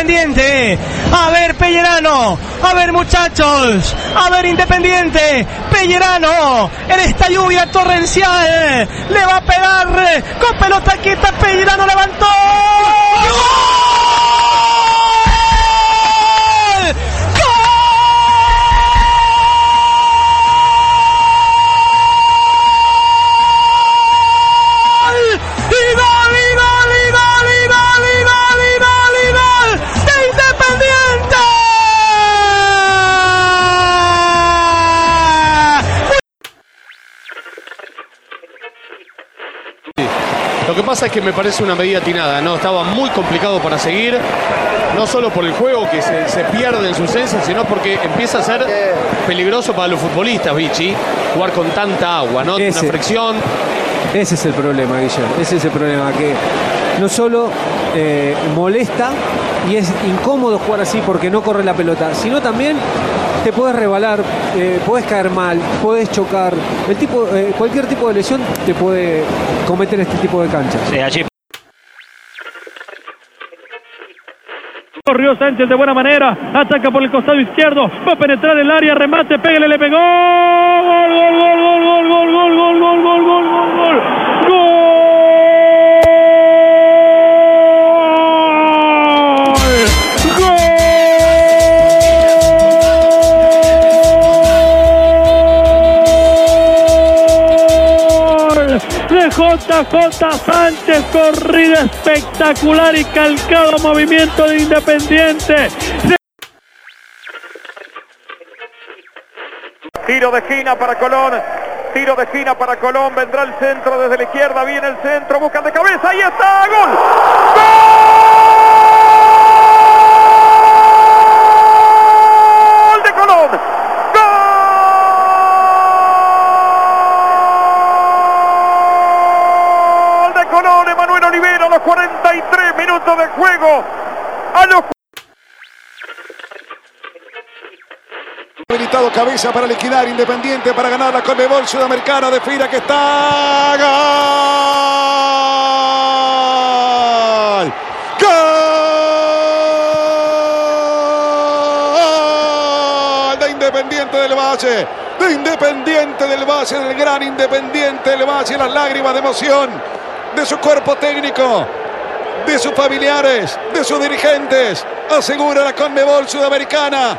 Independiente. A ver, Pellerano. A ver, muchachos. A ver, Independiente. Pellerano. En esta lluvia torrencial. Le va a pegar con pelota quieta. Pellerano levantó. Lo pasa es que me parece una medida atinada, ¿no? Estaba muy complicado para seguir, no solo por el juego que se, se pierde en su esencia, sino porque empieza a ser peligroso para los futbolistas, Vichy, jugar con tanta agua, ¿no? Ese. Una fricción. Ese es el problema, Guillermo. Ese es el problema, que no solo eh, molesta y es incómodo jugar así porque no corre la pelota, sino también te puedes rebalar, eh, puedes caer mal, puedes chocar. El tipo, eh, cualquier tipo de lesión te puede cometer este tipo de canchas. Corrió Sánchez de buena manera, ataca por el costado izquierdo, va a penetrar el área, remate, pégale, le pegó. Gol, gol, gol, gol, gol, gol, gol, gol, gol, gol, gol, gol, gol. JJ Sánchez, corrida espectacular y calcado movimiento de Independiente. Tiro de esquina para Colón. Tiro de esquina para Colón. Vendrá el centro desde la izquierda. Viene el centro. Buscan de cabeza. Ahí está. ¡Gol! ¡Gol de Colón! ¡Gol de Colón! Emanuel Olivera a los 43 minutos de juego. A los Habilitado cabeza para liquidar Independiente para ganar la Conmebol Sudamericana de Fira que está. ¡Gol! ¡Gol! De Independiente del Valle. De Independiente del Valle, del gran Independiente del Valle. Las lágrimas de emoción de su cuerpo técnico, de sus familiares, de sus dirigentes. Asegura la Conmebol Sudamericana.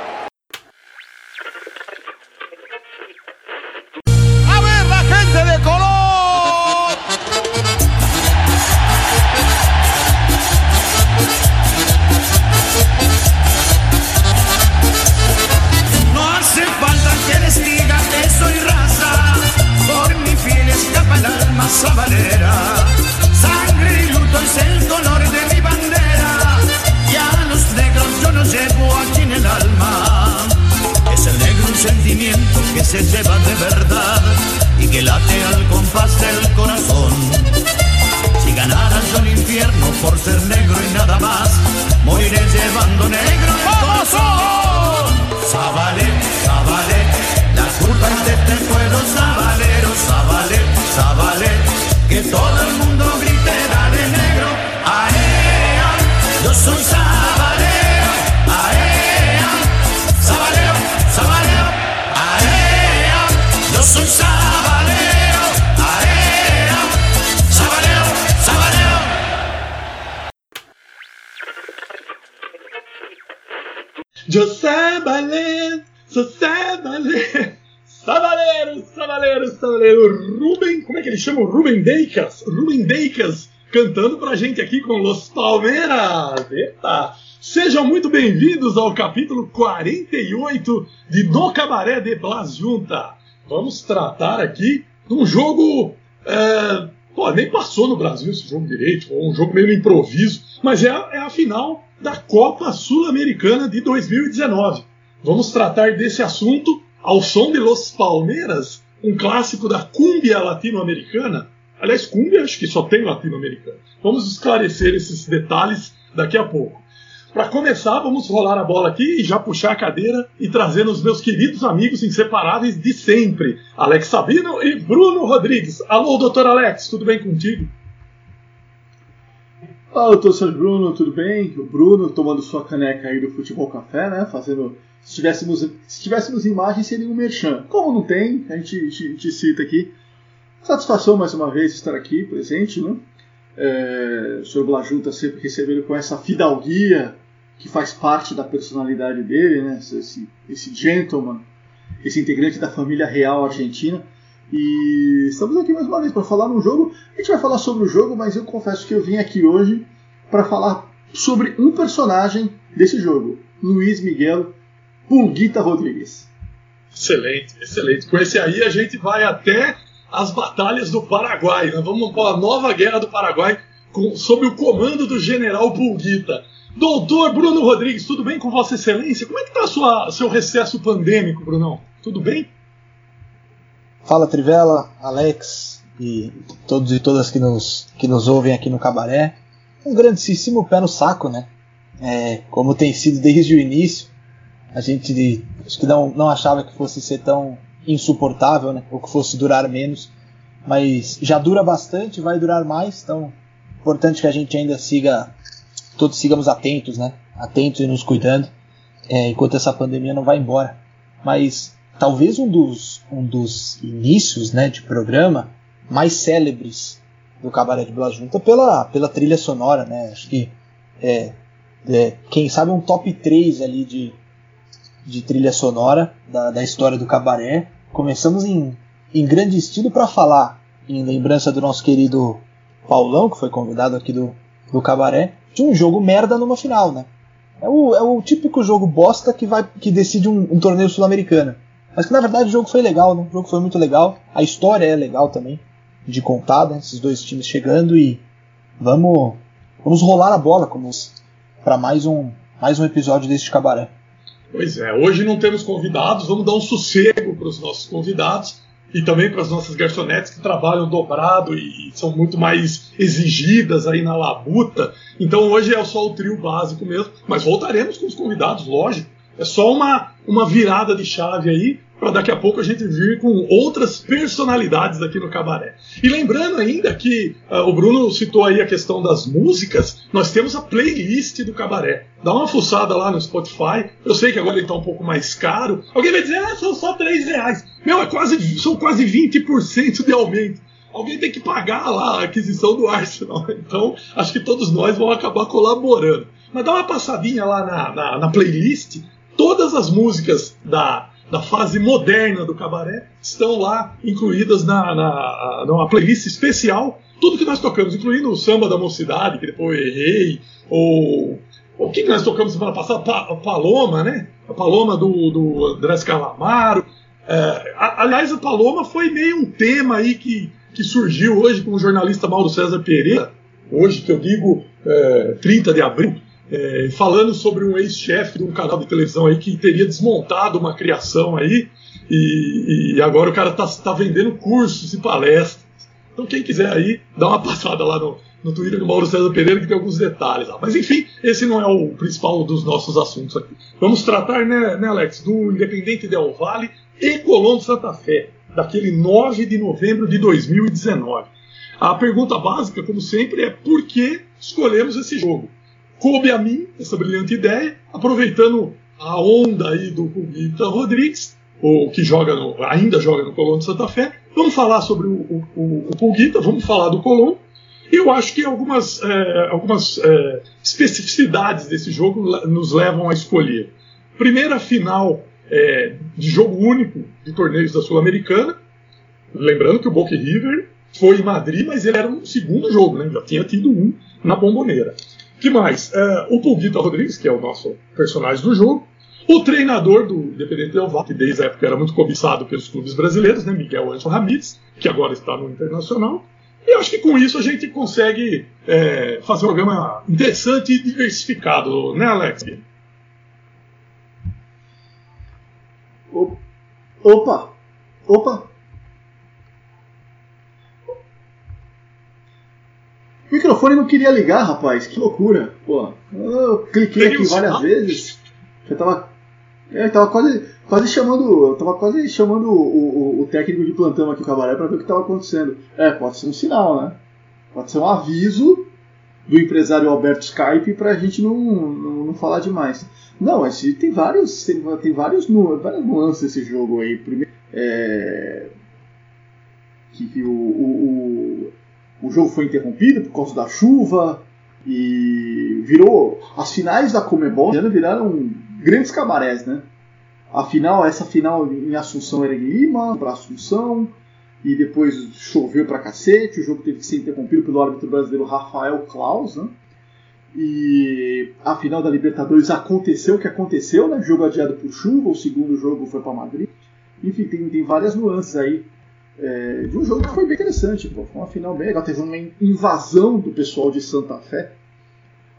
Ruben, como é que ele chama? Ruben Deikas, Ruben Deikas, cantando pra gente aqui com Los Palmeiras. Eita! Sejam muito bem-vindos ao capítulo 48 de No Cabaré de Blas Junta. Vamos tratar aqui de um jogo. é, pô, nem passou no Brasil esse jogo direito, um jogo meio improviso, mas é, é a final da Copa Sul-Americana de 2019. Vamos tratar desse assunto ao som de Los Palmeiras, um clássico da cúmbia latino-americana. Aliás, cúmbia acho que só tem latino-americana. Vamos esclarecer esses detalhes daqui a pouco. Para começar, vamos rolar a bola aqui e já puxar a cadeira e trazer os meus queridos amigos inseparáveis de sempre, Alex Sabino e Bruno Rodrigues. Alô, doutor Alex, tudo bem contigo? Fala, doutor Bruno, tudo bem? O Bruno tomando sua caneca aí do Futebol Café, né? Fazendo. Se tivéssemos, se tivéssemos imagem, seria um merchan. Como não tem, a gente, a gente cita aqui. Satisfação mais uma vez estar aqui presente, né? É, o senhor Blaju está sempre recebendo com essa fidalguia que faz parte da personalidade dele, né? Esse, esse gentleman, esse integrante da família real argentina. E estamos aqui mais uma vez para falar no jogo. A gente vai falar sobre o jogo, mas eu confesso que eu vim aqui hoje para falar sobre um personagem desse jogo, Luiz Miguel Pulguita Rodrigues. Excelente, excelente. Com esse aí a gente vai até as batalhas do Paraguai. Nós vamos para a nova guerra do Paraguai com, sob o comando do general Pulguita. Doutor Bruno Rodrigues, tudo bem com Vossa Excelência? Como é que está seu recesso pandêmico, Brunão? Tudo bem? Fala Trivela, Alex e todos e todas que nos, que nos ouvem aqui no Cabaré. Um grandíssimo pé no saco, né? É, como tem sido desde o início. A gente acho que não, não achava que fosse ser tão insuportável, né? Ou que fosse durar menos. Mas já dura bastante, vai durar mais, então importante que a gente ainda siga, todos sigamos atentos, né? Atentos e nos cuidando, é, enquanto essa pandemia não vai embora. Mas talvez um dos, um dos inícios né, de programa mais célebres do Cabaré de Blas Junta pela, pela trilha sonora, né? Acho que é, é, quem sabe um top 3 ali de, de trilha sonora da, da história do Cabaré. Começamos em, em grande estilo para falar, em lembrança do nosso querido Paulão, que foi convidado aqui do, do Cabaré, de um jogo merda numa final, né? É o, é o típico jogo bosta que, vai, que decide um, um torneio sul-americano. Mas que na verdade o jogo foi legal, né? O jogo foi muito legal. A história é legal também de contar, né? Esses dois times chegando e vamos vamos rolar a bola como para mais um mais um episódio deste cabaré. Pois é, hoje não temos convidados, vamos dar um sossego para os nossos convidados e também para as nossas garçonetes que trabalham dobrado e são muito mais exigidas aí na labuta. Então hoje é só o trio básico mesmo, mas voltaremos com os convidados, lógico. É só uma, uma virada de chave aí para daqui a pouco a gente vir com outras personalidades aqui no cabaré. E lembrando ainda que uh, o Bruno citou aí a questão das músicas, nós temos a playlist do cabaré. Dá uma fuçada lá no Spotify. Eu sei que agora ele está um pouco mais caro. Alguém vai dizer, ah, são só 3 reais. Meu, é quase, são quase 20% de aumento. Alguém tem que pagar lá a aquisição do Arsenal. Então, acho que todos nós vamos acabar colaborando. Mas dá uma passadinha lá na, na, na playlist. Todas as músicas da da fase moderna do cabaré estão lá incluídas na, na, numa playlist especial. Tudo que nós tocamos, incluindo o samba da mocidade, que depois eu errei, ou o que nós tocamos semana passada? Pa, Paloma, né? A Paloma do, do Andrés Calamaro. É, aliás, a Paloma foi meio um tema aí que, que surgiu hoje com o jornalista Mauro César Pereira, hoje que eu digo é, 30 de abril, é, falando sobre um ex-chefe de um canal de televisão aí que teria desmontado uma criação aí e, e agora o cara está tá vendendo cursos e palestras. Então quem quiser aí, dá uma passada lá no, no Twitter do Mauro César Pereira que tem alguns detalhes lá. Mas enfim, esse não é o principal dos nossos assuntos aqui. Vamos tratar, né, né Alex, do Independente Del Vale e Colombo Santa Fé, daquele 9 de novembro de 2019. A pergunta básica, como sempre, é por que escolhemos esse jogo? Coube a mim essa brilhante ideia, aproveitando a onda aí do Pulguita Rodrigues, o que joga no, ainda joga no Colón de Santa Fé. Vamos falar sobre o, o, o Pulguita, vamos falar do Colón. Eu acho que algumas, é, algumas é, especificidades desse jogo nos levam a escolher. Primeira final é, de jogo único de torneios da Sul-Americana. Lembrando que o Boca River foi em Madrid, mas ele era um segundo jogo, né? já tinha tido um na Bomboneira que mais? É, o Pulguita Rodrigues, que é o nosso personagem do jogo. O treinador do Independente Del Valle, que desde a época era muito cobiçado pelos clubes brasileiros, né, Miguel Anjo Ramírez, que agora está no Internacional. E eu acho que com isso a gente consegue é, fazer um programa interessante e diversificado, né, Alex? Opa! Opa! O microfone não queria ligar, rapaz. Que loucura. Pô, eu cliquei aqui várias vezes. Eu tava. Eu tava quase, quase chamando. Eu tava quase chamando o, o, o técnico de plantão aqui do cabaré para ver o que tava acontecendo. É, pode ser um sinal, né? Pode ser um aviso do empresário Alberto Skype para a gente não, não, não, falar demais. Não, esse, tem vários tem, tem vários várias nuances desse jogo aí. Primeiro, é, que, que o, o, o, o jogo foi interrompido por causa da chuva e virou as finais da Comebol viraram grandes cabarés, né? A final, essa final em Assunção era em Lima, para Assunção, e depois choveu pra cacete, o jogo teve que ser interrompido pelo árbitro brasileiro Rafael Klaus, né? E a final da Libertadores aconteceu o que aconteceu, né? Jogo adiado por chuva, o segundo jogo foi para Madrid. Enfim, tem, tem várias nuances aí é, de um jogo que foi bem interessante, pô. Foi uma final bem legal. Teve uma invasão do pessoal de Santa Fé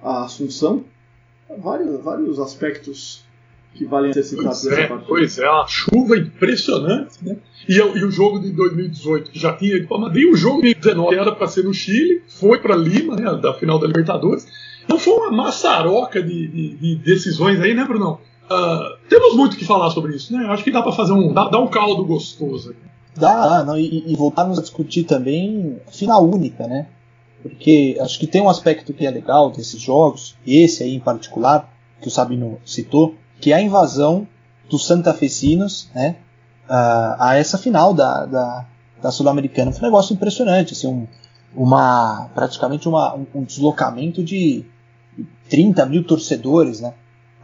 a Assunção. Vários, vários aspectos que valem ser citados pois é. Pois é, uma chuva impressionante, né? E, e, o jogo de 2018, que já tinha ido para Madrid, o jogo de 2019 era para ser no Chile, foi para Lima, né, da final da Libertadores. Então foi uma maçaroca de, de, de decisões aí, né, Brunão? Uh, temos muito que falar sobre isso, né? Acho que dá para fazer um. Dá, dá, um caldo gostoso. Dá, não, e, e voltarmos a discutir também final única, né? Porque acho que tem um aspecto que é legal desses jogos, esse aí em particular, que o Sabino citou, que é a invasão dos santafesinos né, a, a essa final da, da, da Sul-Americana. Foi um negócio impressionante, assim, um, uma, praticamente uma, um, um, deslocamento de 30 mil torcedores né,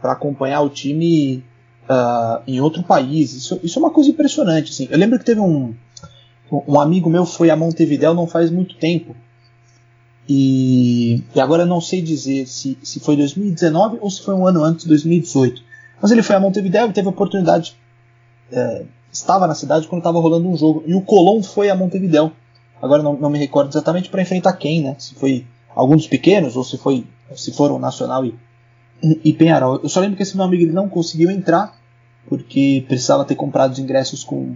para acompanhar o time uh, em outro país. Isso, isso é uma coisa impressionante. Assim. Eu lembro que teve um, um amigo meu foi a Montevideo não faz muito tempo. E, e agora eu não sei dizer se, se foi 2019 ou se foi um ano antes, 2018. Mas ele foi a Montevideo e teve a oportunidade. É, estava na cidade quando estava rolando um jogo. E o Colón foi a Montevideo. Agora não, não me recordo exatamente para enfrentar quem, né? Se foi algum dos pequenos ou se foi se foram Nacional e, e Penharol. Eu só lembro que esse meu amigo ele não conseguiu entrar porque precisava ter comprado os ingressos com,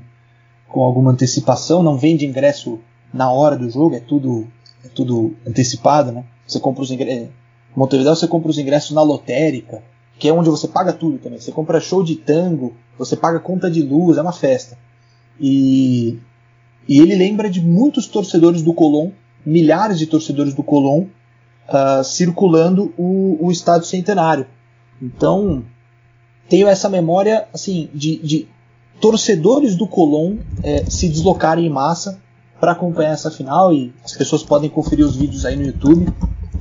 com alguma antecipação. Não vende ingresso na hora do jogo, é tudo é tudo antecipado, né? Você compra os ingressos. Montevideo você compra os ingressos na lotérica que é onde você paga tudo também. Você compra show de tango, você paga conta de luz, é uma festa. E, e ele lembra de muitos torcedores do Colón, milhares de torcedores do Colón, uh, circulando o, o estádio centenário. Então, tenho essa memória assim de, de torcedores do Colón é, se deslocarem em massa para acompanhar essa final e as pessoas podem conferir os vídeos aí no YouTube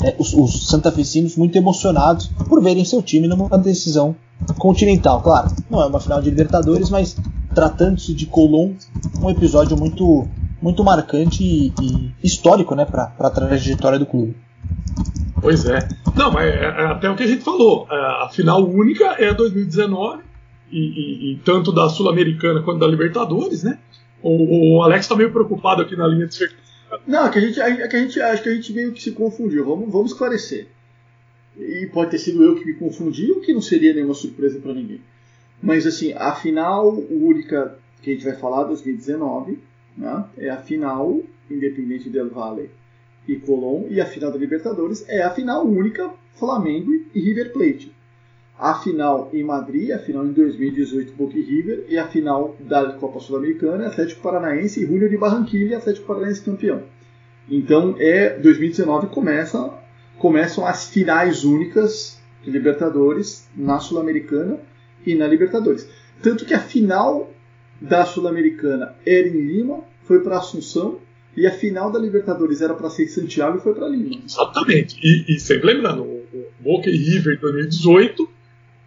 é, os, os santafesinos muito emocionados por verem seu time numa decisão continental. Claro, não é uma final de Libertadores, mas tratando-se de Colón, um episódio muito, muito marcante e, e histórico né, para a trajetória do clube. Pois é. Não, mas é, é até o que a gente falou. É, a final única é 2019, e, e, e tanto da Sul-Americana quanto da Libertadores, né? O, o Alex está meio preocupado aqui na linha de não, é que a gente, é que a gente acho que a gente meio que se confundiu. Vamos, vamos esclarecer. E pode ter sido eu que me confundi, o que não seria nenhuma surpresa para ninguém. Mas assim, a final única que a gente vai falar 2019, né, é a final Independente del Valle e Colón, e a final da Libertadores é a final única Flamengo e River Plate. A final em Madrid, a final em 2018 Boca e River, e a final da Copa Sul-Americana Atlético Paranaense e Júnior de Barranquilla, Atlético Paranaense campeão. Então, é 2019 começa começam as finais únicas de Libertadores na Sul-Americana e na Libertadores. Tanto que a final da Sul-Americana era em Lima, foi para Assunção, e a final da Libertadores era para ser em Santiago e foi para Lima. Exatamente. E, e sempre lembrando, o Boca e River em 2018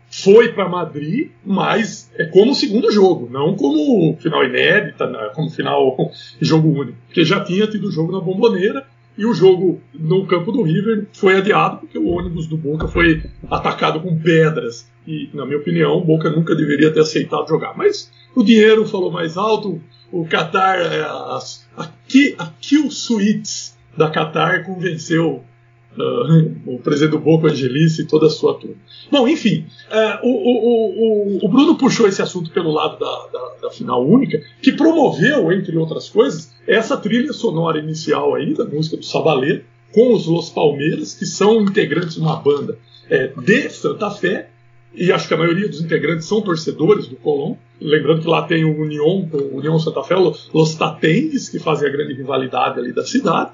foi para Madrid, mas é como segundo jogo, não como final inédita, né, como final jogo único, porque já tinha tido jogo na Bomboneira e o jogo no campo do River foi adiado porque o ônibus do Boca foi atacado com pedras e, na minha opinião, o Boca nunca deveria ter aceitado jogar. Mas o dinheiro falou mais alto, o Qatar, é, a, a, a Kill Suites da Qatar convenceu Uh, o presidente do Boca, Angelice e toda a sua turma. Bom, enfim, uh, o, o, o, o, Bruno puxou esse assunto pelo lado da, da, da, final única, que promoveu, entre outras coisas, essa trilha sonora inicial aí da música do Sabalê, com os Los Palmeiras, que são integrantes de uma banda é, de Santa Fé, e acho que a maioria dos integrantes são torcedores do Colón. Lembrando que lá tem o União, o União Santa Fé, Los Tatengues, que fazem a grande rivalidade ali da cidade.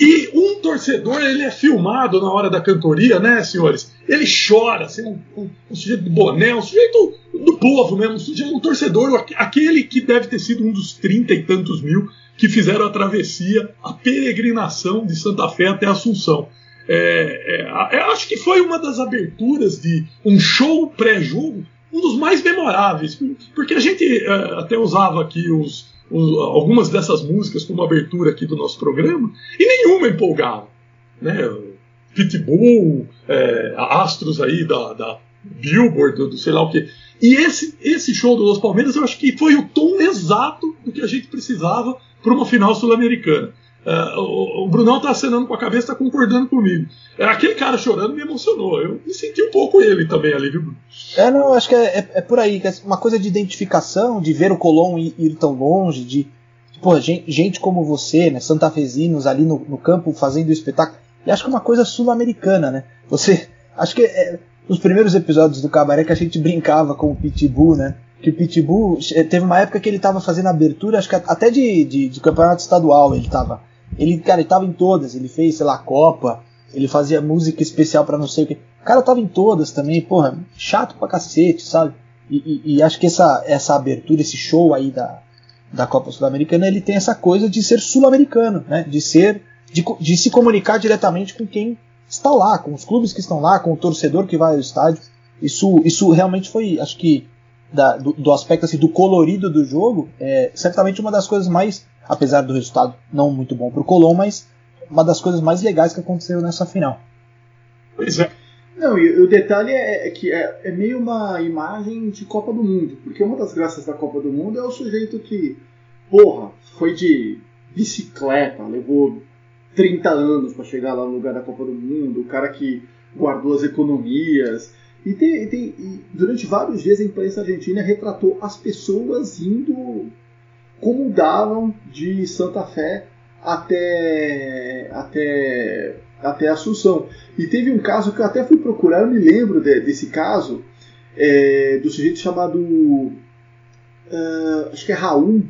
E um torcedor, ele é filmado na hora da cantoria, né, senhores? Ele chora, assim, um, um, um sujeito do boné, um sujeito do povo mesmo, um, sujeito, um torcedor, aquele que deve ter sido um dos trinta e tantos mil que fizeram a travessia, a peregrinação de Santa Fé até Assunção. É, é, acho que foi uma das aberturas de um show pré-jogo, um dos mais memoráveis, porque a gente é, até usava aqui os, os, algumas dessas músicas como abertura aqui do nosso programa, e nenhuma empolgava. Né? Pitbull, é, Astros aí da, da Billboard, do, do sei lá o que. E esse, esse show do Los Palmeiras eu acho que foi o tom exato do que a gente precisava para uma final sul-americana. Uh, o, o, Brunão tá acenando com a cabeça, tá concordando comigo. Aquele cara chorando me emocionou. Eu me senti um pouco ele também ali, viu, Bruno? É, não, acho que é, é, é por aí. É uma coisa de identificação, de ver o Colón ir, ir tão longe, de. Pô, gente, gente, como você, né, santafesinos ali no, no campo fazendo o espetáculo. E acho que é uma coisa sul-americana, né? Você. Acho que é, os primeiros episódios do Cabaré que a gente brincava com o Pitbull, né? que o Pitbull teve uma época que ele estava fazendo abertura, acho que até de, de, de campeonato estadual ele estava. Ele, cara, ele tava em todas, ele fez, sei lá, Copa, ele fazia música especial para não sei o que. O cara tava em todas também, porra, chato pra cacete, sabe? E, e, e acho que essa, essa abertura, esse show aí da, da Copa Sul-Americana, ele tem essa coisa de ser sul-americano, né? De ser, de, de se comunicar diretamente com quem está lá, com os clubes que estão lá, com o torcedor que vai ao estádio. Isso, isso realmente foi, acho que da, do, do, aspecto assim, do colorido do jogo, é certamente uma das coisas mais, apesar do resultado não muito bom para o Colom, mas uma das coisas mais legais que aconteceu nessa final. Pois é. Não, e o detalhe é, é que é, é, meio uma imagem de Copa do Mundo, porque uma das graças da Copa do Mundo é o sujeito que, porra, foi de bicicleta, levou 30 anos para chegar lá no lugar da Copa do Mundo, o cara que guardou as economias, e, tem, tem, e durante vários dias a imprensa argentina retratou as pessoas indo como davam de Santa Fé até, até, até Assunção. E teve um caso que eu até fui procurar, eu me lembro de, desse caso, é, do sujeito chamado. Uh, acho que é Raul,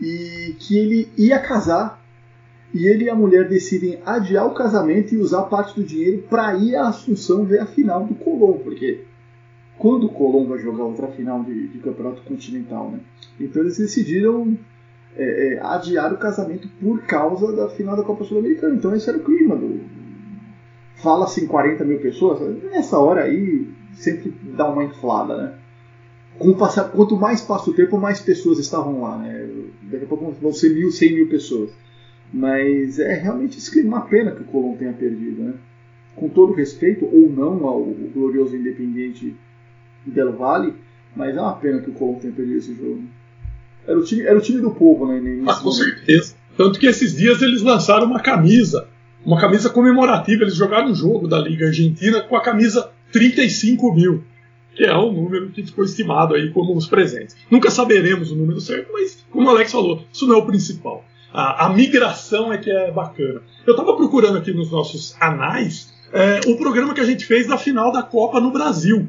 e que ele ia casar e ele e a mulher decidem adiar o casamento e usar parte do dinheiro para ir à Assunção ver a final do Colom, porque quando o Colom vai jogar outra final de, de campeonato continental, né? Então eles decidiram é, é, adiar o casamento por causa da final da Copa Sul-Americana. Então esse era o clima do. Fala-se em 40 mil pessoas, nessa hora aí sempre dá uma inflada, né? Quanto mais passa o tempo, mais pessoas estavam lá, né? Daqui a pouco vão ser mil, cem mil pessoas. Mas é realmente uma pena que o Colón tenha perdido, né? Com todo respeito, ou não, ao glorioso Independiente Del Valle, mas é uma pena que o Colón tenha perdido esse jogo. Era o time, era o time do povo, né? Ah, com certeza. Tanto que esses dias eles lançaram uma camisa, uma camisa comemorativa. Eles jogaram um jogo da Liga Argentina com a camisa 35 mil, que é o número que ficou estimado aí como os presentes. Nunca saberemos o número certo, mas como o Alex falou, isso não é o principal. A, a migração é que é bacana. Eu estava procurando aqui nos nossos anais é, o programa que a gente fez da final da Copa no Brasil.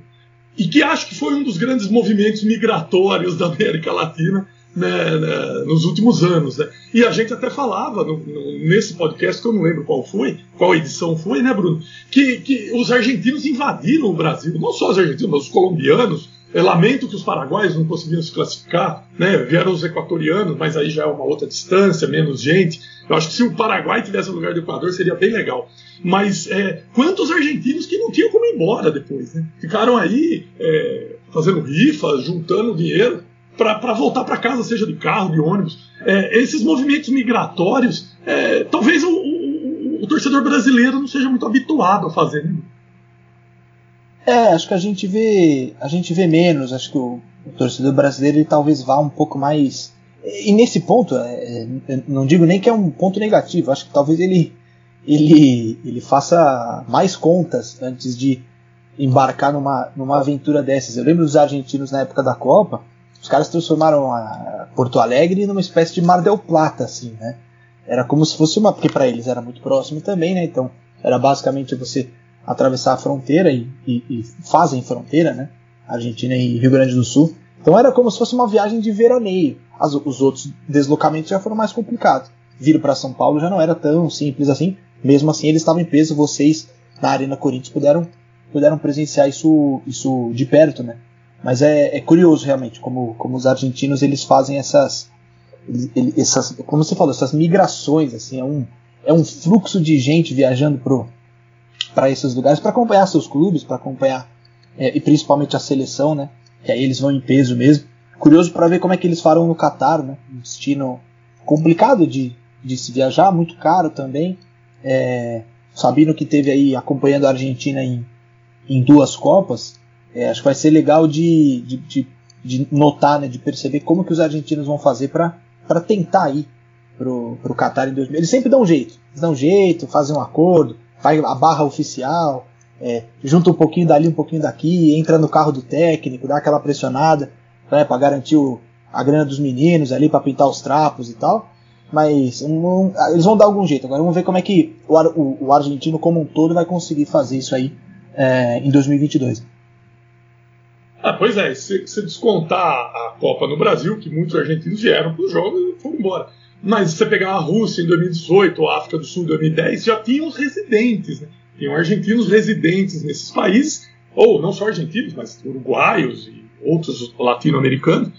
E que acho que foi um dos grandes movimentos migratórios da América Latina né, né, nos últimos anos. Né? E a gente até falava no, no, nesse podcast, que eu não lembro qual foi, qual edição foi, né, Bruno? Que, que os argentinos invadiram o Brasil, não só os argentinos, mas os colombianos, eu lamento que os paraguaios não conseguiram se classificar, né? Vieram os equatorianos, mas aí já é uma outra distância, menos gente. Eu acho que se o Paraguai tivesse no lugar do Equador seria bem legal. Mas é, quantos argentinos que não tinham como ir embora depois, né? Ficaram aí é, fazendo rifas, juntando dinheiro para voltar para casa, seja de carro, de ônibus. É, esses movimentos migratórios, é, talvez o, o, o, torcedor brasileiro não seja muito habituado a fazer. Né? É, acho que a gente vê, a gente vê menos. Acho que o, o torcedor brasileiro ele talvez vá um pouco mais. E nesse ponto, é, é não digo nem que é um ponto negativo. Acho que talvez ele, ele, ele faça mais contas antes de embarcar numa, numa aventura dessas. Eu lembro dos argentinos na época da Copa. Os caras transformaram Porto Alegre numa espécie de Mar del Plata, assim, né? Era como se fosse uma, porque para eles era muito próximo também, né? Então era basicamente você atravessar a fronteira e, e, e, fazem fronteira, né? Argentina e Rio Grande do Sul. Então era como se fosse uma viagem de veraneio. As, os outros deslocamentos já foram mais complicados. vir para São Paulo já não era tão simples assim. Mesmo assim, eles estavam em peso. Vocês da Arena Corinthians puderam, puderam presenciar isso, isso de perto, né? Mas é, é curioso realmente como, como os argentinos eles fazem essas, essas, como você falou, essas migrações. Assim, é um, é um fluxo de gente viajando para esses lugares para acompanhar seus clubes, para acompanhar é, e principalmente a seleção, né? Que aí eles vão em peso mesmo. Curioso para ver como é que eles farão no Catar, né? Um destino complicado de, de se viajar, muito caro também. É, Sabino que teve aí acompanhando a Argentina em, em duas Copas, é, acho que vai ser legal de, de, de, de, notar, né, de perceber como que os argentinos vão fazer para tentar ir pro, pro Qatar em 2000. Eles sempre dão um jeito, eles dão um jeito, fazem um acordo, vai a barra oficial, é, junta um pouquinho dali, um pouquinho daqui, entra no carro do técnico, dá aquela pressionada né, para garantir o, a grana dos meninos ali para pintar os trapos e tal. Mas um, eles vão dar algum jeito. Agora vamos ver como é que o, o, o argentino como um todo vai conseguir fazer isso aí é, em 2022. Ah, pois é, se você descontar a Copa no Brasil, que muitos argentinos vieram para o jogo e foram embora. Mas se você pegar a Rússia em 2018 ou a África do Sul em 2010, já tinham os residentes, né? Tinham argentinos residentes nesses países, ou não só argentinos, mas uruguaios e outros latino-americanos,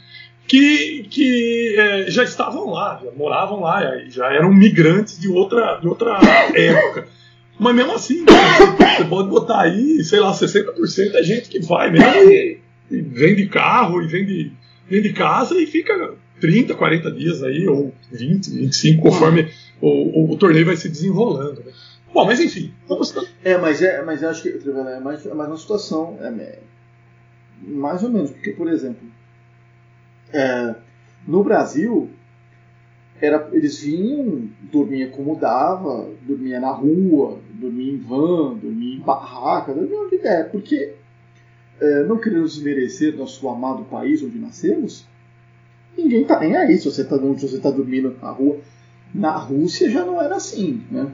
que, que é, já estavam lá, já moravam lá, já eram migrantes de outra, de outra época. Mas mesmo assim, você pode botar aí, sei lá, 60% é gente que vai mesmo e, e vem de carro e vem de, vem de casa e fica 30, 40 dias aí, ou 20, 25, conforme o, o, o torneio vai se desenrolando. Né? Bom, mas enfim, vamos. É, mas é, mas acho que é mais, é mais uma situação. É, mais ou menos, porque, por exemplo, é, no Brasil, era, eles vinham, dormia como dava, dormia na rua, dormia em van, dormia em barraca, dormia onde der, porque é, não querendo desmerecer nosso amado país onde nascemos, ninguém tá nem aí se você está se você tá dormindo na rua. Na Rússia já não era assim, né?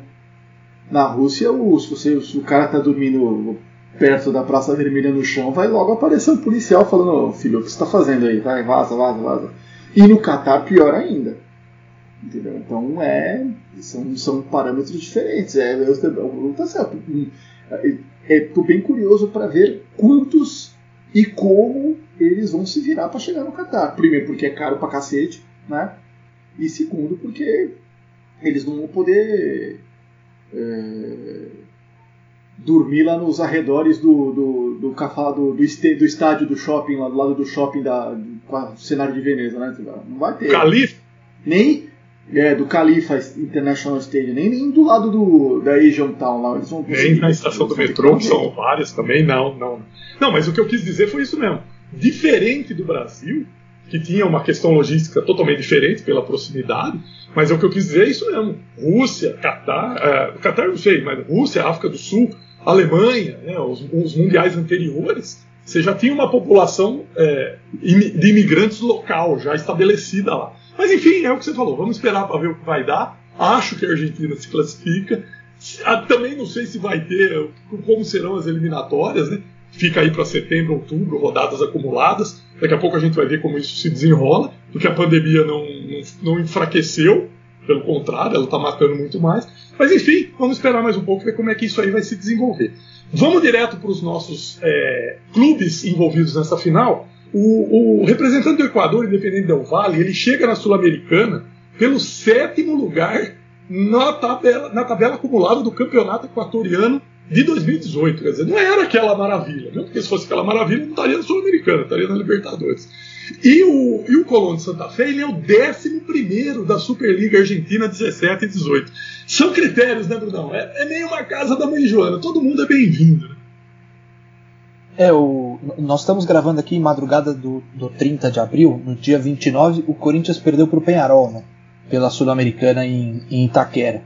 Na Rússia, o, se, você, se o cara está dormindo perto da Praça Vermelha no chão, vai logo aparecer um policial falando: oh, filho, o que você está fazendo aí? Vai, vaza, vaza, vaza. E no Catar, pior ainda. Entendeu? Então, é, são, são parâmetros diferentes. É, eu, tá certo. Estou é, bem curioso para ver quantos e como eles vão se virar para chegar no Catar. Primeiro, porque é caro pra cacete, né? E segundo, porque eles não vão poder. É, dormir lá nos arredores do, do, do, do, do, do, estádio do shopping, lá do lado do shopping da, do cenário de Veneza, né? Não vai ter. Califa? Nem. É, do Califa International Stadium, nem, nem do lado do, da Asian Town lá. Eles vão nem na estação do metrô, que são várias também, não, não. Não, mas o que eu quis dizer foi isso mesmo. Diferente do Brasil, que tinha uma questão logística totalmente diferente pela proximidade, mas é o que eu quis dizer é isso mesmo. Rússia, Catar, uh, Catar não sei, mas Rússia, África do Sul, Alemanha, né, os, os, mundiais anteriores, você já tinha uma população é, de imigrantes local, já estabelecida lá. Mas enfim, é o que você falou, vamos esperar para ver o que vai dar. Acho que a Argentina se classifica. Ah, também não sei se vai ter, como serão as eliminatórias, né? Fica aí para setembro, outubro, rodadas acumuladas. Daqui a pouco a gente vai ver como isso se desenrola, porque a pandemia não, não, não enfraqueceu, pelo contrário, ela está matando muito mais. Mas enfim, vamos esperar mais um pouco ver como é que isso aí vai se desenvolver. Vamos direto para os nossos é, clubes envolvidos nessa final. O, o, representante do Equador, Independente Del Valle, ele chega na Sul-Americana pelo sétimo lugar na tabela, na tabela acumulada do campeonato equatoriano de 2018. Quer dizer, não era aquela maravilha, né? porque se fosse aquela maravilha, não estaria na Sul-Americana, estaria na Libertadores. E o, e o Colón de Santa Fé ele é o 11 da Superliga Argentina 17 e 18. São critérios, né, Brunão? É, é meio uma casa da mãe Joana, todo mundo é bem-vindo. Né? É, o, nós estamos gravando aqui em madrugada do, do 30 de abril, no dia 29, o Corinthians perdeu para o Penharol, né, pela Sul-Americana em, em Itaquera.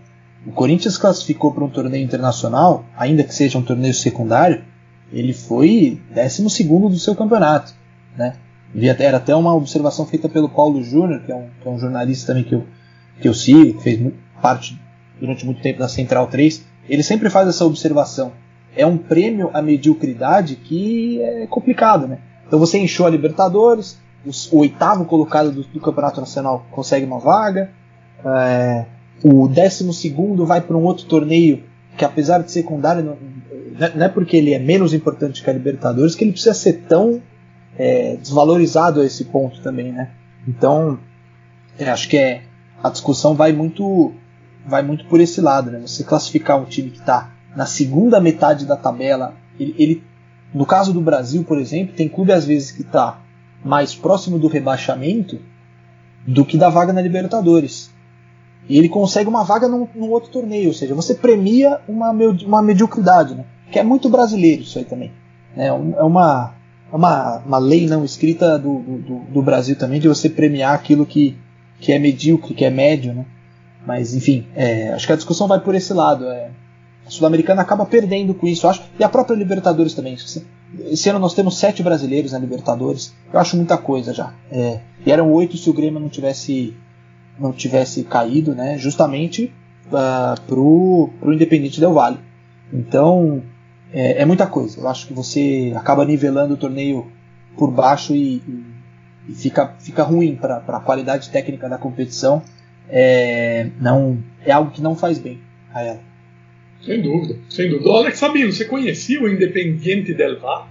O Corinthians classificou para um torneio internacional, ainda que seja um torneio secundário, ele foi 12 do seu campeonato. Né? Era até uma observação feita pelo Paulo Júnior, que, é um, que é um jornalista também que eu, que eu sigo, que fez parte durante muito tempo da Central 3. Ele sempre faz essa observação. É um prêmio à mediocridade que é complicado. Né? Então você encheu a Libertadores, o oitavo colocado do, do Campeonato Nacional consegue uma vaga. É, o décimo segundo vai para um outro torneio que apesar de secundário não, não é porque ele é menos importante que a Libertadores que ele precisa ser tão é, desvalorizado a esse ponto também, né? Então é, acho que é a discussão vai muito vai muito por esse lado, né? Você classificar um time que está na segunda metade da tabela, ele, ele, no caso do Brasil, por exemplo, tem clube às vezes que está mais próximo do rebaixamento do que da vaga na Libertadores. E ele consegue uma vaga num, num outro torneio, ou seja, você premia uma, uma mediocridade, né? que é muito brasileiro isso aí também. Né? É uma, uma, uma lei não escrita do, do, do Brasil também de você premiar aquilo que, que é medíocre, que é médio. Né? Mas, enfim, é, acho que a discussão vai por esse lado. É, a Sul-Americana acaba perdendo com isso, acho. E a própria Libertadores também. Esse ano nós temos sete brasileiros na Libertadores. Eu acho muita coisa já. É, e eram oito se o Grêmio não tivesse não tivesse caído, né? Justamente uh, pro, pro Independente Del Vale. Então é, é, muita coisa. Eu acho que você acaba nivelando o torneio por baixo e, e, e fica, fica ruim para a qualidade técnica da competição é, não, é algo que não faz bem a ela. Sem dúvida, sem dúvida. O Alex Sabino, você conhecia o Independiente del Valle?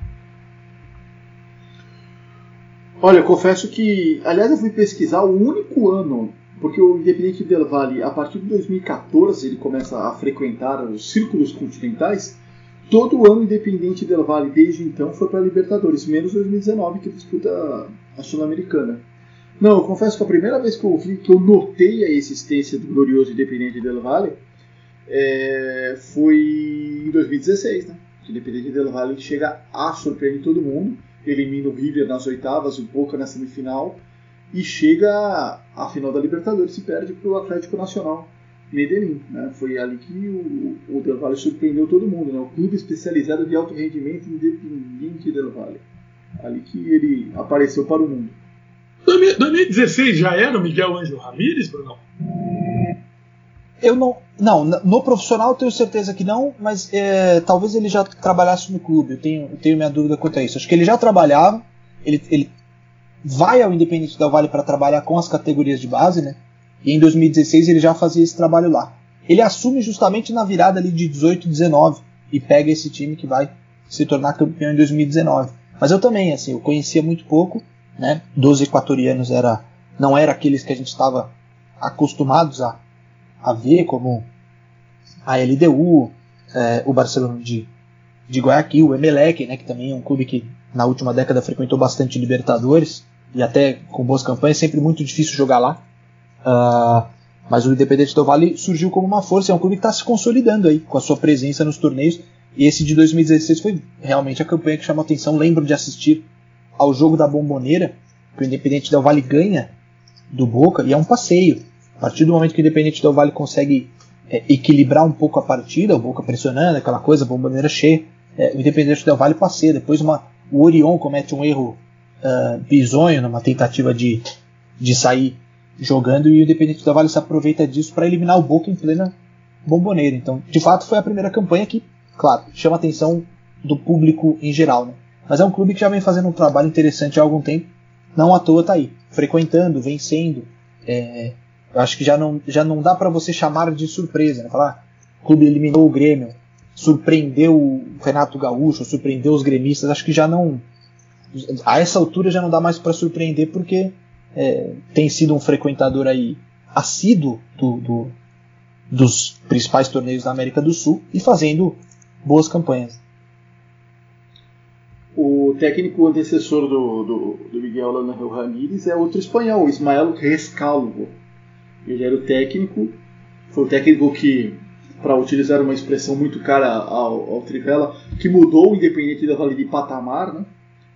Olha, eu confesso que, aliás, eu fui pesquisar o único ano, porque o Independiente del Valle, a partir de 2014, ele começa a frequentar os círculos continentais. Todo ano, o Independiente del Valle, desde então, foi para a Libertadores, menos 2019, que disputa a Sul-Americana. Não, eu confesso que a primeira vez que eu vi, que eu notei a existência do glorioso Independente Del Valle, é, foi em 2016, né? Independente Del Valle chega a surpreender todo mundo, elimina o River nas oitavas, o Boca na semifinal, e chega à final da Libertadores e perde para o Atlético Nacional Medellín. Né? Foi ali que o, o Del Valle surpreendeu todo mundo, né? o clube especializado de alto rendimento Independente Del Valle. Ali que ele apareceu para o mundo. 2016 já era o Miguel Ângelo Ramírez, Bruno? Eu não. Não, no profissional eu tenho certeza que não, mas é, talvez ele já trabalhasse no clube. Eu tenho, eu tenho minha dúvida quanto a isso. Acho que ele já trabalhava, ele, ele vai ao Independente Del Vale para trabalhar com as categorias de base, né? E em 2016 ele já fazia esse trabalho lá. Ele assume justamente na virada ali de 18 e 19 e pega esse time que vai se tornar campeão em 2019. Mas eu também, assim, eu conhecia muito pouco né, dos equatorianos era, não era aqueles que a gente estava acostumados a, a ver, como a LDU, é, o Barcelona de, de Guayaquil, o Emelec, né, que também é um clube que na última década frequentou bastante Libertadores e até com boas campanhas, sempre muito difícil jogar lá. Uh, mas o Independente do Vale surgiu como uma força, é um clube que está se consolidando aí com a sua presença nos torneios. E esse de 2016 foi realmente a campanha que chamou atenção. Lembro de assistir ao jogo da bomboneira, que o Independente Del Vale ganha do Boca, e é um passeio. A partir do momento que o Independente Del Vale consegue é, equilibrar um pouco a partida, o Boca pressionando, aquela coisa, a bomboneira cheia, é, o Independente Del Vale passeia. Depois uma, o Orion comete um erro uh, bizonho numa tentativa de, de sair jogando, e o Independente Del Vale se aproveita disso para eliminar o Boca em plena bomboneira. Então, de fato, foi a primeira campanha que, claro, chama a atenção do público em geral. Né? Mas é um clube que já vem fazendo um trabalho interessante há algum tempo. Não à toa tá aí, frequentando, vencendo. É, eu acho que já não, já não dá para você chamar de surpresa, né? Falar, o clube eliminou o Grêmio, surpreendeu o Renato Gaúcho, surpreendeu os gremistas. Acho que já não, a essa altura já não dá mais para surpreender porque é, tem sido um frequentador aí assíduo do, do, dos principais torneios da América do Sul e fazendo boas campanhas o técnico antecessor do, do, do Miguel Angel Ramírez é outro espanhol, Ismael Rescalvo. Ele era o técnico, foi o técnico que, para utilizar uma expressão muito cara ao, ao Trivela, que mudou o Independente da Vale de patamar, né?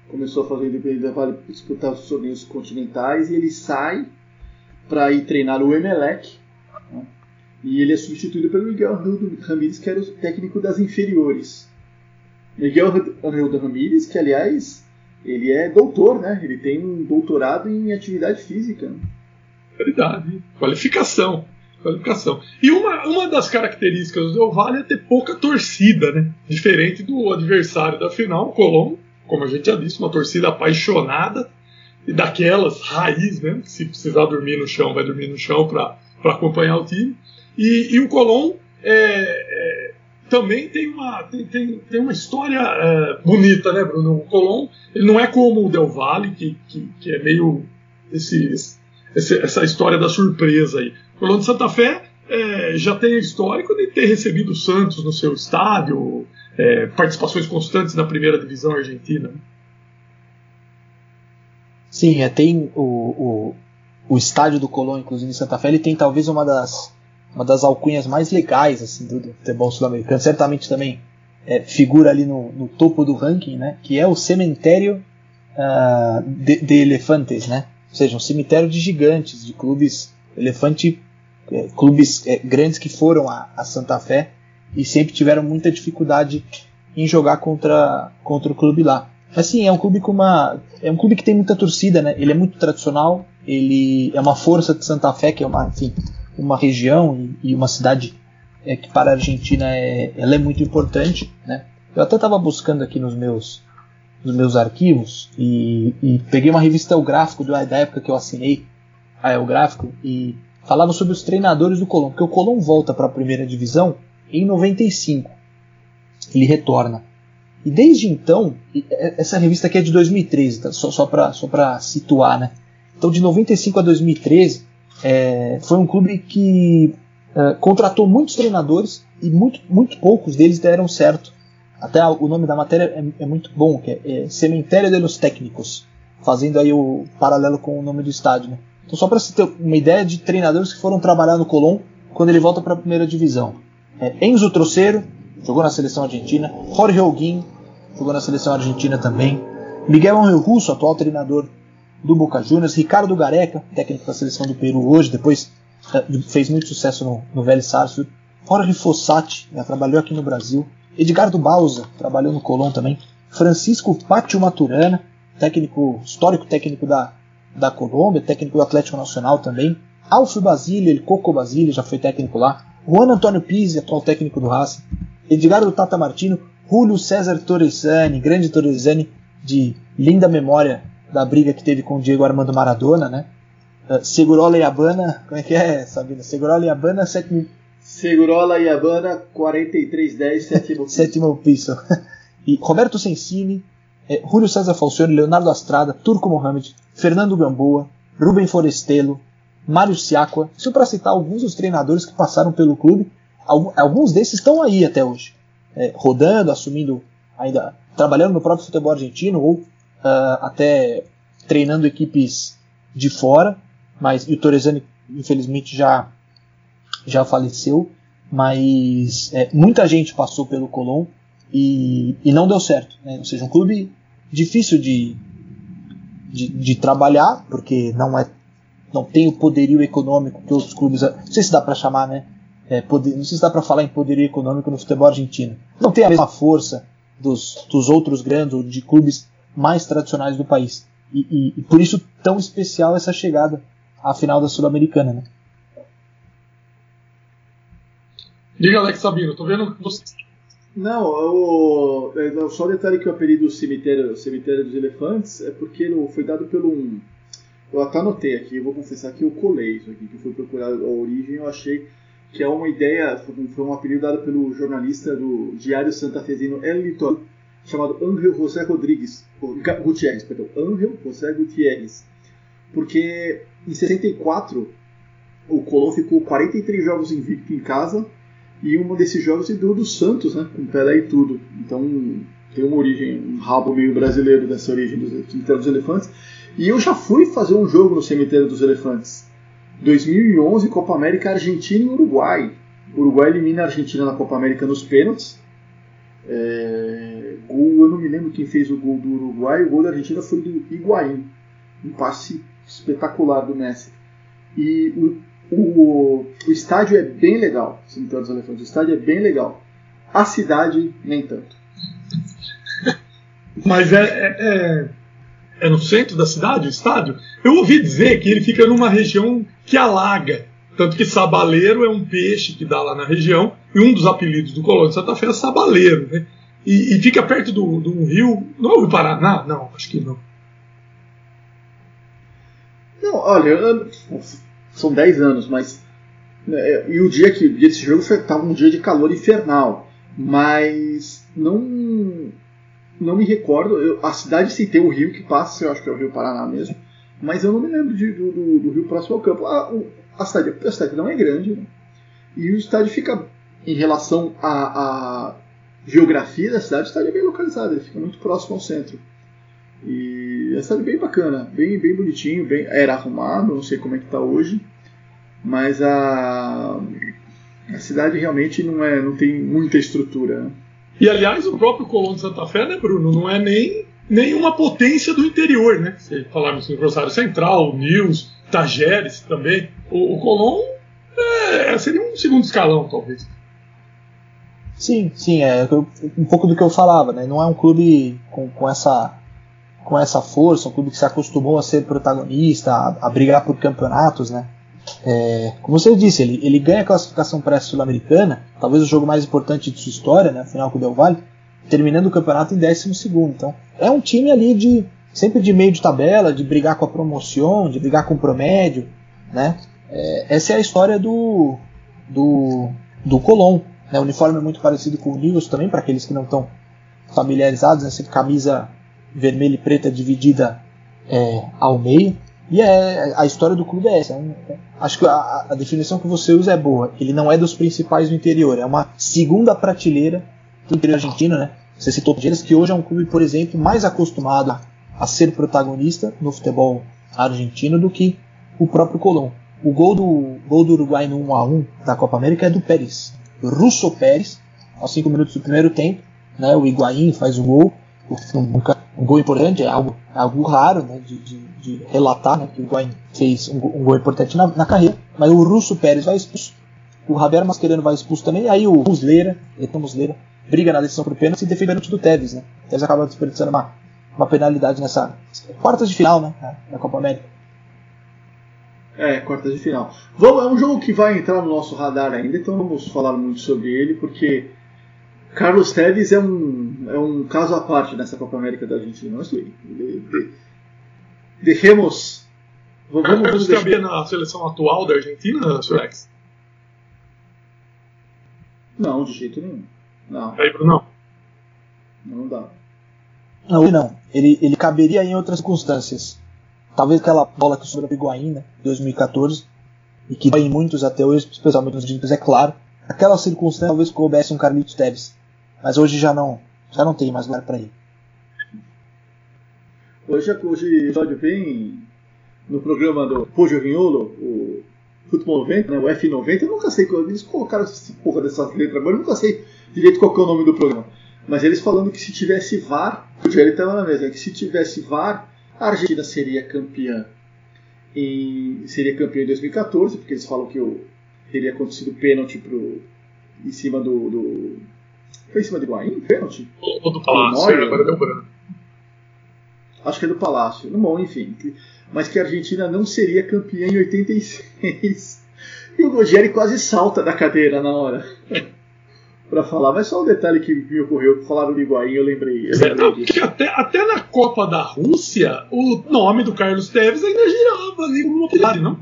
começou a fazer o Independente da Vale disputar os torneios continentais e ele sai para ir treinar o Emelec. Né? E ele é substituído pelo Miguel Ramírez, que era o técnico das inferiores. Miguel Angel Ramírez, que aliás, ele é doutor, né? Ele tem um doutorado em atividade física. Verdade. Qualificação. Qualificação. E uma, uma das características do Del Valle é ter pouca torcida, né? Diferente do adversário da final, o Colombo, como a gente já disse, uma torcida apaixonada e daquelas raiz, né? Se precisar dormir no chão, vai dormir no chão para acompanhar o time. E, e o Colón é, é, também tem uma, tem, tem, tem uma história é, bonita, né, Bruno? O Colón ele não é como o Del Valle, que, que, que é meio esse, esse, essa história da surpresa aí. O de Santa Fé é, já tem histórico de ter recebido o Santos no seu estádio, é, participações constantes na primeira divisão argentina. Sim, é, tem o, o, o estádio do Colón, inclusive em Santa Fé, ele tem talvez uma das, uma das alcunhas mais legais assim, do, do futebol sul-americano. Certamente também é, figura ali no, no, topo do ranking, né? Que é o cemitério uh, de, de, elefantes, né? Ou seja, um cemitério de gigantes, de clubes elefante, é, clubes é, grandes que foram a, a Santa Fé e sempre tiveram muita dificuldade em jogar contra, contra o clube lá. Mas sim, é um clube com uma. É um clube que tem muita torcida, né? Ele é muito tradicional, ele é uma força de Santa Fé, que é uma, enfim, uma região e, e uma cidade é, que para a Argentina é, ela é muito importante, né? Eu até estava buscando aqui nos meus, nos meus arquivos e, e peguei uma revista El Gráfico da época que eu assinei a El Gráfico e falava sobre os treinadores do Colón, porque o Colón volta para a primeira divisão em 95. Ele retorna. E desde então, essa revista aqui é de 2013, tá? só, só para só situar, né? Então, de 95 a 2013, é, foi um clube que é, contratou muitos treinadores e muito, muito poucos deles deram certo. Até o nome da matéria é, é muito bom, que é, é Cemitério de los Técnicos, fazendo aí o paralelo com o nome do estádio. Né? Então, só para você ter uma ideia de treinadores que foram trabalhar no Colón quando ele volta para a primeira divisão. É, Enzo Troceiro, jogou na seleção argentina. Jorge Holguín, jogou na seleção argentina também. Miguel Angel Russo, atual treinador do Boca Juniors. Ricardo Gareca, técnico da seleção do Peru hoje, depois uh, fez muito sucesso no, no Vélez Sarsfield. Jorge Fossati, já trabalhou aqui no Brasil. Edgardo Bausa, trabalhou no Colón também. Francisco Pátio Maturana, técnico, histórico técnico da, da Colômbia, técnico do Atlético Nacional também. Alfio Basile, ele Coco Basile, já foi técnico lá. Juan Antônio Pizzi, atual técnico do Racing. Edgardo Tata Martino, Julio César Torresani, grande Torresani, de linda memória da briga que teve com o Diego Armando Maradona, né? Uh, Segurola e Habana, como é que é, Sabina? Segurola e Habana, sétimo... Segurola e Habana, 4310, sétimo piso. sétimo piso. e Roberto Sensini, eh, Julio César Falcione, Leonardo Astrada, Turco Mohamed, Fernando Gamboa, Rubem Forestelo, Mário Siacqua, isso para citar alguns dos treinadores que passaram pelo clube, alguns desses estão aí até hoje, é, rodando, assumindo ainda, trabalhando no próprio futebol argentino ou uh, até treinando equipes de fora, mas o Torresani infelizmente já já faleceu, mas é, muita gente passou pelo Colón e, e não deu certo, né? ou seja, um clube difícil de, de, de trabalhar porque não é não tem o poderio econômico que outros clubes. Não sei se dá para chamar, né? É, poder, não sei se dá para falar em poderio econômico no futebol argentino. Não tem a mesma força dos, dos outros grandes ou de clubes mais tradicionais do país. E, e, e por isso tão especial essa chegada à final da Sul-Americana, né? Diga, Alex Sabino, tô vendo você. Não, o, é, só o detalhe que o apelido cemitério, cemitério dos elefantes é porque foi dado pelo um, eu até anotei aqui, eu vou confessar que eu colei isso aqui, que eu fui procurar a origem eu achei que é uma ideia, foi um apelido dado pelo jornalista do Diário Santa Fezino El Litoral, chamado Angel José Rodrigues, Gutierrez, perdão, Angel José Gutierrez. Porque em 64 o Colón ficou 43 jogos invicto em casa e um desses jogos se deu do Santos, né, com Pelé e tudo. Então tem uma origem, um rabo meio brasileiro dessa origem dos, dos elefantes. E eu já fui fazer um jogo no Cemitério dos Elefantes. 2011, Copa América Argentina e Uruguai. O Uruguai elimina a Argentina na Copa América nos pênaltis. É... Gol, eu não me lembro quem fez o gol do Uruguai. O gol da Argentina foi do Higuaín. Um passe espetacular do Messi. E o, o, o estádio é bem legal. Cemitério dos Elefantes. O estádio é bem legal. A cidade, nem tanto. Mas é, é, é é no centro da cidade, o estádio, eu ouvi dizer que ele fica numa região que alaga. Tanto que sabaleiro é um peixe que dá lá na região, e um dos apelidos do Colônia de Santa Fé é sabaleiro, né? E, e fica perto do, do rio. Não é o Paraná? Não, acho que não. Não, olha, são 10 anos, mas É, E o dia que desse jogo foi tava um dia de calor infernal, mas não não me recordo. eu- a cidade sim tem o rio que passa, eu acho que é o Rio Paraná mesmo, mas eu não me lembro de- do, do- do rio próximo ao campo. A, o- a cidade, a cidade não é grande, né? e o estádio fica em relação à, à geografia da cidade, o estádio é bem localizado, ele fica muito próximo ao centro. E é estádio bem bacana, bem, bem bonitinho, bem, era arrumado, não sei como é que está hoje, mas a, a cidade realmente não, é, não tem muita estrutura. né? E aliás, o próprio Colón de Santa Fé, né, Bruno, não é nem, nem uma potência do interior, né? Se falarmos em Rosário Central, Nils, Tajeres também. O, o Colón é, seria um segundo escalão, talvez. Sim, sim, é um pouco do que eu falava, né? Não é um clube com, com essa com essa força, um clube que se acostumou a ser protagonista, a, a brigar por campeonatos, né? É, como você disse, ele, ele ganha a classificação para a Sul-Americana, talvez o jogo mais importante de sua história, né? Afinal com o Del Valle, terminando o campeonato em 12 segundo. Então, é um time ali de sempre de meio de tabela, de brigar com a promoção, de brigar com o promédio, né? É, essa é a história do do, do Colón. Né? O uniforme é muito parecido com o Nils também, para aqueles que não estão familiarizados, né? Essa camisa vermelha e preta dividida é, ao meio. E é, a história do clube é essa. é um- é- acho que a, a definição que você usa é boa. Ele não é dos principais do interior, é uma segunda prateleira do interior argentino, né? Você citou Palmeiras, que hoje é um clube, por exemplo, mais acostumado a, ser protagonista no futebol argentino do que o próprio Colón. O gol do, gol do Uruguai no 1x1 da Copa América é do Pérez. Russo Pérez, aos 5 minutos do primeiro tempo. Né, o Higuaín faz o gol. Um, um gol importante, é algo, é algo raro né, de, de- de relatar né, que o Higuaín fez um, um gol importante na, na carreira. Mas o Russo Pérez vai expulso. O Javier Mascherano vai expulso também. Aí o Muslera, Etan Muslera, briga na decisão por pênalti e defende o pênalti do Tevez. Né? O Tevez acaba desperdiçando uma, uma penalidade nessa quartas de final né, da Copa América. É, quartas de final. Vamos, é um jogo que vai entrar no nosso radar ainda, então vamos falar muito sobre ele, porque Carlos Tevez é um, é um caso à parte nessa Copa América da Argentina. De- de- Deixemos. Vamos, vamos, Carlos cabia na seleção atual da Argentina, Sr. X? Não, de jeito nenhum. Não, Aí, Bruno. não dá. Não, não. Ele, ele caberia em outras circunstâncias. Talvez aquela bola que sobrou pro Higuaín, né, 2014, e que dói em muitos até hoje, especialmente nos argentinos, é claro. Aquela circunstância talvez coubesse um Carlitos Tevez. Mas hoje já não, já não tem mais lugar para ele. Hoje, hoje episódio bem no programa do Pojo Vinholo, o Futebol 90, né, o F90, eu nunca sei, eles colocaram essa porra dessas letras agora, eu nunca sei direito qual é o nome do programa. Mas eles falando que se tivesse VAR, o Jerry estava na mesa, que se tivesse VAR, a Argentina seria campeã em, seria campeã em 2014, porque eles falam que o, teria acontecido pênalti pro, em cima do, do. Foi em cima do Higuaín? Pênalti? O do Palácio, agora deu branco. Acho que é do Palácio. Bom, enfim. Mas que a Argentina não seria campeã em 86. E o Rogério quase salta da cadeira na hora. pra falar. Mas só um detalhe que me ocorreu. Falaram do Higuaín, eu lembrei. Eu lembrei não, porque até, até na Copa da Rússia, o nome do Carlos Tevez ainda girava ali como uma não?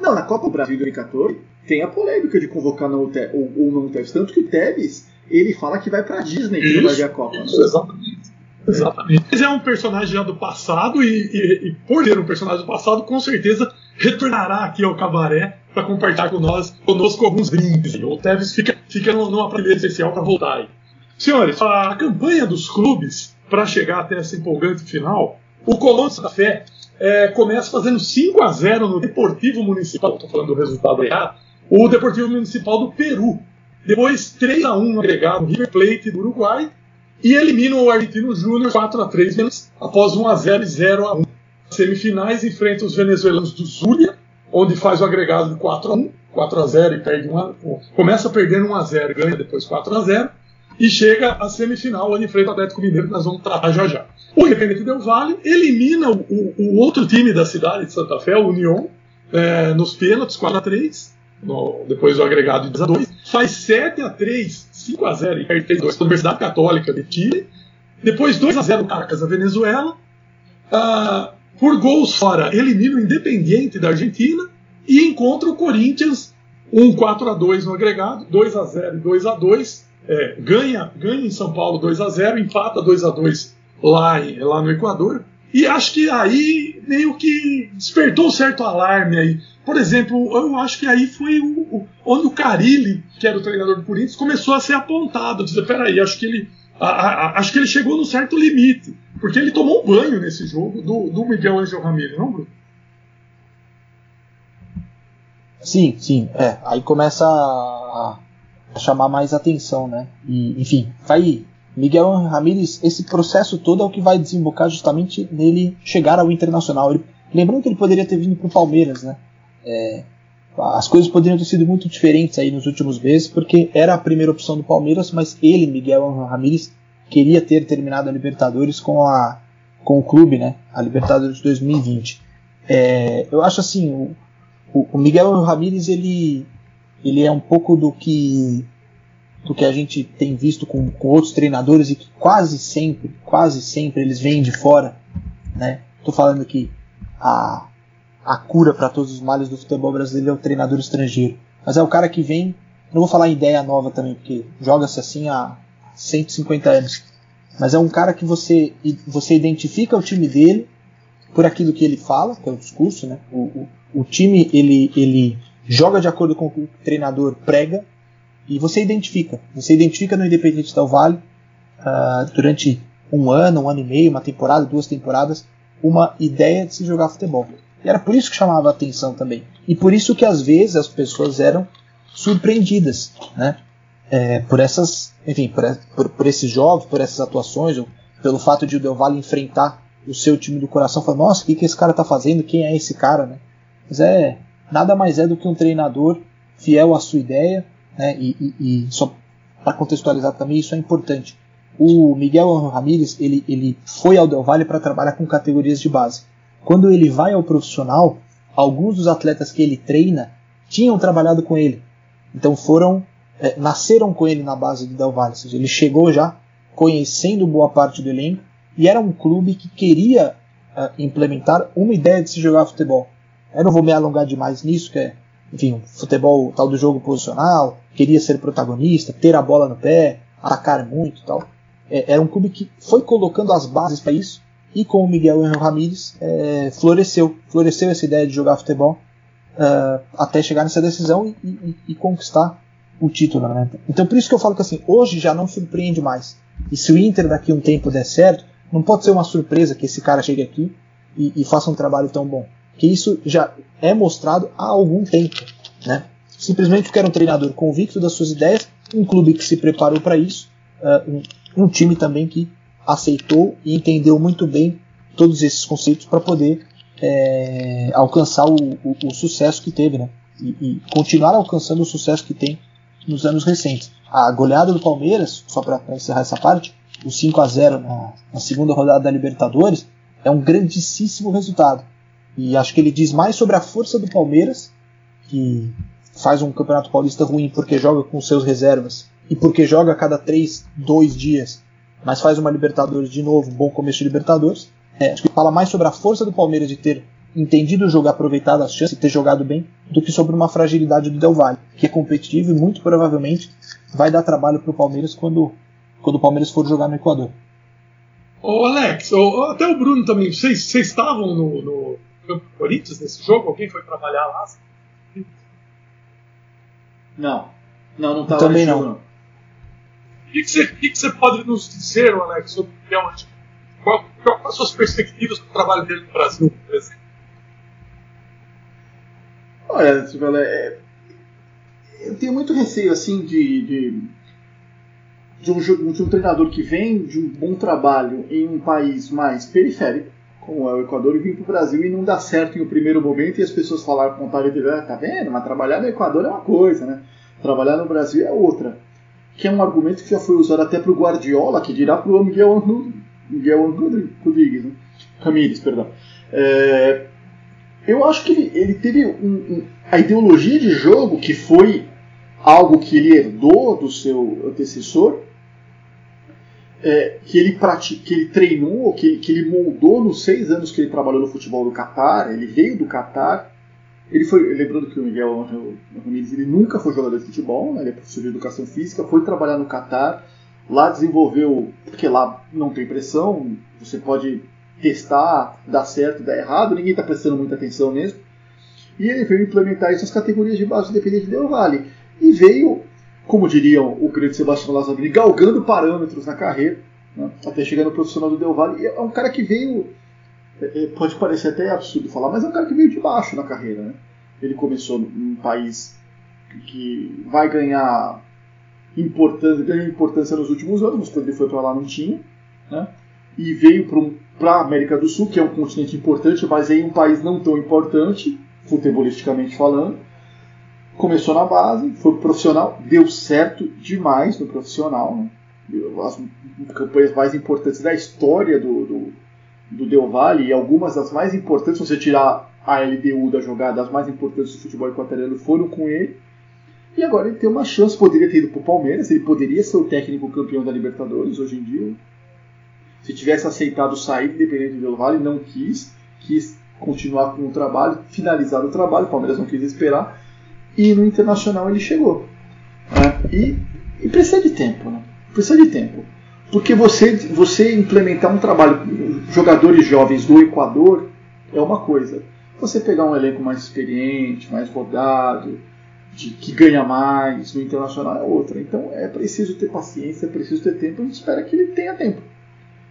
Não, na Copa do Brasil de 2014 tem a polêmica de convocar não o Te- ou, ou não o Tevez. Tanto que o Tevez, ele fala que vai pra Disney que não vai ver a Copa. né? Isso, exatamente. Exatamente. Mas é um personagem já do passado e, e- e por ser um personagem do passado, com certeza retornará aqui ao cabaré para compartilhar com nós, conosco alguns brindes. O Tevez fica, fica numa prateleira especial para voltar aí. Senhores, a campanha dos clubes para chegar até essa empolgante final, o Colón de Santa Fé é, começa fazendo 5 a 0 no Deportivo Municipal, estou falando do resultado errado, o Deportivo Municipal do Peru. Depois 3 a 1 no agregado River Plate do Uruguai e eliminam o Argentino Júnior 4 a 3 menos após 1 a 0 e 0 a 1. Semifinais enfrenta os venezuelanos do Zulia, onde faz o agregado de 4 a 1, 4 a 0 e perde 1 a, começa perdendo 1 a 0 e ganha depois 4 a 0 e chega à semifinal onde enfrenta o Atlético Mineiro que nós vamos tratar já já. O Independente Del Valle elimina o, o- o outro time da cidade de Santa Fé, o União, é, nos pênaltis 4 a 3 no- depois do agregado de 2 a 2 faz 7 a 3 5 a 0 e perde 3 a 2 com a Universidade Católica de Chile depois 2 a 0 no Caracas da Venezuela Ah, por gols fora elimina o Independiente da Argentina e encontra o Corinthians um 4 a 2 no agregado, 2 a 0 e 2 a 2 é, ganha, ganha em São Paulo 2 a 0 empata 2 a 2 lá, lá no Equador. E acho que aí meio que despertou um certo alarme aí. Por exemplo, eu acho que aí foi o, o, onde o Carilli, que era o treinador do Corinthians, começou a ser apontado. Dizer, peraí, acho que ele. A, a, acho que ele chegou num certo limite. Porque ele tomou um banho nesse jogo do, do Miguel Angel Ramírez, não, Bruno? Sim, sim. É, aí começa a, a chamar mais atenção, né? E, enfim, vai. Miguel Ramírez, esse processo todo é o que vai desembocar justamente nele chegar ao Internacional. Ele, lembrando que ele poderia ter vindo para o Palmeiras, né? É, as coisas poderiam ter sido muito diferentes aí nos últimos meses, porque era a primeira opção do Palmeiras, mas ele, Miguel Ramírez, queria ter terminado a Libertadores com, a, com o clube, né? A Libertadores 2020. É, eu acho assim, o, o Miguel Ramírez ele, ele é um pouco do que do que a gente tem visto com, com outros treinadores e que quase sempre, quase sempre eles vêm de fora, né? Tô falando que a, a cura para todos os males do futebol brasileiro é o treinador estrangeiro, mas é o cara que vem, não vou falar ideia nova também, porque joga-se assim há 150 anos, mas é um cara que você você identifica o time dele por aquilo que ele fala, que é o discurso, né? O, o, o time ele, ele joga de acordo com o que o treinador prega e você identifica. Você identifica no Independente Del Vale uh, durante um ano, um ano e meio, uma temporada, duas temporadas, uma ideia de se jogar futebol. E era por isso que chamava a atenção também. E por isso que às vezes as pessoas eram surpreendidas, né? É, por essas, enfim, por, por, por, esses jogos, por essas atuações, ou pelo fato de o Del Valle enfrentar o seu time do coração, falar, nossa, o que, que esse cara está fazendo? Quem é esse cara, né? Mas é nada mais é do que um treinador fiel à sua ideia, né? E, e, e só para contextualizar também isso é importante. O Miguel Ramírez ele, ele foi ao Del Valle para trabalhar com categorias de base. Quando ele vai ao profissional, alguns dos atletas que ele treina tinham trabalhado com ele, então foram é, nasceram com ele na base do Del Valle. Seja, ele chegou já conhecendo boa parte do elenco e era um clube que queria uh, implementar uma ideia de se jogar futebol. Eu não vou me alongar demais nisso, que é, enfim, futebol tal do jogo posicional, queria ser protagonista, ter a bola no pé, atacar muito tal. É, era um clube que foi colocando as bases para isso e com o Miguel Ramírez é, floresceu, floresceu essa ideia de jogar futebol uh, até chegar nessa decisão e, e, e, conquistar o título. Né? Então por isso que eu falo que assim, hoje já não surpreende mais. E se o Inter daqui a um tempo der certo, não pode ser uma surpresa que esse cara chegue aqui e, e faça um trabalho tão bom que isso já é mostrado há algum tempo. Né? Simplesmente porque era um treinador convicto das suas ideias, um clube que se preparou para isso, uh, um, um, time também que aceitou e entendeu muito bem todos esses conceitos para poder é, alcançar o, o, o, sucesso que teve, né? E, e, continuar alcançando o sucesso que tem nos anos recentes. A goleada do Palmeiras, só para encerrar essa parte, o 5 a 0 na, na segunda rodada da Libertadores, é um grandíssimo resultado e acho que ele diz mais sobre a força do Palmeiras, que faz um campeonato paulista ruim porque joga com seus reservas e porque joga a cada 3, 2 dias, mas faz uma Libertadores de novo, um bom começo de Libertadores. É, acho que fala mais sobre a força do Palmeiras de ter entendido o jogo, aproveitado as chances e ter jogado bem, do que sobre uma fragilidade do Del Valle, que é competitivo e muito provavelmente vai dar trabalho para o Palmeiras quando, quando o Palmeiras for jogar no Equador. Ô Alex, ô, até o Bruno também, vocês, vocês estavam no, no campo do Corinthians nesse jogo? Alguém foi trabalhar lá? Não. Não, não estava Também não. O que, que, você, que, que pode nos dizer, Alex, sobre o Qual, qual, quais as suas perspectivas para o trabalho dele no Brasil, por exemplo? Olha, Silvela, é, eu tenho muito receio assim de, de, de, um, de um treinador que vem de um bom trabalho em um país mais periférico como é o Equador, e vir para o Brasil e não dá certo em um primeiro momento e as pessoas com vontade dele, ah, tá vendo? Mas trabalhar no Equador é uma coisa, né? Trabalhar no Brasil é outra. Que é um argumento que já foi usado até para o Guardiola, que dirá para o Miguel, Miguel Rodrigues, né? Perdão. É, eu acho que ele, ele teve um, um, a ideologia de jogo que foi algo que ele herdou do seu antecessor, é, que, ele pratica, que ele treinou, que, que ele moldou nos seis anos que ele trabalhou no futebol do Catar, ele veio do Catar, Ele foi, lembrando que o Miguel Ramírez ele nunca foi jogador de futebol, né? ele é professor de educação física, foi trabalhar no Catar, lá desenvolveu, porque lá não tem pressão, você pode testar, dar certo, dar errado, ninguém está prestando muita atenção mesmo. E ele veio implementar isso nas categorias de base do Independente Del Vale. E veio, como diriam o grande Sebastião Lazzarini, galgando parâmetros na carreira, né? até chegar no profissional do Del Valle. E é um cara que veio pode parecer até absurdo falar, mas é um cara que veio de baixo na carreira. Né? Ele começou num país que vai ganhar importância, ganha importância nos últimos anos, mas quando ele foi para lá não tinha. Né? E veio para a América do Sul, que é um continente importante, mas em um país não tão importante, futebolisticamente falando. Começou na base, foi pro profissional, deu certo demais no profissional. Né? As campanhas mais importantes da história do, do do Del Valle e algumas das mais importantes, se você tirar a LDU da jogada, as mais importantes do futebol equatoriano foram com ele. E agora ele tem uma chance, poderia ter ido para o Palmeiras, ele poderia ser o técnico campeão da Libertadores hoje em dia. Se tivesse aceitado sair independente do Del Valle, não quis, quis continuar com o trabalho, finalizar o trabalho, o Palmeiras não quis esperar, e no Internacional ele chegou. Né? E, e precisa de tempo, né? precisa de tempo. Porque você, você implementar um trabalho, jogadores jovens do Equador, é uma coisa. Você pegar um elenco mais experiente, mais rodado, de, que ganha mais no internacional é outra. Então é preciso ter paciência, é preciso ter tempo. A gente espera que ele tenha tempo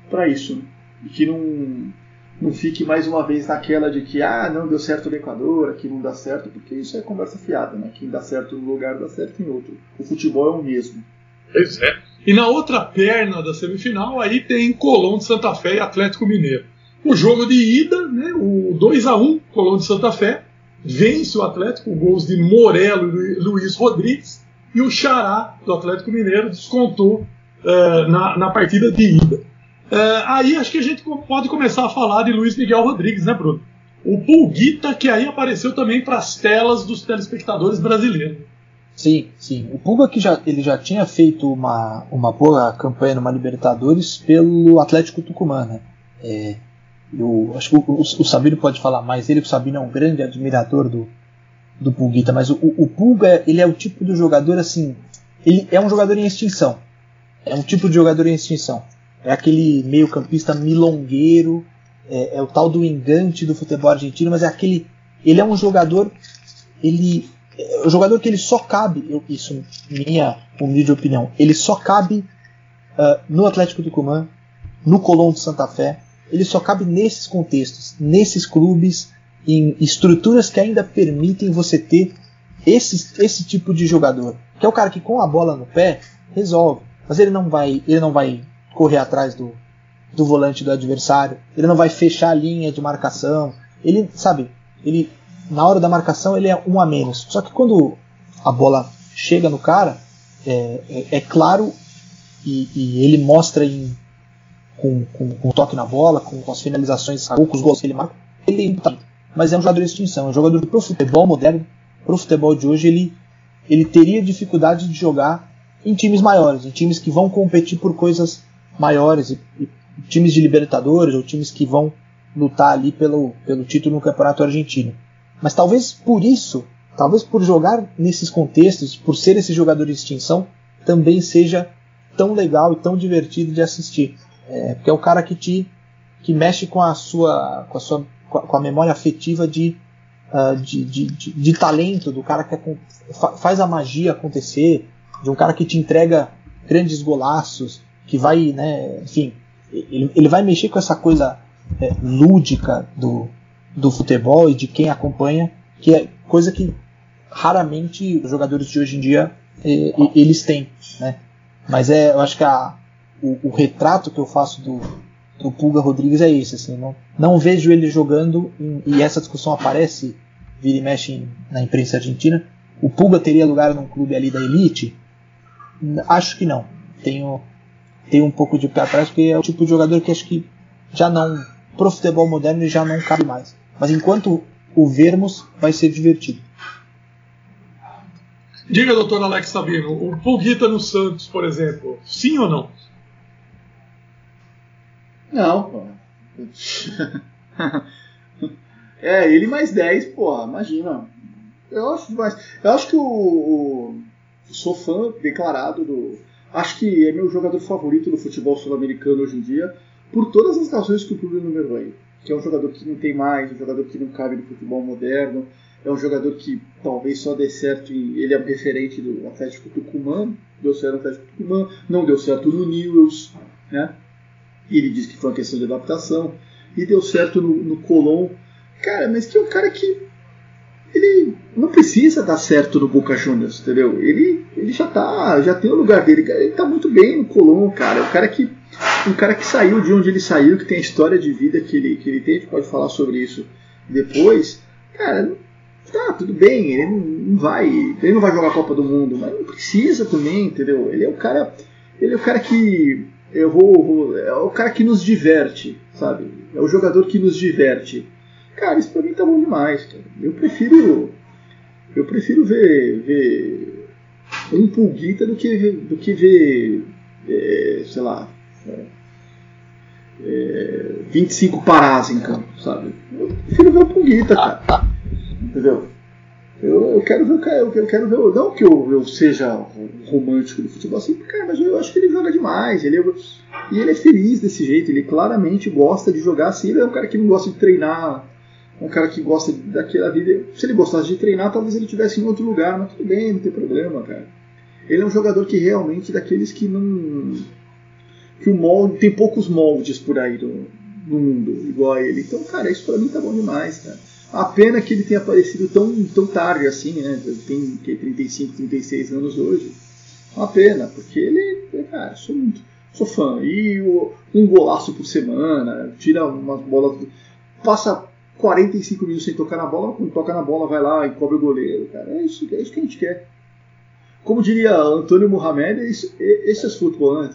para isso. E que não, não fique mais uma vez naquela de que ah, não deu certo no Equador, aqui não dá certo, porque isso é conversa fiada. Né? Quem dá certo num lugar dá certo em outro. O futebol é o mesmo. Pois é. E na outra perna da semifinal, aí tem Colón de Santa Fé e Atlético Mineiro. O jogo de ida, né, o 2 a 1 Colón de Santa Fé, vence o Atlético gols de Morelo e Luiz Rodrigues, e o Xará do Atlético Mineiro descontou uh, na, na partida de ida. Uh, aí acho que a gente pode começar a falar de Luiz Miguel Rodrigues, né, Bruno? O Pulguita, que aí apareceu também para as telas dos telespectadores brasileiros. Sim, sim. O Pulga que já, ele já tinha feito uma, uma boa campanha numa Libertadores pelo Atlético Tucumã, né? É, eu acho que o, o, o, Sabino pode falar mais dele, o Sabino é um grande admirador do, do Pulguita, mas o, o Pulga ele é o tipo do jogador assim, ele é um jogador em extinção. É um tipo de jogador em extinção. É aquele meio campista milongueiro, é, é o tal do engante do futebol argentino, mas é aquele, ele é um jogador, ele o jogador que ele só cabe, eu, isso minha humilde opinião, ele só cabe uh, no Atlético Tucumã, no Colón de Santa Fé, ele só cabe nesses contextos, nesses clubes, em estruturas que ainda permitem você ter esse, esse tipo de jogador, que é o cara que com a bola no pé resolve, mas ele não vai, ele não vai correr atrás do, do volante do adversário, ele não vai fechar a linha de marcação, ele sabe, ele na hora da marcação ele é um a menos. Só que quando a bola chega no cara, é, é, é claro e, e, ele mostra em, com, com, com, o toque na bola, com, com as finalizações, poucos gols que ele marca, ele tá, mas é um jogador de extinção, é um jogador pro futebol moderno, pro futebol de hoje ele, ele teria dificuldade de jogar em times maiores, em times que vão competir por coisas maiores, e, e times de Libertadores ou times que vão lutar ali pelo, pelo título no Campeonato Argentino. Mas talvez por isso, talvez por jogar nesses contextos, por ser esse jogador de extinção, também seja tão legal e tão divertido de assistir. É, porque é o cara que te que mexe com a sua com a sua com a memória afetiva de, uh, de, de, de, de, talento do cara que é, faz a magia acontecer, de um cara que te entrega grandes golaços, que vai, né, enfim, ele, ele vai mexer com essa coisa é, lúdica do, do futebol e de quem acompanha, que é coisa que raramente os jogadores de hoje em dia eh, eles têm, né? Mas é, eu acho que a, o, o, retrato que eu faço do, do Pulga Rodrigues é esse, assim, não, não vejo ele jogando em, e essa discussão aparece vira e mexe em, na imprensa argentina. O Pulga teria lugar num clube ali da elite? Acho que não. Tenho, tenho um pouco de pé atrás porque é o tipo de jogador que acho que já não pro futebol moderno já não cabe mais. Mas enquanto o vermos, vai ser divertido. Diga, doutor Alex Sabino, o Pulguita no Santos, por exemplo, sim ou não? Não, pô. É, ele mais 10, porra, imagina. Eu acho demais. Eu acho que o, o. Sou fã declarado do. Acho que é meu jogador favorito do futebol sul-americano hoje em dia, por todas as razões que o Bruno numerou aí. Que é um jogador que não tem mais, um jogador que não cabe no futebol moderno, é um jogador que talvez só dê certo em. Ele é referente do Atlético Tucumã, deu certo no Atlético Tucumã, não deu certo no Newells, né? Ele disse que foi uma questão de adaptação, e deu certo no, no Colón. Cara, mas que é um cara que. Ele não precisa dar certo no Boca Juniors, entendeu? Ele, ele já tá. já tem o lugar dele, ele tá muito bem no Colón, cara. É um cara que. Um cara que saiu de onde ele saiu, que tem a história de vida que ele, que ele tem, a gente pode falar sobre isso depois. Cara, tá, tudo bem, ele não, não vai. Ele não vai jogar a Copa do Mundo, mas não precisa também, entendeu? Ele é o cara. Ele é o cara que. Eu vou, vou, É o cara que nos diverte, sabe? É o jogador que nos diverte. Cara, isso pra mim tá bom demais, cara. Eu prefiro. Eu prefiro ver. ver um pulguita do que, do que ver. É, sei lá. É, é, 25 parás em campo, sabe? Eu prefiro ver o pulguita, cara. Entendeu? Eu, eu quero ver o cara, eu, eu quero ver. Não que eu, eu seja romântico do futebol assim, cara, mas eu acho que ele joga demais. Ele, e ele é feliz desse jeito, ele claramente gosta de jogar assim. Ele é um cara que não gosta de treinar, é um cara que gosta daquela vida. Se ele gostasse de treinar, talvez ele estivesse em outro lugar, mas tudo bem, não tem problema, cara. Ele é um jogador que realmente daqueles que não. Que o molde. tem poucos moldes por aí no, mundo, igual a ele. Então, cara, isso pra mim tá bom demais, cara. A pena que ele tenha aparecido tão, tão tarde assim, né? Tem que 35, 36 anos hoje. Uma pena, porque ele, cara, sou muito, sou fã. E o, um golaço por semana, tira umas bolas, passa 45 minutos sem tocar na bola, quando toca na bola vai lá e cobre o goleiro, cara. É isso, é isso que a gente quer. Como diria Antônio Mohamed, é isso, esse é futebol, né,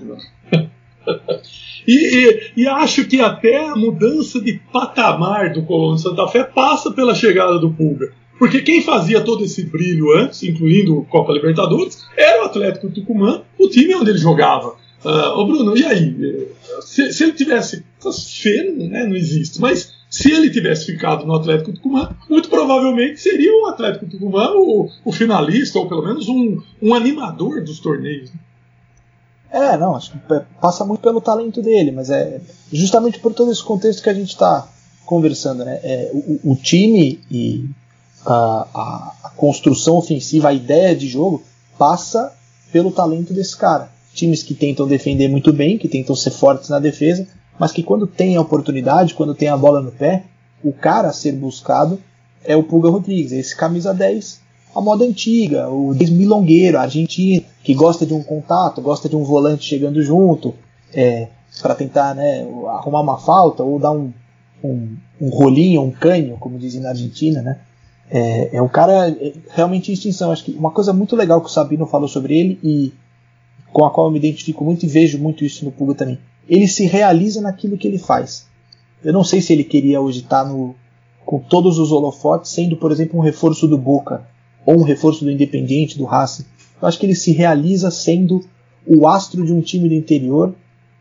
e, e, e, acho que até a mudança de patamar do Colônia Santa Fé passa pela chegada do Pulga. Porque quem fazia todo esse brilho antes, incluindo o Copa Libertadores, era o Atlético Tucumã, o time onde ele jogava. Uh, Bruno, e aí? Se, se ele tivesse. Feio, né, não existe, mas se ele tivesse ficado no Atlético Tucumã, muito provavelmente seria o Atlético Tucumã o, o finalista, ou pelo menos um, um animador dos torneios. Né? É, não, acho que passa muito pelo talento dele, mas é justamente por todo esse contexto que a gente está conversando, né? É, o, o, time e a, a, a, construção ofensiva, a ideia de jogo passa pelo talento desse cara. Times que tentam defender muito bem, que tentam ser fortes na defesa, mas que quando tem a oportunidade, quando tem a bola no pé, o cara a ser buscado é o Pulga Rodrigues, esse camisa 10 a moda antiga, o desmilongueiro, argentino, que gosta de um contato, gosta de um volante chegando junto, é, para tentar né, arrumar uma falta ou dar um, um, um rolinho, um canho, como dizem na Argentina, né? É, é um cara é, realmente em extinção. Acho que uma coisa muito legal que o Sabino falou sobre ele e com a qual eu me identifico muito e vejo muito isso no Puga também. Ele se realiza naquilo que ele faz. Eu não sei se ele queria hoje estar no, com todos os holofotes, sendo, por exemplo, um reforço do Boca ou um reforço do Independiente, do Racing. Eu acho que ele se realiza sendo o astro de um time do interior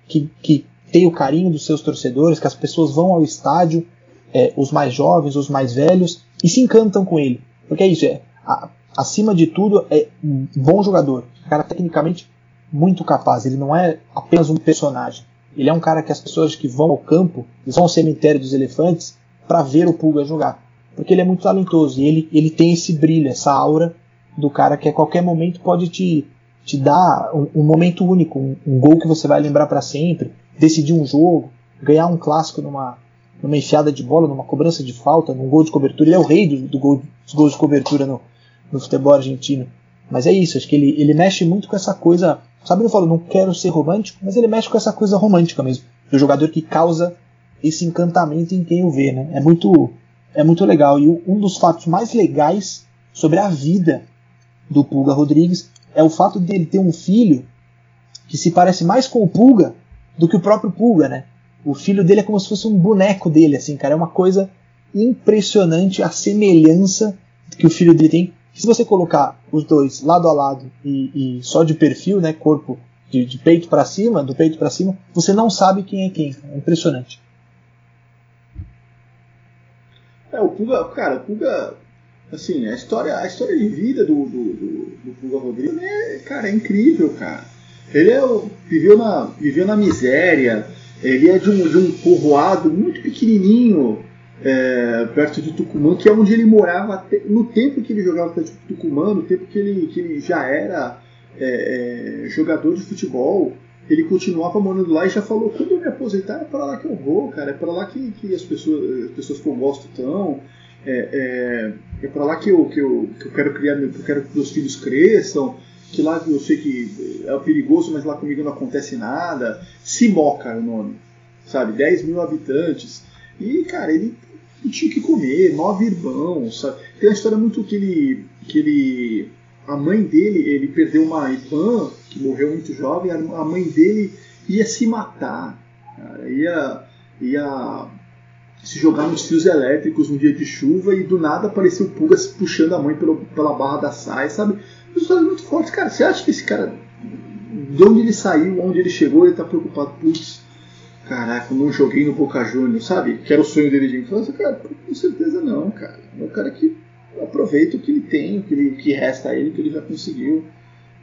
que, que tem o carinho dos seus torcedores, que as pessoas vão ao estádio, é, os mais jovens, os mais velhos, e se encantam com ele. Porque é isso, é, a, acima de tudo, é um bom jogador, um cara tecnicamente muito capaz. Ele não é apenas um personagem. Ele é um cara que as pessoas que vão ao campo, vão ao cemitério dos elefantes, para ver o Pulga jogar porque ele é muito talentoso e ele, ele tem esse brilho, essa aura do cara que a qualquer momento pode te, te dar um, um momento único, um, um, gol que você vai lembrar para sempre, decidir um jogo, ganhar um clássico numa, numa enfiada de bola, numa cobrança de falta, num gol de cobertura. Ele é o rei do, do gol, dos gols de cobertura no, no futebol argentino. Mas é isso, acho que ele, ele mexe muito com essa coisa. Sabe, eu falo, não quero ser romântico, mas ele mexe com essa coisa romântica mesmo. Do jogador que causa esse encantamento em quem o vê, né? É muito é muito legal. E um dos fatos mais legais sobre a vida do Pulga Rodrigues é o fato dele ter um filho que se parece mais com o Pulga do que o próprio Pulga, né? O filho dele é como se fosse um boneco dele, assim, cara. É uma coisa impressionante a semelhança que o filho dele tem. Se você colocar os dois lado a lado e, e só de perfil, né, corpo de, de peito para cima, do peito para cima, você não sabe quem é quem. É impressionante. É, o Puga, cara, o Puga, assim, a história, a história de vida do, do, do, do Puga Rodrigues é, cara, é incrível, cara. Ele é, viveu, na, viveu na miséria, ele é de um, de um povoado muito pequenininho, é, perto de Tucumã, que é onde ele morava no tempo que ele jogava de Tucumã, no tempo que ele, que ele já era é, é, jogador de futebol. Ele continuava morando lá e já falou: quando eu me aposentar é para lá que eu vou, cara, é para lá que, que as, pessoas, as pessoas que eu gosto estão. É, é, é para lá que eu, que, eu, que eu quero criar, que eu quero que meus filhos cresçam, que lá eu sei que é perigoso, mas lá comigo não acontece nada. Simoca é o nome, sabe? 10 mil habitantes. E, cara, ele não tinha o que comer, nove irmãos, sabe? Tem uma história muito que ele. que ele. A mãe dele, ele perdeu uma irmã que morreu muito jovem, a mãe dele ia se matar, cara, ia, ia se jogar nos fios elétricos num dia de chuva e do nada apareceu o Pugas puxando a mãe pelo, pela barra da saia, sabe? Histórias muito fortes. Cara, você acha que esse cara, de onde ele saiu, onde ele chegou, ele tá preocupado? Putz, caraca, não joguei no Boca Juniors, sabe? Que era o sonho dele de infância. Cara, com certeza não, cara. É um cara que aproveita o que ele tem, o que, ele, o que resta a ele, o que ele já conseguiu.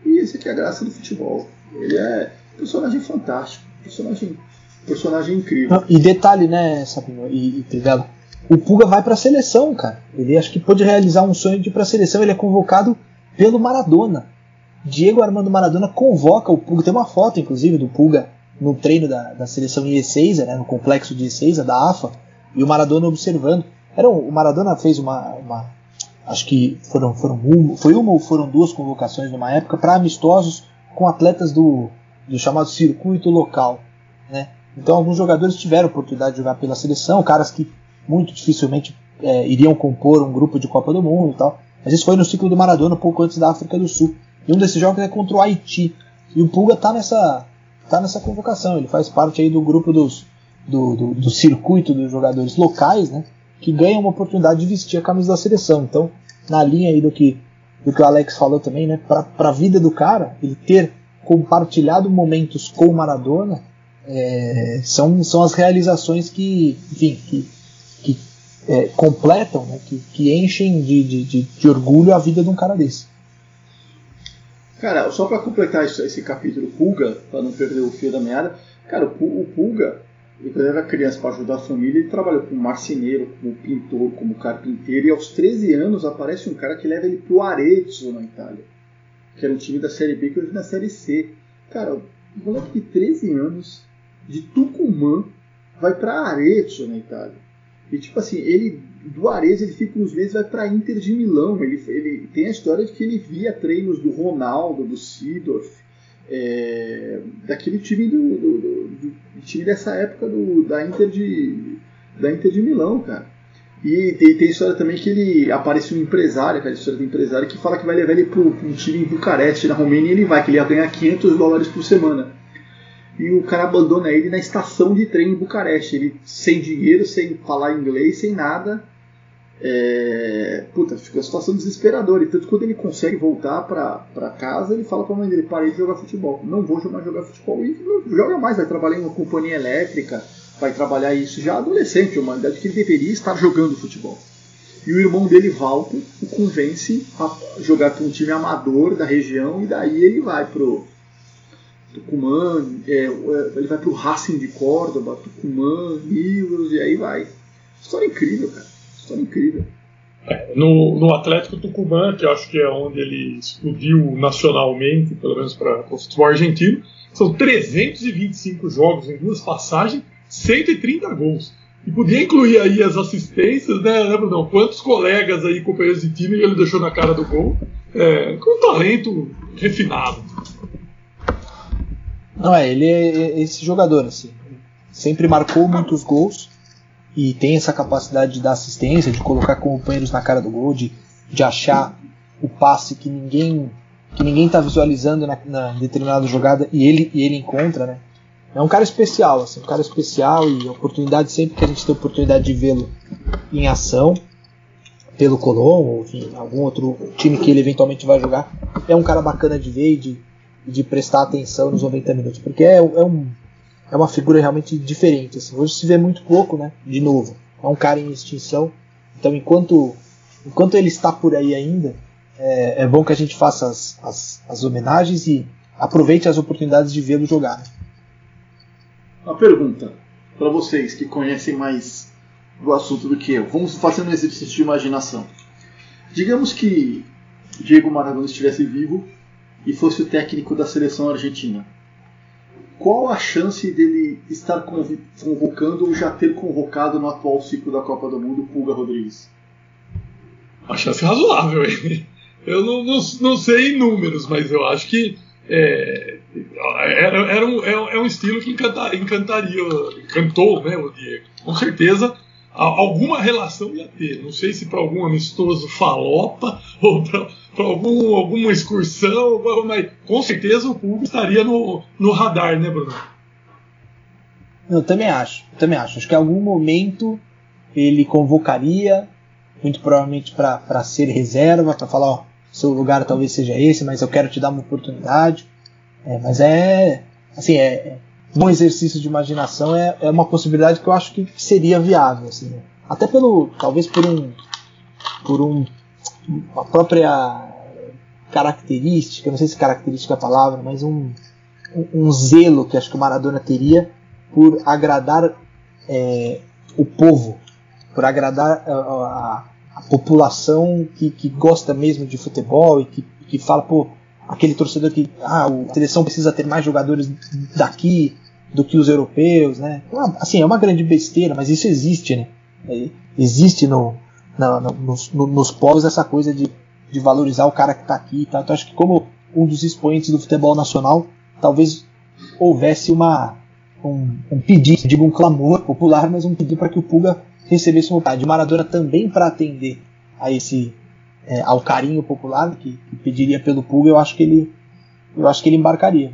E esse aqui é a graça do futebol. Ele é um personagem fantástico, personagem, personagem incrível. Não, e detalhe, né, Sabino e, e? O Puga vai pra seleção, cara. Ele acho que pôde realizar um sonho de ir pra seleção. Ele é convocado pelo Maradona. Diego Armando Maradona convoca o Puga. Tem uma foto, inclusive, do Puga no treino da, da seleção em Ezeiza, né, no complexo de Ezeiza, da AFA, e o Maradona observando. Era um- o Maradona fez uma, uma- acho que foram, foram uma, foi uma ou foram duas convocações numa época para amistosos com atletas do, do chamado circuito local, né? Então alguns jogadores tiveram oportunidade de jogar pela seleção, caras que muito dificilmente é, iriam compor um grupo de Copa do Mundo e tal. Mas isso foi no ciclo do Maradona, pouco antes da África do Sul. E um desses jogos é contra o Haiti. E o Pulga tá nessa, tá nessa convocação. Ele faz parte aí do grupo dos, do, do, do circuito dos jogadores locais, né? Que ganham uma oportunidade de vestir a camisa da seleção. Então, na linha aí do que, do que o Alex falou também, né? Para a vida do cara, ele ter compartilhado momentos com o Maradona é, são, são as realizações que, enfim, que, que é, completam, né? que, que enchem de, de, de, de orgulho a vida de um cara desse. Cara, só pra completar esse capítulo Pulga, pra não perder o fio da meada, cara, o Pulga, ele, quando era criança para ajudar a família, ele trabalhou como marceneiro, como pintor, como carpinteiro, e aos 13 anos aparece um cara que leva ele pro Arezzo, na Itália, que era um time da Série B que hoje é na Série C. Cara, um moleque de 13 anos, de Tucumã, vai pra Arezzo, na Itália. E tipo assim, ele do Arezzo ele fica uns meses vai pra Inter de Milão. Ele, ele tem a história de que ele via treinos do Ronaldo, do Sidorf, é, daquele time do, do- do- do time dessa época do, da Inter de da Inter de Milão, cara. E tem, tem história também que ele aparece um empresário, aquela história do empresário que fala que vai levar ele para um time em Bucareste, na Romênia, e ele vai, que ele ia ganhar 500 dólares por semana e o cara abandona ele na estação de trem em Bucareste. Ele sem dinheiro, sem falar inglês, sem nada. É... Puta, fica uma situação desesperadora. E tanto quando ele consegue voltar pra, pra casa, ele fala pra mãe dele: parei de jogar futebol. Não vou mais jogar futebol. E não joga mais, vai trabalhar em uma companhia elétrica, vai trabalhar isso já adolescente, uma idade que ele deveria estar jogando futebol. E o irmão dele, Walter, o convence a jogar para um time amador da região, e daí ele vai pro, Tucumã, é, ele vai pro Racing de Córdoba, Tucumã, Nivos, e aí vai. História incrível, cara. História incrível. No, no Atlético Tucumã, que eu acho que é onde ele explodiu nacionalmente, pelo menos para o futebol argentino, são 325 jogos em duas passagens, 130 gols. E podia incluir aí as assistências, né, né Brunão? Quantos colegas aí, companheiros de time, ele deixou na cara do gol, é, com um talento refinado. Não é, ele é esse jogador, assim. Sempre marcou muitos gols e tem essa capacidade de dar assistência, de colocar companheiros na cara do gol, de, de achar o passe que ninguém que ninguém está visualizando na, na determinada jogada e ele, e ele encontra, né? É um cara especial, assim, um cara especial e oportunidade, sempre que a gente tem oportunidade de vê-lo em ação, pelo Colom, ou enfim, algum outro time que ele eventualmente vai jogar, é um cara bacana de ver e de, de prestar atenção nos 90 minutos, porque é, é, um, é uma figura realmente diferente. Assim. Hoje se vê muito pouco, né? De novo, é um cara em extinção Então, enquanto, enquanto ele está por aí ainda, é, é bom que a gente faça as, as, as homenagens e aproveite as oportunidades de vê-lo jogar. Uma pergunta para vocês que conhecem mais do assunto do que eu. Vamos fazer um exercício de imaginação. Digamos que Diego Maradona estivesse vivo e fosse o técnico da seleção argentina. Qual a chance dele estar convocando ou já ter convocado no atual ciclo da Copa do Mundo Pulga Rodrigues? A chance é razoável. Hein? Eu não, não, não sei em números, mas eu acho que é, era, era um, é, um é estilo que encanta, encantaria, encantou né, o Diego. Com certeza alguma relação ia ter. Não sei se para algum amistoso falopa ou para algum, alguma excursão, mas com certeza o público estaria no, no radar, né, Bruno? Eu também acho, também acho. Acho que em algum momento ele convocaria, muito provavelmente para ser reserva, para falar, ó, seu lugar talvez seja esse, mas eu quero te dar uma oportunidade. É, mas é, assim, é, um exercício de imaginação é, é uma possibilidade que eu acho que seria viável, assim, até pelo, talvez por um, por um, uma própria característica, não sei se característica é a palavra, mas um, um, um zelo que acho que o Maradona teria por agradar é, o povo, por agradar a, a, a população que, que, gosta mesmo de futebol e que, que fala, pô, aquele torcedor que ah, a seleção precisa ter mais jogadores daqui, do que os europeus, né? Ah, assim, é uma grande besteira, mas isso existe, né? É, existe no, no, nos, no, nos povos essa coisa de, de valorizar o cara que está aqui e tal. Então acho que como um dos expoentes do futebol nacional, talvez houvesse uma, um, um pedido, digo um clamor popular, mas um pedido para que o Puga recebesse uma vontade. Maradona também para atender a esse é, ao carinho popular que, que, pediria pelo Puga, eu acho que ele eu acho que ele embarcaria.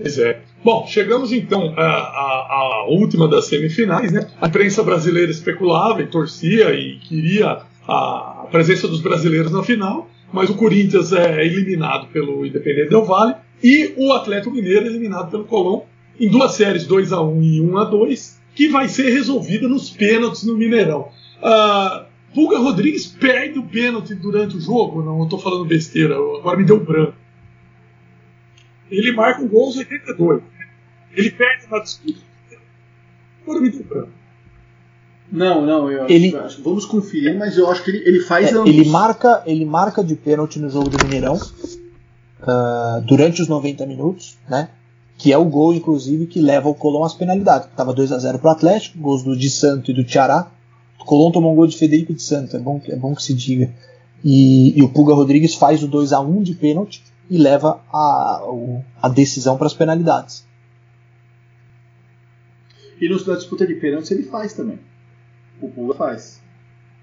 Pois é. Bom, chegamos então à, à, à, última das semifinais, né? A imprensa brasileira especulava e torcia e queria a presença dos brasileiros na final, mas o Corinthians é eliminado pelo Independente Del Vale e o Atlético Mineiro é eliminado pelo Colón em duas séries 2 a 1 e 1 a 2 que vai ser resolvida nos pênaltis no Mineirão. Uh, Pulga Rodrigues perde o pênalti durante o jogo? Não, eu tô falando besteira, agora me deu branco ele marca um gol aos 82. Ele perde uma disputa. Me deu Não, não, eu ele, acho, vamos conferir, mas eu acho que ele, ele faz é, Ele marca, ele marca de pênalti no jogo do Mineirão uh, durante os 90 minutos, né? Que é o gol, inclusive, que leva o Colón às penalidades. Tava 2 a 0 para o Atlético, gols do Di Santo e do Tiará. O Colón tomou um gol de Federico de Santo, é bom, é bom que se diga. E, e o Pulga Rodrigues faz o 2 a 1 de pênalti e leva a, a decisão para as penalidades. E no, na disputa de pênaltis ele faz também. O Pula faz.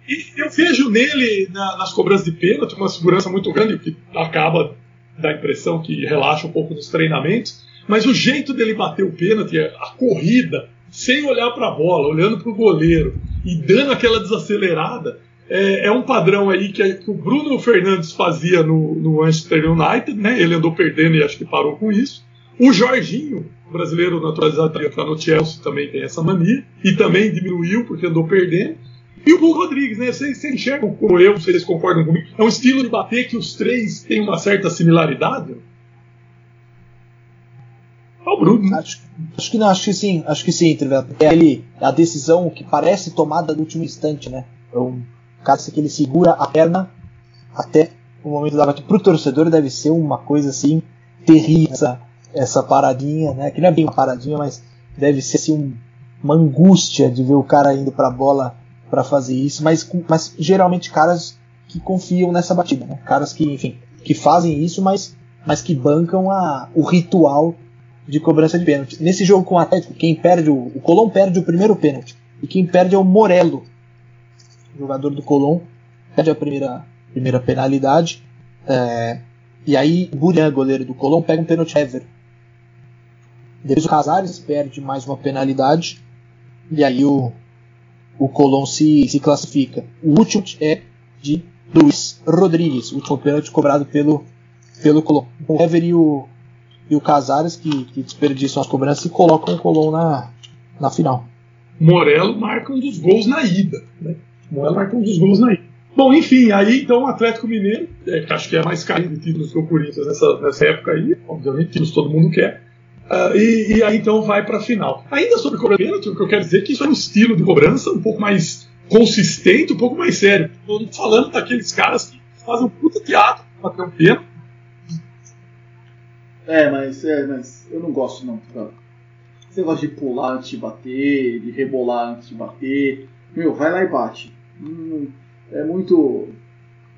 E eu vejo nele, na, nas cobranças de pênalti, uma segurança muito grande, que acaba da impressão que relaxa um pouco nos treinamentos, mas o jeito dele bater o pênalti, a corrida, sem olhar para a bola, olhando para o goleiro e dando aquela desacelerada, é, é, um padrão aí que, que, o Bruno Fernandes fazia no, no Manchester United, né? Ele andou perdendo e acho que parou com isso. O Jorginho, brasileiro naturalizado está no Chelsea, também tem essa mania e também diminuiu porque andou perdendo. E o Hugo Rodrigues, né? Vocês, enxergam como eu, vocês concordam comigo? É um estilo de bater que os três têm uma certa similaridade? o Bruno. Acho, acho, que não, acho que sim, acho que sim, Trivela. É ele, a decisão que parece tomada no último instante, né? É um, caso que ele segura a perna até o momento da batida. Para o torcedor deve ser uma coisa assim terrível essa, essa paradinha, né? Que não é bem uma paradinha, mas deve ser assim, um, uma angústia de ver o cara indo para a bola para fazer isso. Mas, mas geralmente caras que confiam nessa batida, né? Caras que, enfim, que fazem isso, mas, mas que bancam a, o ritual de cobrança de pênalti. Nesse jogo com o Atlético, quem perde o, o Colom perde o primeiro pênalti e quem perde é o Morello, jogador do Colón, perde a primeira, primeira penalidade. É, e aí Burian, goleiro do Colón, pega um pênalti ever. Depois o Casares perde mais uma penalidade. E aí o, o Colón se, se classifica. O último é de Luiz Rodrigues, o último pênalti cobrado pelo, pelo Colón. O Ever e o, e o Casares que, que desperdiçam as cobranças e colocam o Colón na, na final. Morello marca um dos gols na ida. Né? Morello marca um dos gols ida. Bom, enfim, aí então o Atlético Mineiro, é, que acho que é mais caído de títulos que o Corinthians nessa, nessa época aí, obviamente, títulos todo mundo quer. Uh, e, e, aí então vai para a final. Ainda sobre cobrança o que eu quero dizer é que isso é um estilo de cobrança um pouco mais consistente, um pouco mais sério. Estou falando daqueles caras que fazem um puta teatro para ter um pênalti. É, mas, é, mas eu não gosto não. Esse negócio de pular antes de bater, de rebolar antes de bater. Meu, vai lá e bate. Hum, é muito.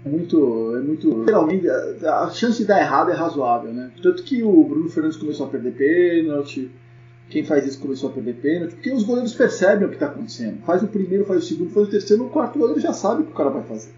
É muito. É muito. Geralmente a chance de dar errado é razoável, né? Tanto que o Bruno Fernandes começou a perder pênalti. Quem faz isso começou a perder pênalti, porque os goleiros percebem o que está acontecendo. Faz o primeiro, faz o segundo, faz o terceiro, no quarto o goleiro já sabe o que o cara vai fazer.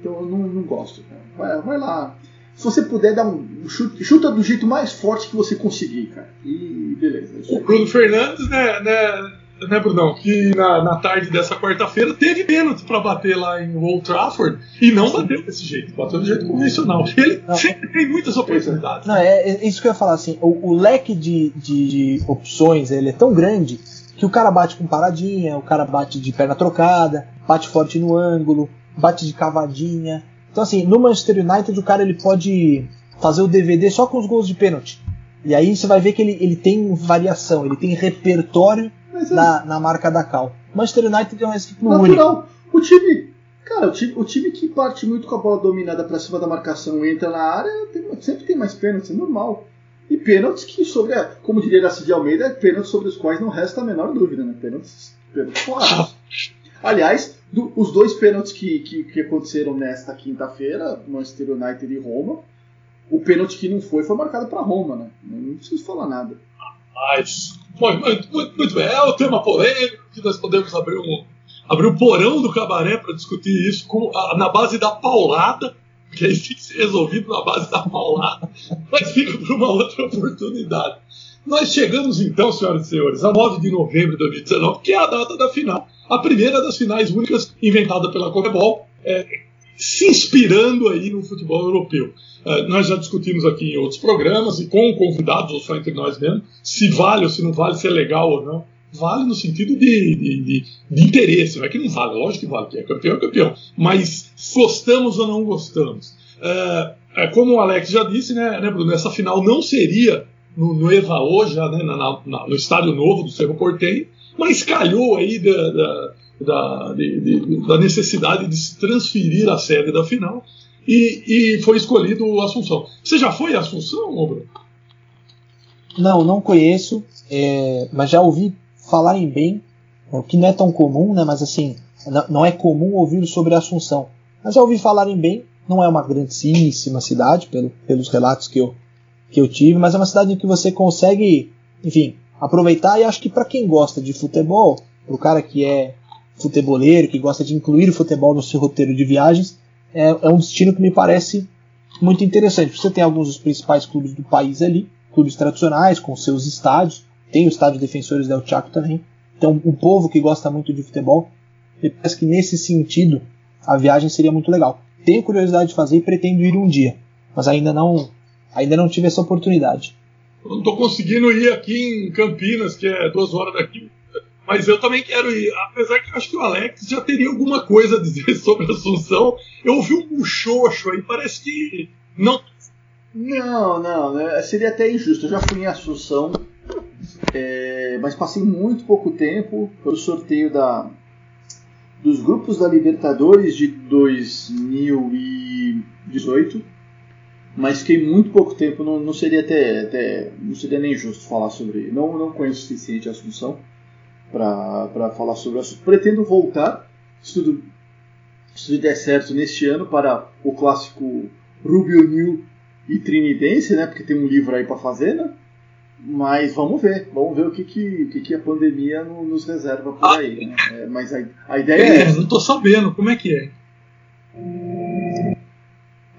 Então eu não, não gosto. Vai, vai lá. Se você puder dar um chute, chuta do jeito mais forte que você conseguir, cara. E beleza. O Bruno Fernandes, né, né, né Brunão, que na, na tarde dessa quarta-feira teve pênalti para bater lá em Old Trafford e não bateu desse jeito, bateu do jeito convencional. Ele não. sempre tem muitas oportunidades. Não, é, é, isso que eu ia falar assim. O, o leque de, de, de opções ele é tão grande que o cara bate com paradinha, o cara bate de perna trocada, bate forte no ângulo, bate de cavadinha. Então, assim, no Manchester United o cara ele pode fazer o DVD só com os gols de pênalti. E aí você vai ver que ele, ele tem variação, ele tem repertório é na, na marca da Cal. Manchester United é um exemplo Natural. único. O time, cara, o time, o time que parte muito com a bola dominada para cima da marcação e entra na área tem, sempre tem mais pênaltis, é normal. E pênaltis que sobre, a, como diria a Cid Almeida, é pênaltis sobre os quais não resta a menor dúvida, né? Pênaltis, pênaltis claros. Aliás, do, os dois pênaltis que, que, que aconteceram nesta quinta-feira, Manchester United e Roma, o pênalti que não foi foi marcado para Roma, né? Não preciso falar nada. Muito, muito, muito, bem, é o tema polêmico que nós podemos abrir um, abrir um porão do cabaré para discutir isso com, a, na base da paulada, que aí tem que resolvido na base da paulada, mas fica para uma outra oportunidade. Nós chegamos então, senhoras e senhores, a 9 de novembro de 2019, que é a data da final a primeira das finais únicas inventada pela Comebol, é, se inspirando aí no futebol europeu. É, nós já discutimos aqui em outros programas, e com convidados, ou só entre nós mesmo, se vale ou se não vale, se é legal ou não. Vale no sentido de, de, de, de interesse, não é que não vale, lógico que vale, que é campeão é campeão. Mas gostamos ou não gostamos? É como o Alex já disse, né, né Bruno, essa final não seria no, no Evaô, já né, na, na, no estádio novo do Cerro Porteiro, mas calhou aí da, da, da, de, de, da necessidade de se transferir a sede da final e, e foi escolhido o Assunção. Você já foi a Assunção, Bruno? Não, não conheço, é, mas já ouvi falarem bem, o que não é tão comum, né? Mas assim, não é comum ouvir sobre a Assunção. Mas já ouvi falarem bem, não é uma grandíssima cidade, pelo, pelos relatos que eu, que eu tive, mas é uma cidade que você consegue, enfim, aproveitar. E acho que para quem gosta de futebol, para o cara que é futeboleiro, que gosta de incluir o futebol no seu roteiro de viagens, é, é um destino que me parece muito interessante. Você tem alguns dos principais clubes do país ali, clubes tradicionais, com seus estádios, tem o estádio Defensores del Chaco também. Então, um povo que gosta muito de futebol, me parece que nesse sentido a viagem seria muito legal. Tenho curiosidade de fazer e pretendo ir um dia, mas ainda não, ainda não tive essa oportunidade. Eu não estou conseguindo ir aqui em Campinas, que é duas horas daqui, mas eu também quero ir. Apesar que eu acho que o Alex já teria alguma coisa a dizer sobre a Assunção. Eu ouvi um muxoxo aí, parece que não. Não, não, né? seria até injusto. Eu já fui em Assunção, é, mas passei muito pouco tempo. Foi o sorteio da, dos grupos da Libertadores de 2018 mas fiquei muito pouco tempo, não, não seria até, até, não seria nem justo falar sobre, não não conheço o suficiente a Assunção para falar sobre o assunto. Pretendo voltar, se tudo, se tudo der certo neste ano, para o clássico Rubio New e Trinidense, né? Porque tem um livro aí para fazer, né? Mas vamos ver, vamos ver o que, que, que, que a pandemia nos reserva por aí. Né? É, mas a, a ideia é, é essa. Não estou sabendo, como é que é?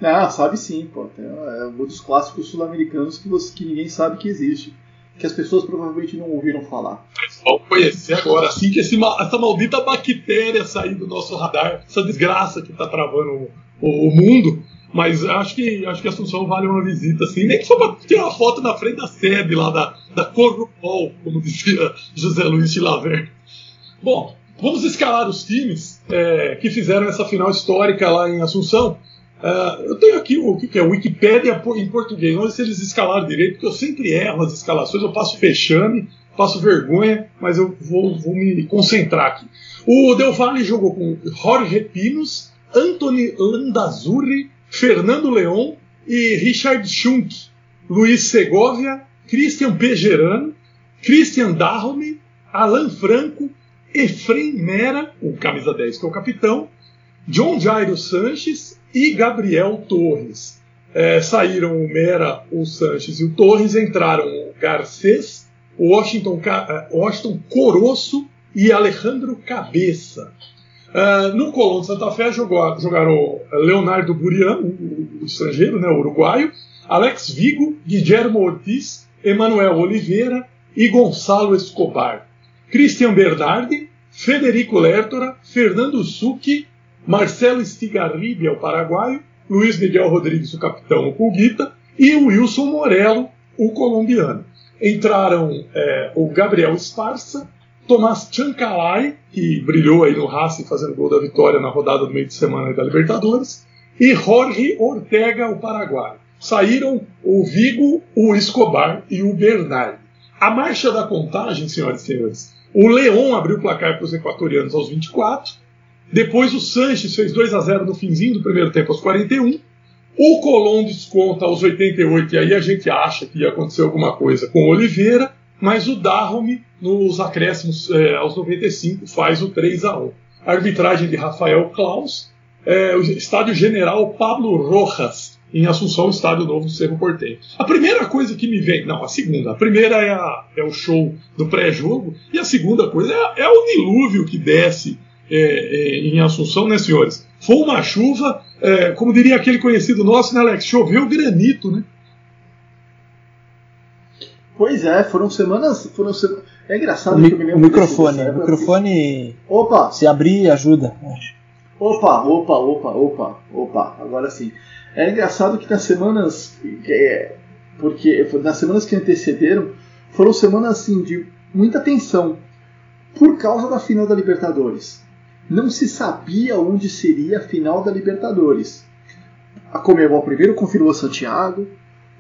Ah, sabe sim, pô. É um dos clássicos sul-americanos que, que ninguém sabe que existe. Que as pessoas provavelmente não ouviram falar. Vamos conhecer agora, assim que esse, essa maldita bactéria sair do nosso radar, essa desgraça que está travando o, o, mundo. Mas acho que acho que a Assunção vale uma visita, assim, nem que só para tirar uma foto na frente da sede lá da, da Corrupol, como dizia José Luiz Chilaver. Bom, vamos escalar os times é, que fizeram essa final histórica lá em Assunção. Uh, eu tenho aqui o que é Wikipédia em português. Vamos ver se eles escalaram direito, porque eu sempre erro as escalações, eu passo fechame, passo vergonha, mas eu vou, vou me concentrar aqui. O Del Valle jogou com Jorge Pinos, Anthony Landazurri, Fernando Leon e Richard Schunk, Luiz Segovia, Christian Pegerano, Christian Dahome, Alan Franco, Efrem Mera, o camisa 10 que é o capitão, John Jairo Sanches e Gabriel Torres. É, saíram o Mera, o Sanches e o Torres, entraram o Garcês, o Washington, é, Washington Coroço e Alejandro Cabeça. Uh, no Colón de Santa Fé jogou, jogaram Leonardo Burian, o, o, estrangeiro, né, o uruguaio, Alex Vigo, Guillermo Ortiz, Emanuel Oliveira e Gonçalo Escobar. Christian Bernardi, Federico Lertora, Fernando Succhi Marcelo Stigarribia, o paraguaio, Luiz Miguel Rodrigues, o capitão, o Pulguita, e o Wilson Morello, o colombiano. Entraram é, o Gabriel Esparça, Tomás Chancalay, que brilhou aí no Racing fazendo gol da vitória na rodada do meio de semana da Libertadores, e Jorge Ortega, o paraguaio. Saíram o Vigo, o Escobar e o Bernard. A marcha da contagem, senhoras e senhores, o Leão abriu o placar para os equatorianos aos 24, depois o Sanches fez 2 a 0 no finzinho do primeiro tempo aos 41. O Colón desconta aos 88 e aí a gente acha que ia acontecer alguma coisa com o Oliveira, mas o Dahome nos acréscimos é, aos 95 faz o 3 a 1. A arbitragem de Rafael Klaus, é, o estádio General Pablo Rojas em Assunção, estádio novo do Cerro Porteño. A primeira coisa que me vem, não, a segunda. A primeira é, a, é o show do pré-jogo e a segunda coisa é, é o dilúvio que desce é, é, em Assunção, né, senhores? Foi uma chuva, é, como diria aquele conhecido nosso, né, Alex? Choveu granito, né? Pois é, foram semanas. Foram se... É engraçado o, que eu me lembro. O microfone, o microfone. Opa! Se abrir, ajuda. Opa, opa, opa, opa, opa, agora sim. É engraçado que nas semanas. É, porque nas semanas que antecederam, foram semanas assim de muita tensão por causa da final da Libertadores não se sabia onde seria a final da Libertadores. A Comebol primeiro confirmou Santiago,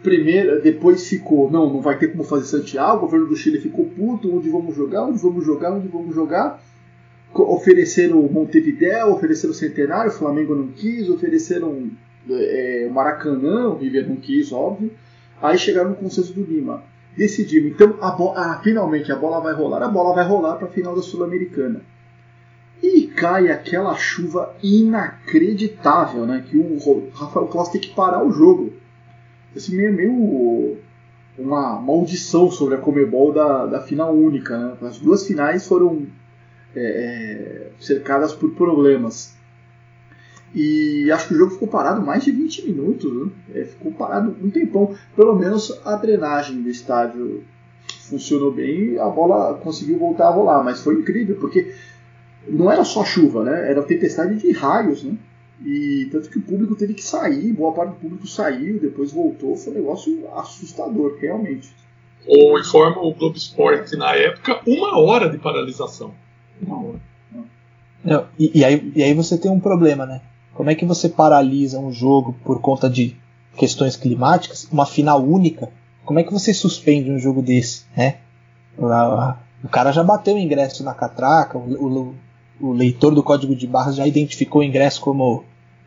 primeiro, depois ficou, não, não vai ter como fazer Santiago, o governo do Chile ficou puto, onde vamos jogar, onde vamos jogar, onde vamos jogar. Ofereceram Montevideo, ofereceram Centenário, o Flamengo não quis, ofereceram é, Maracanã, o River não quis, óbvio. Aí chegaram no consenso do Lima. Decidimos, então a ah, finalmente a bola vai rolar, a bola vai rolar para a final da Sul-Americana. E cai aquela chuva inacreditável, né? Que o Rafael Claus tem que parar o jogo. Esse meio, meio uma maldição sobre a Comebol da, da final única. Né? As duas finais foram é, é, cercadas por problemas. E acho que o jogo ficou parado mais de 20 minutos. Né? É, ficou parado um tempão. Pelo menos a drenagem do estádio funcionou bem e a bola conseguiu voltar a rolar. Mas foi incrível, porque não era só chuva, né? Era tempestade de raios, né? E tanto que o público teve que sair, boa parte do público saiu, depois voltou, foi um negócio assustador, realmente. Ou informa o Globo Esporte na época, uma hora de paralisação. Uma hora. Não, e, e, aí, e aí você tem um problema, né? Como é que você paralisa um jogo por conta de questões climáticas, uma final única? Como é que você suspende um jogo desse, né? O cara já bateu o ingresso na catraca, o, o leitor do código de barras já identificou o ingresso como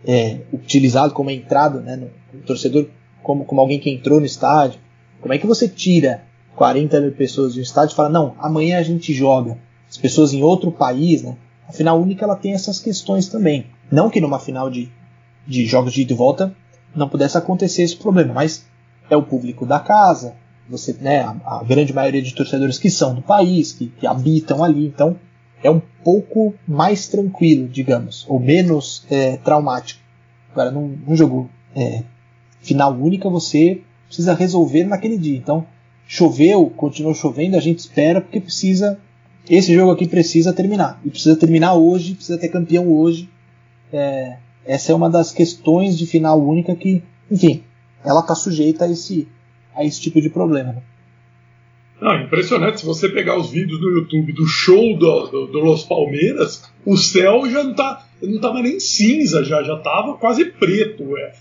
é, utilizado como entrada, né, no, no, torcedor como, como alguém que entrou no estádio. Como é que você tira 40 mil pessoas de um estádio e fala, não, amanhã a gente joga. As pessoas em outro país, né? A final única ela tem essas questões também. Não que numa final de, de jogos de ida e volta não pudesse acontecer esse problema, mas é o público da casa, você, né, a, a grande maioria de torcedores que são do país, que, que habitam ali, então é um pouco mais tranquilo, digamos, ou menos é, traumático. Agora, num, num jogo é, final única, você precisa resolver naquele dia. Então, choveu, continuou chovendo, a gente espera porque precisa. Esse jogo aqui precisa terminar. E precisa terminar hoje, precisa ter campeão hoje. É, essa é uma das questões de final única que, enfim, ela está sujeita a esse, a esse tipo de problema. Né? Não, impressionante. Se você pegar os vídeos no YouTube do show do, do, do Los Palmeiras, o céu já não tá, não tava nem cinza, já já tava quase preto. É.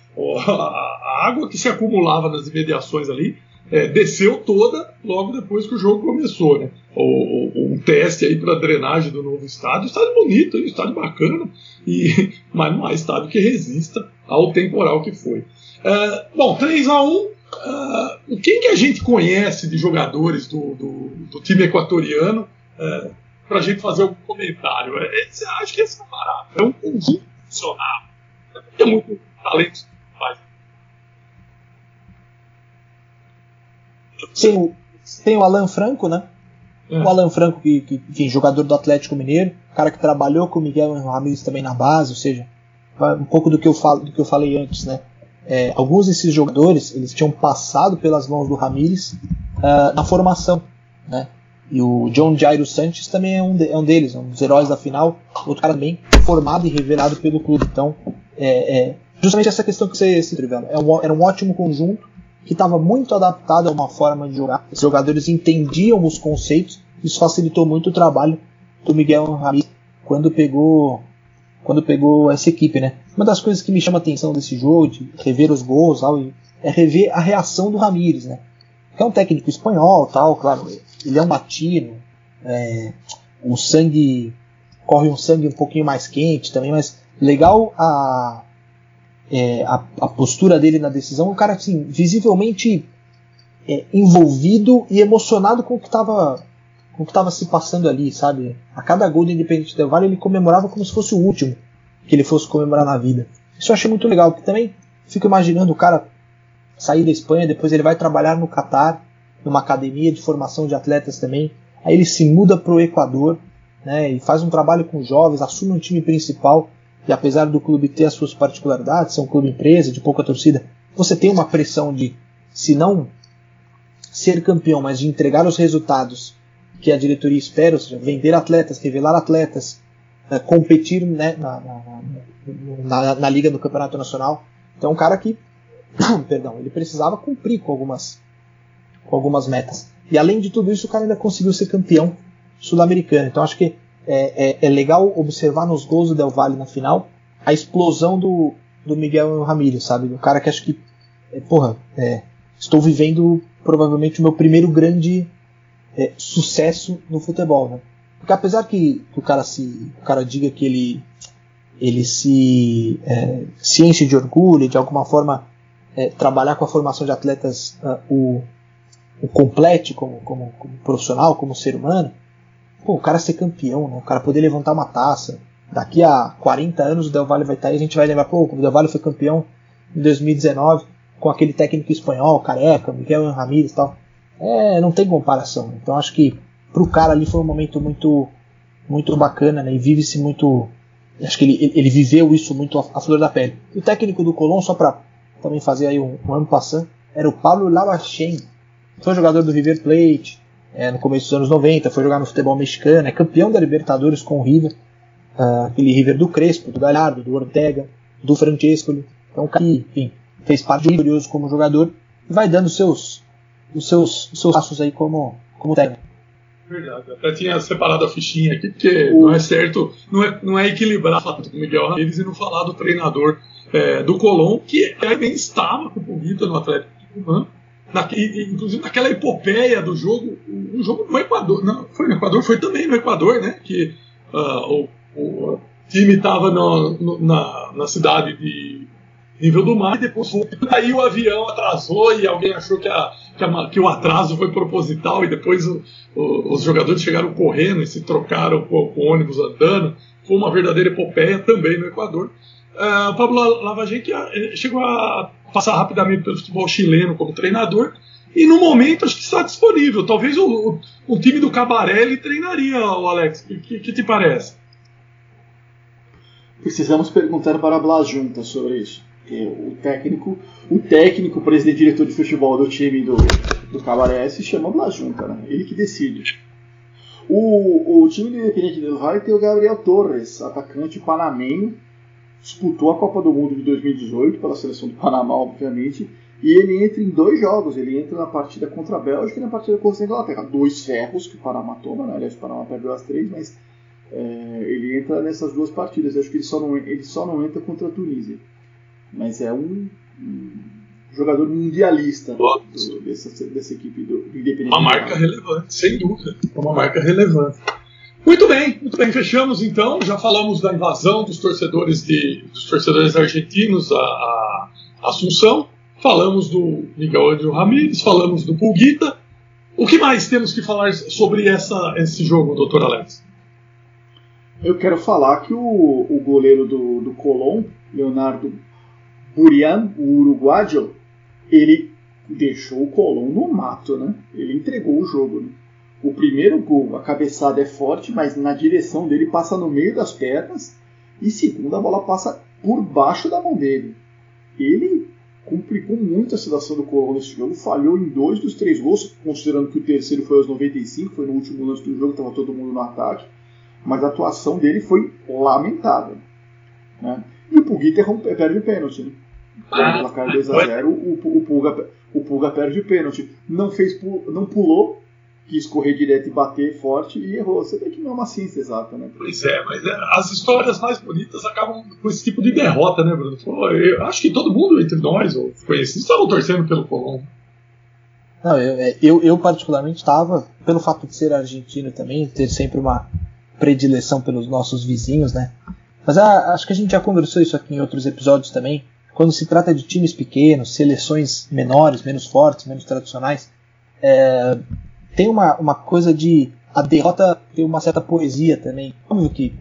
A, água que se acumulava nas imediações ali é, desceu toda logo depois que o jogo começou, né? O, o, um teste aí para drenagem do novo estádio, estádio bonito, hein? estádio bacana, e, mas não há estádio que resista ao temporal que foi. É, bom, 3 a 1 uh, quem que a gente conhece de jogadores do, do, do time equatoriano uh, para a gente fazer um comentário? É, acho que esse é barato. É um conjunto funcional. É muito talento faz. Tem o, tem o Alan Franco, né? É. O Alan Franco, que, que, jogador do Atlético Mineiro, cara que trabalhou com o Miguel Ramírez também na base, ou seja, um pouco do que eu, falo, do que eu falei antes, né? É, alguns desses jogadores eles tinham passado pelas mãos do Ramires uh, na formação, né? E o John Jairo Santos também é um, de, é um deles, um dos heróis da final, outro cara também formado e revelado pelo clube. Então, é, é justamente essa questão que você se Trivela, é um, era um ótimo conjunto que estava muito adaptado a uma forma de jogar. Os jogadores entendiam os conceitos, isso facilitou muito o trabalho do Miguel Ramírez quando pegou quando pegou essa equipe, né? Uma das coisas que me chama a atenção desse jogo, de rever os gols, tal, é rever a reação do Ramires, né? Que é um técnico espanhol, tal, claro, ele é um latino, é, o sangue corre um sangue um pouquinho mais quente também, mas legal a, é, a, a, postura dele na decisão, o cara assim, visivelmente é, envolvido e emocionado com o que estava o que estava se passando ali, sabe? A cada gol do Independente Del Valle ele comemorava como se fosse o último que ele fosse comemorar na vida. Isso eu achei muito legal, porque também fico imaginando o cara sair da Espanha, depois ele vai trabalhar no Catar, numa academia de formação de atletas também. Aí ele se muda para o Equador, né, e faz um trabalho com jovens, assume um time principal. E apesar do clube ter as suas particularidades, ser um clube empresa de pouca torcida, você tem uma pressão de, se não ser campeão, mas de entregar os resultados que a diretoria espera, ou seja, vender atletas, revelar atletas, uh, competir né, na, na, na, na, liga do campeonato nacional. Então, é um cara que, perdão, ele precisava cumprir com algumas, com algumas metas. E além de tudo isso, o cara ainda conseguiu ser campeão sul-americano. Então, acho que é, é, é, legal observar nos gols do Del Valle na final a explosão do, do Miguel Ramírez, sabe? Um cara que acho que, é, porra, é, estou vivendo provavelmente o meu primeiro grande é, sucesso no futebol, né? Porque apesar que, que, o cara se, o cara diga que ele ele se é, se enche de orgulho, de alguma forma é, trabalhar com a formação de atletas uh, o, o complete como, como, como, profissional, como ser humano, pô, o cara ser campeão, né? o cara poder levantar uma taça. Daqui a 40 anos o Del Valle vai estar aí, a gente vai lembrar, pô, o Del Valle foi campeão em 2019 com aquele técnico espanhol, Careca, Miguel Ramírez e tal é, não tem comparação. Então acho que pro cara ali foi um momento muito muito bacana, né? E vive-se muito. Acho que ele, ele viveu isso muito à flor da pele. O técnico do Colón, só para também fazer aí um, um ano passando, era o Pablo Lavachen. Foi jogador do River Plate é, no começo dos anos 90, foi jogar no futebol mexicano, é campeão da Libertadores com o River. Uh, aquele River do Crespo, do Galhardo, do Ortega, do Francesco. Então, o enfim, fez parte do curioso como jogador e vai dando seus os seus, os seus passos aí como, como técnico. Verdade, até tinha separado a fichinha aqui, porque o... não é certo, não é, não é equilibrar do Miguel Ramírez e não falar do treinador é, do Colón, que também estava com o Vitor no Atlético Tucumã, na, inclusive naquela epopeia do jogo, um jogo no Equador, não, foi no Equador, foi também no Equador, né, que uh, o, o, time estava na, na cidade de nível do mar, e depois aí o avião atrasou e alguém achou que, a, que, a, que o atraso foi proposital e depois o, o, os jogadores chegaram correndo e se trocaram com, com, ônibus andando. Foi uma verdadeira epopeia também no Equador. Uh, Pablo Lavagem eh, chegou a passar rapidamente pelo futebol chileno como treinador e no momento acho que está disponível. Talvez o, o, o time do Cabaré ele treinaria, o Alex. O que, que, que te parece? Precisamos perguntar para a Blas Junta sobre isso o técnico, o técnico, presidente diretor de futebol do time do, do Cabaré se chama Blas Junta, né? ele que decide. O, o time do Independente del Valle tem o Gabriel Torres, atacante panamenho, disputou a Copa do Mundo de 2018 pela seleção do Panamá, obviamente, E ele entra em dois jogos. Ele entra na partida contra a Bélgica e na partida contra a Inglaterra. Dois ferros que o Panamá toma, né? Aliás, o Panamá perdeu as três, mas é, ele entra nessas duas partidas. Eu acho que ele só não, ele só não entra contra a Tunísia. Mas é um, um jogador mundialista do, dessa, dessa equipe do, do Independente. Uma marca relevante, sem dúvida. Uma marca relevante. Muito bem, muito bem. Fechamos então. Já falamos da invasão dos torcedores de, dos torcedores argentinos à, à Assunção. Falamos do Miguel Angel Ramírez, falamos do Pulguita. O que mais temos que falar sobre essa, esse jogo, doutor Alex? Eu quero falar que o, o goleiro do, do Colón, Leonardo Burian, o uruguaio, ele deixou o Colón no mato, né? Ele entregou o jogo. Né? O primeiro gol, a cabeçada é forte, mas na direção dele passa no meio das pernas. E segundo, a bola passa por baixo da mão dele. Ele complicou muito a situação do Colón nesse jogo, falhou em dois dos três gols, considerando que o terceiro foi aos 95, foi no último lance do jogo, estava todo mundo no ataque. Mas a atuação dele foi lamentável. Né? E o Pulguita perde o pênalti. Né? Ah, placar 2x0, o, o, Pulga, o Pulga perde o pênalti. Não, fez, não pulou, quis correr direto e bater forte e errou. Você vê que não é uma ciência exata, né? Pois é, mas é, as histórias mais bonitas acabam com esse tipo de derrota, né, Bruno? Eu acho que todo mundo entre nós, ou conhecidos, estavam torcendo pelo Colombo. Não, eu, é, eu, eu particularmente estava, pelo fato de ser argentino também, ter sempre uma predileção pelos nossos vizinhos, né? Mas ah, acho que a gente já conversou isso aqui em outros episódios também. Quando se trata de times pequenos, seleções menores, menos fortes, menos tradicionais, é, tem uma, uma coisa de a derrota tem uma certa poesia também. Óbvio que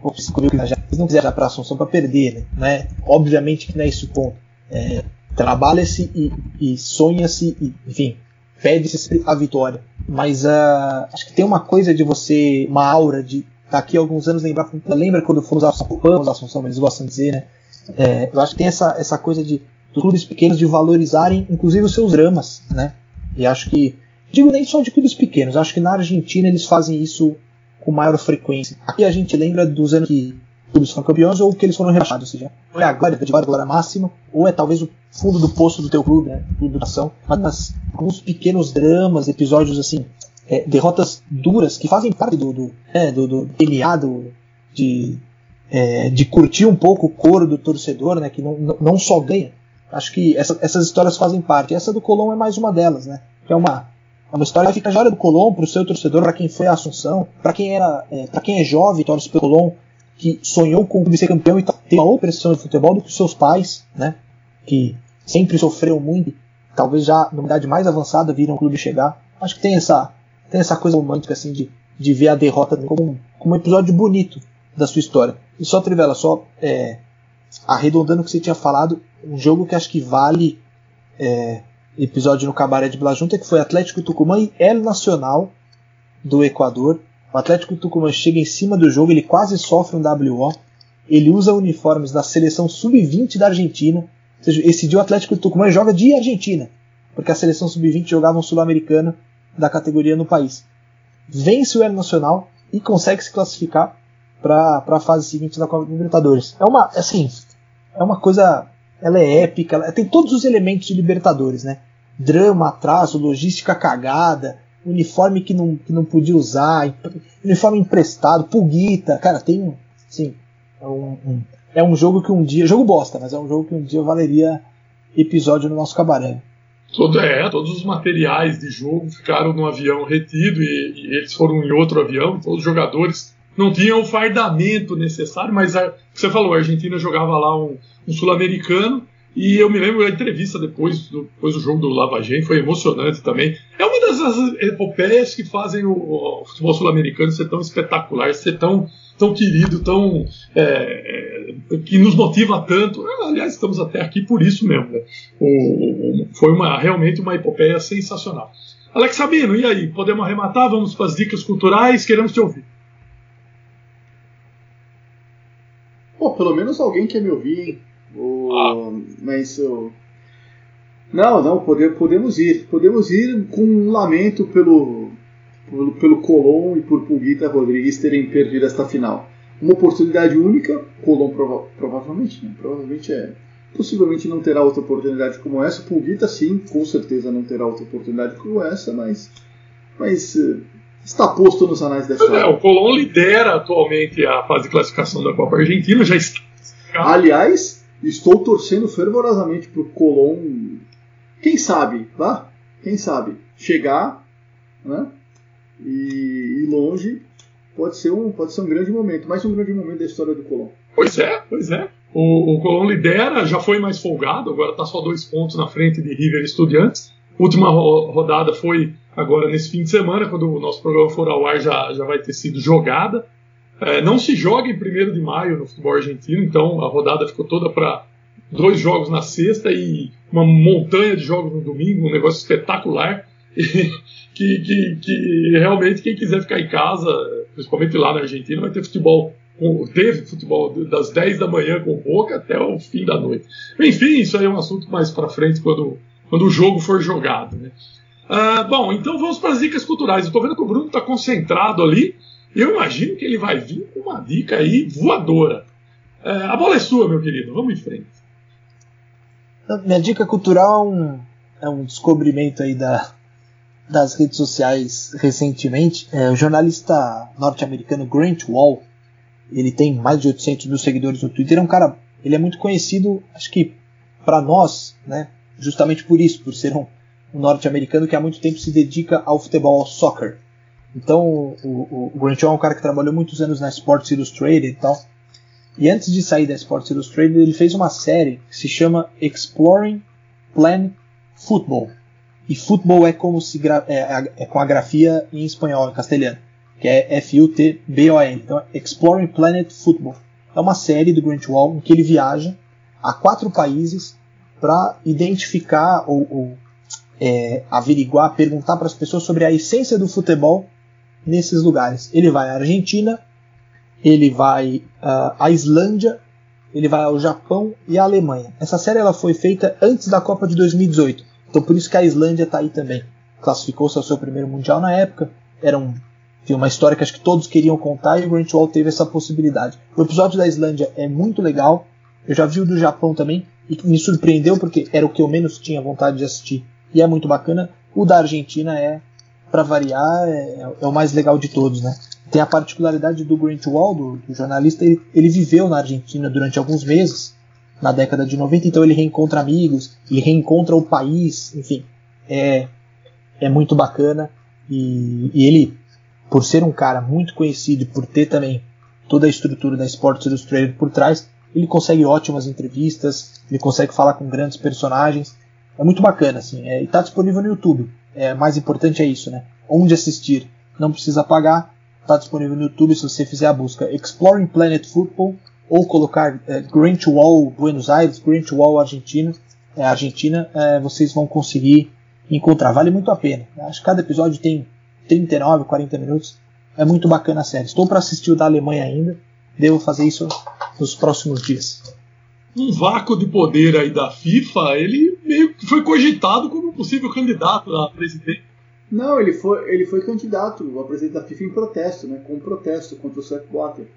já não quiser já para Assunção para perder, né? Obviamente que não é esse o ponto. É, Trabalha-se e, e sonha-se, e, enfim, pede-se a vitória. Mas uh, acho que tem uma coisa de você, uma aura de daqui a alguns anos lembrar. Lembra quando fomos a Assunção, eles gostam de dizer, né? É, eu acho que tem essa, essa coisa de dos clubes pequenos de valorizarem, inclusive, os seus dramas, né? E acho que digo nem só de clubes pequenos, acho que na Argentina eles fazem isso com maior frequência. Aqui a gente lembra dos anos que clubes foram campeões ou que eles foram rebaixados, ou seja, ou é a glória de glória máxima, ou é talvez o fundo do poço do teu clube, né? De nação. Mas alguns pequenos dramas, episódios assim, é, derrotas duras que fazem parte do, do, é, do, do de, é, de curtir um pouco o coro do torcedor, né, que não, não só ganha. Acho que essa, essas histórias fazem parte. Essa do Colom é mais uma delas, né? Que é uma, é uma história que fica já do Colom para o seu torcedor, para quem foi a Assunção, para quem era, é, para quem é jovem, torce pelo Colom, que sonhou com ser campeão e tem uma outra pressão de futebol do que os seus pais, né? Que sempre sofreu muito, talvez já numa idade mais avançada viram o clube chegar. Acho que tem essa tem essa coisa romântica assim de, de ver a derrota como um, como um episódio bonito da sua história. E só, Trivela, só é, arredondando o que você tinha falado, um jogo que acho que vale é, episódio no Cabaré de Bla Junta, que foi Atlético Tucumã e El Nacional do Equador. O Atlético Tucumã chega em cima do jogo, ele quase sofre um WO. Ele usa uniformes da seleção sub-20 da Argentina. Ou seja, esse dia o Atlético Tucumã joga de Argentina, porque a seleção sub-20 jogava um sul-americano da categoria no país. Vence o El Nacional e consegue se classificar para a fase seguinte da Copa Libertadores. É uma, assim, é uma coisa, ela é épica, ela tem todos os elementos de Libertadores, né? Drama, atraso, logística cagada, uniforme que não, que não podia usar, uniforme emprestado, pulguita, cara, tem, sim, é um, um, é um jogo que um dia, jogo bosta, mas é um jogo que um dia valeria episódio no nosso cabaré. Todo, é, todos os materiais de jogo ficaram no avião retido e, e, eles foram em outro avião. Todos os jogadores não tinham o fardamento necessário, mas a, você falou, a Argentina jogava lá um, um sul-americano e eu me lembro da entrevista depois do, depois do jogo do Lavagem, foi emocionante também. É uma das epopeias que fazem o, o futebol sul-americano ser tão espetacular, ser tão, tão querido, tão é, é, que nos motiva tanto. Aliás, estamos até aqui por isso mesmo. Né? O, o, foi uma, realmente uma epopeia sensacional. Alex Sabino, e aí? Podemos arrematar? Vamos para as dicas culturais? Queremos te ouvir. Pô, pelo menos alguém quer me ouvir, hein? Ah. Mas não, não, pode, podemos ir. Podemos ir com um lamento pelo, pelo, pelo Colom e por Pulguita Rodrigues terem perdido esta final. Uma oportunidade única, Colom prova, provavelmente, né? provavelmente é, possivelmente não terá outra oportunidade como essa. O Pulguita, sim, com certeza não terá outra oportunidade como essa, mas, mas eh, está posto nos anais da Pois é, história. o Colón lidera atualmente a fase de classificação da Copa Argentina, já está. Aliás, estou torcendo fervorosamente pro Colón, quem sabe, tá? Quem sabe, chegar né? E ir longe pode ser, um, pode ser um grande momento, mais um grande momento da história do Colón. Pois é, pois é. O, o Colón lidera, já foi mais folgado, agora está só dois pontos na frente de River e Estudiantes. Última ro- rodada foi agora nesse fim de semana, quando o nosso programa for ao ar já, já vai ter sido jogada. É, não se joga em 1 de maio no futebol argentino, então a rodada ficou toda para dois jogos na sexta e uma montanha de jogos no domingo, um negócio espetacular. que, que, que realmente quem quiser ficar em casa, principalmente lá na Argentina, vai ter futebol. Teve futebol das 10 da manhã com Boca até o fim da noite. Enfim, isso aí é um assunto mais para frente quando, quando o jogo for jogado. Né? Ah, bom, então vamos para as dicas culturais. Eu estou vendo que o Bruno está concentrado ali. Eu imagino que ele vai vir com uma dica aí voadora. É, a bola é sua, meu querido. Vamos em frente. Minha dica cultural é um, é um descobrimento aí da, das redes sociais recentemente. É, o jornalista norte-americano Grant Wall, ele tem mais de 800 mil seguidores no Twitter. É um cara, ele é muito conhecido, acho que para nós, né? Justamente por isso, por ser um, um norte-americano que há muito tempo se dedica ao futebol, ao soccer. Então, o, o, Grant Wall é um cara que trabalhou muitos anos na Sports Illustrated e tal. E antes de sair da Sports Illustrated, ele fez uma série que se chama Exploring Planet Football. E futebol é como se é, é- com a grafia em espanhol, em castelhano, que é F-U-T-B-O-L. Então, Exploring Planet Football. É uma série do Grant Wall em que ele viaja a quatro países para identificar ou, ou, é, averiguar, perguntar para as pessoas sobre a essência do futebol nesses lugares. Ele vai à Argentina, ele vai ah, à Islândia, ele vai ao Japão e à Alemanha. Essa série ela foi feita antes da Copa de 2018, então por isso que a Islândia está aí também. Classificou-se ao seu primeiro mundial na época, era um, enfim, uma história que acho que todos queriam contar e o Grant Wall teve essa possibilidade. O episódio da Islândia é muito legal, eu já vi o do Japão também e me surpreendeu porque era o que eu menos tinha vontade de assistir e é muito bacana. O da Argentina é, para variar, é, é o mais legal de todos, né? Tem a particularidade do Grant Wall, do, do jornalista, ele, ele viveu na Argentina durante alguns meses, na década de 90, então ele reencontra amigos, ele reencontra o país, enfim, é, é muito bacana. E, e ele, por ser um cara muito conhecido por ter também toda a estrutura da Sports Illustrated por trás, ele consegue ótimas entrevistas, ele consegue falar com grandes personagens. É muito bacana, assim, é, e está disponível no YouTube. É, mais importante é isso, né? Onde assistir, não precisa pagar, está disponível no YouTube se você fizer a busca Exploring Planet Football ou colocar é, Grant Wall Buenos Aires, Grant Wall Argentina, é, Argentina, é, vocês vão conseguir encontrar. Vale muito a pena. Acho que cada episódio tem 39, 40 minutos. É muito bacana a série. Estou para assistir o da Alemanha ainda. Devo fazer isso nos próximos dias. Um vácuo de poder aí da FIFA, ele meio que foi cogitado como possível candidato a presidente. Não, ele foi, ele foi candidato a presidente da FIFA em protesto, né? Com um protesto contra o Sepp Blatter.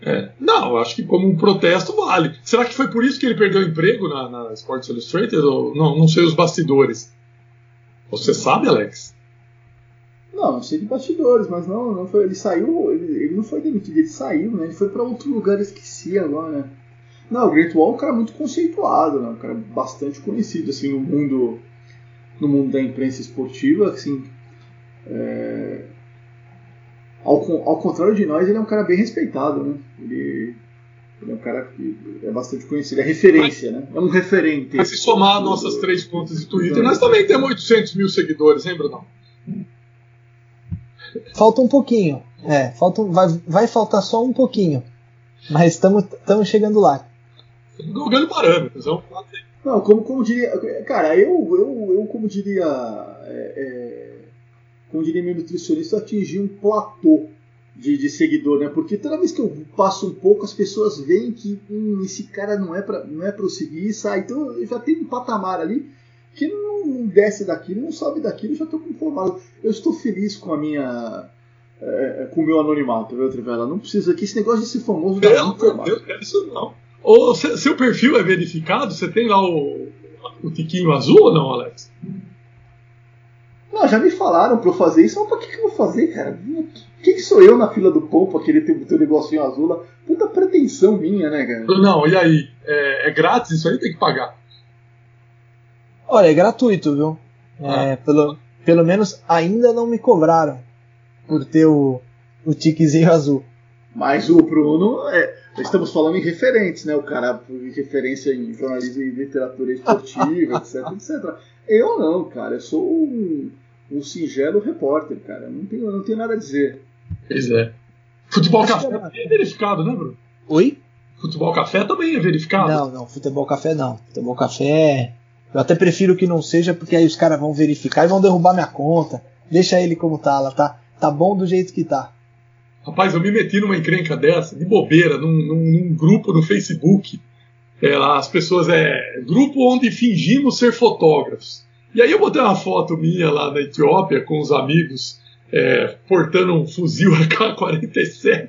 É, não, acho que como um protesto vale. Será que foi por isso que ele perdeu o emprego na, na Sports Illustrated? Ou, não, não sei os bastidores. Você sabe, Alex? Não, sei de bastidores, mas não, não foi. Ele saiu, ele, ele não foi demitido, ele saiu, né? Ele foi para outro lugar, esqueci agora. Né? Não, o Great Wall é um cara muito conceituado, né? Um cara bastante conhecido assim no mundo, no mundo da imprensa esportiva, assim. é, Ao, ao contrário de nós, ele é um cara bem respeitado, né? Ele, ele é um cara que é bastante conhecido, é referência, né? É um referente. Mas se somar nossas três contas de Twitter, nós também temos 800 mil seguidores, hein, Bruno? Falta um pouquinho. É, falta, vai, vai faltar só um pouquinho. Mas estamos chegando lá. Estamos galgando parâmetros. Vamos assim. Não, como, como diria. Cara, eu, eu, eu como diria. é, é, como diria meu nutricionista, eu atingi um platô de, de seguidor, né? Porque toda vez que eu passo um pouco, as pessoas veem que hum, esse cara não é pra, não é pra eu seguir e sai. Então eu já tenho um patamar ali que não, não desce daquilo, não sobe daquilo, eu já estou conformado. Eu estou feliz com a minha. é, com o meu anonimato, viu, Trivela? Não precisa que esse negócio de ser famoso muito amor de trabalho. Deus, quero isso não. Seu perfil é verificado? Você tem lá o, o tiquinho azul ou não, Alex? Não, já me falaram pra eu fazer isso, mas pra que, que eu vou fazer, cara? Quem que sou eu na fila do pão pra querer ter o teu negocinho azul lá? Puta pretensão minha, né, cara? Não, e aí? É, é grátis isso aí? Tem que pagar. Olha, é gratuito, viu? É, pelo, pelo menos ainda não me cobraram por ter o, o tiquezinho azul. Mas o Bruno, é, estamos falando em referentes, né? O cara em referência em jornalismo e literatura esportiva, etc, etc. Eu não, cara. Eu sou um, um singelo repórter, cara. Eu Não tenho, eu não tenho nada a dizer. Pois é. Futebol Acho Café é- também é verificado, né, Bruno? Oi? Futebol Café também é verificado. Não, não, futebol café não. Futebol café. Eu até prefiro que não seja, porque aí os caras vão verificar e vão derrubar minha conta. Deixa ele como tá, ela tá, tá bom do jeito que tá. Rapaz, eu me meti numa encrenca dessa, de bobeira, num, num- num grupo no Facebook. É, lá, as pessoas, é. Grupo onde fingimos ser fotógrafos. E aí eu botei uma foto minha lá na Etiópia com os amigos é, portando um fuzil AK-47.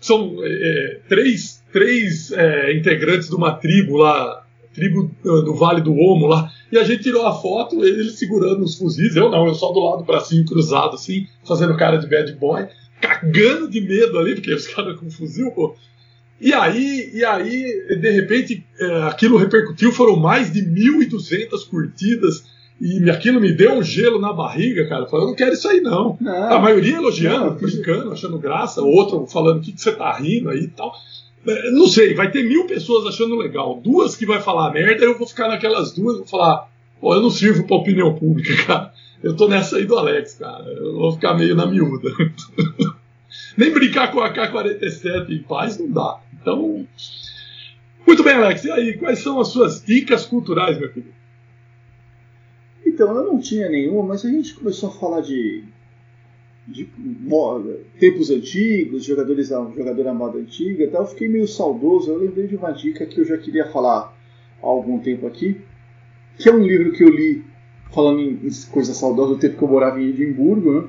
São é, três, três é, integrantes de uma tribo lá, tribo uh, do Vale do Omo lá. E a gente tirou a foto, eles segurando os fuzis. Eu não, eu só do lado bracinho cruzado, assim, fazendo cara de bad boy cagando de medo ali, porque os caras com fuzil, pô. E aí, e aí, de repente, é, aquilo repercutiu, foram mais de 1.200 curtidas, e aquilo me deu um gelo na barriga, cara. Falei, eu não quero isso aí, não. Não. A maioria elogiando, Não, brincando, achando graça, outro falando o que, que você tá rindo aí e tal. É, Não sei, vai ter mil pessoas achando legal. Duas que vai falar merda, eu vou ficar naquelas duas, vou falar, pô, eu não sirvo pra opinião pública, cara. Eu tô nessa aí do Alex, cara. Eu vou ficar meio na miúda. Nem brincar com a K-47 em paz não dá. Então. Muito bem, Alex. E aí, quais são as suas dicas culturais, meu querido? Então, eu não tinha nenhuma, mas a gente começou a falar de, de mo- tempos antigos, jogadores jogador à moda antiga, e tal. eu fiquei meio saudoso. Eu lembrei de uma dica que eu já queria falar há algum tempo aqui, que é um livro que eu li falando em, em coisa saudosa do tempo que eu morava em Edimburgo, né?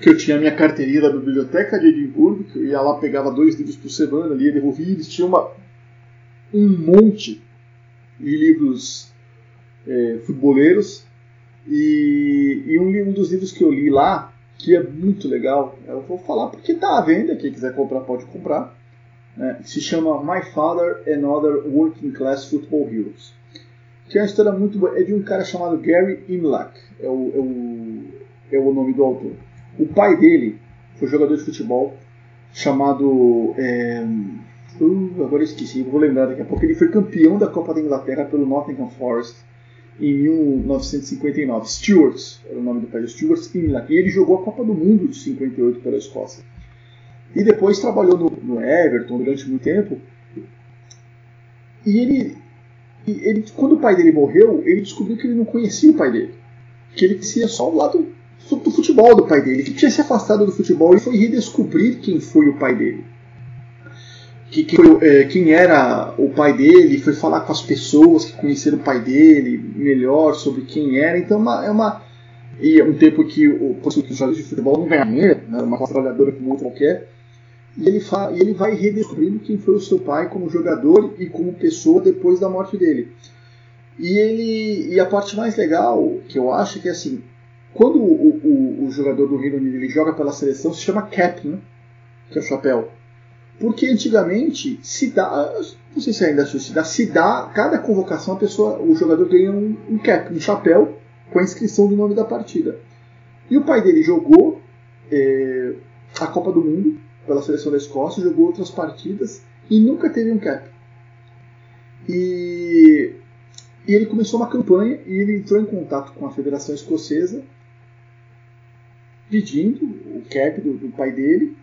Que eu tinha a minha carteirinha da biblioteca de Edimburgo, que eu ia lá, pegava dois livros por semana, lia, devolvia, eles tinham uma, um monte de livros é, e, e um, um dos livros que eu li lá, que é muito legal, eu vou falar porque está à venda, quem quiser comprar pode comprar, né, se chama My Father and Other Working Class Football Heroes, que é uma história muito boa, é de um cara chamado Gary Imlach, é o, é o, é o nome do autor. O pai dele foi jogador de futebol chamado. é, uh, agora eu esqueci, vou lembrar daqui a pouco. Ele foi campeão da Copa da Inglaterra pelo Nottingham Forest em 1959. Stewarts era o nome do pai do Stewarts Imlach. E ele jogou a Copa do Mundo de 58 pela Escócia. E depois trabalhou no, no Everton durante muito tempo. E ele, ele, quando o pai dele morreu, ele descobriu que ele não conhecia o pai dele. Que ele conhecia só o lado do futebol do pai dele, que tinha se afastado do futebol e foi redescobrir quem foi o pai dele. Que, que foi, é, quem era o pai dele, foi falar com as pessoas que conheceram o pai dele melhor sobre quem era. Então uma, é uma. E é um tempo que o jogadores de futebol não ganham dinheiro, né, uma trabalhadora como outro qualquer. E ele, e ele vai redescobrindo quem foi o seu pai como jogador e como pessoa depois da morte dele. E ele e a parte mais legal que eu acho é que assim, quando o, o, o jogador do Reino Unido ele joga pela seleção, se chama cap, né? que é o chapéu. Porque antigamente se dá, não sei se ainda se dá, se dá, cada convocação a pessoa, o jogador ganha um, um cap, um chapéu com a inscrição do nome da partida. E o pai dele jogou é, a Copa do Mundo pela seleção da Escócia, jogou outras partidas e nunca teve um cap. E, e ele começou uma campanha e ele entrou em contato com a Federação Escocesa pedindo o cap do, do pai dele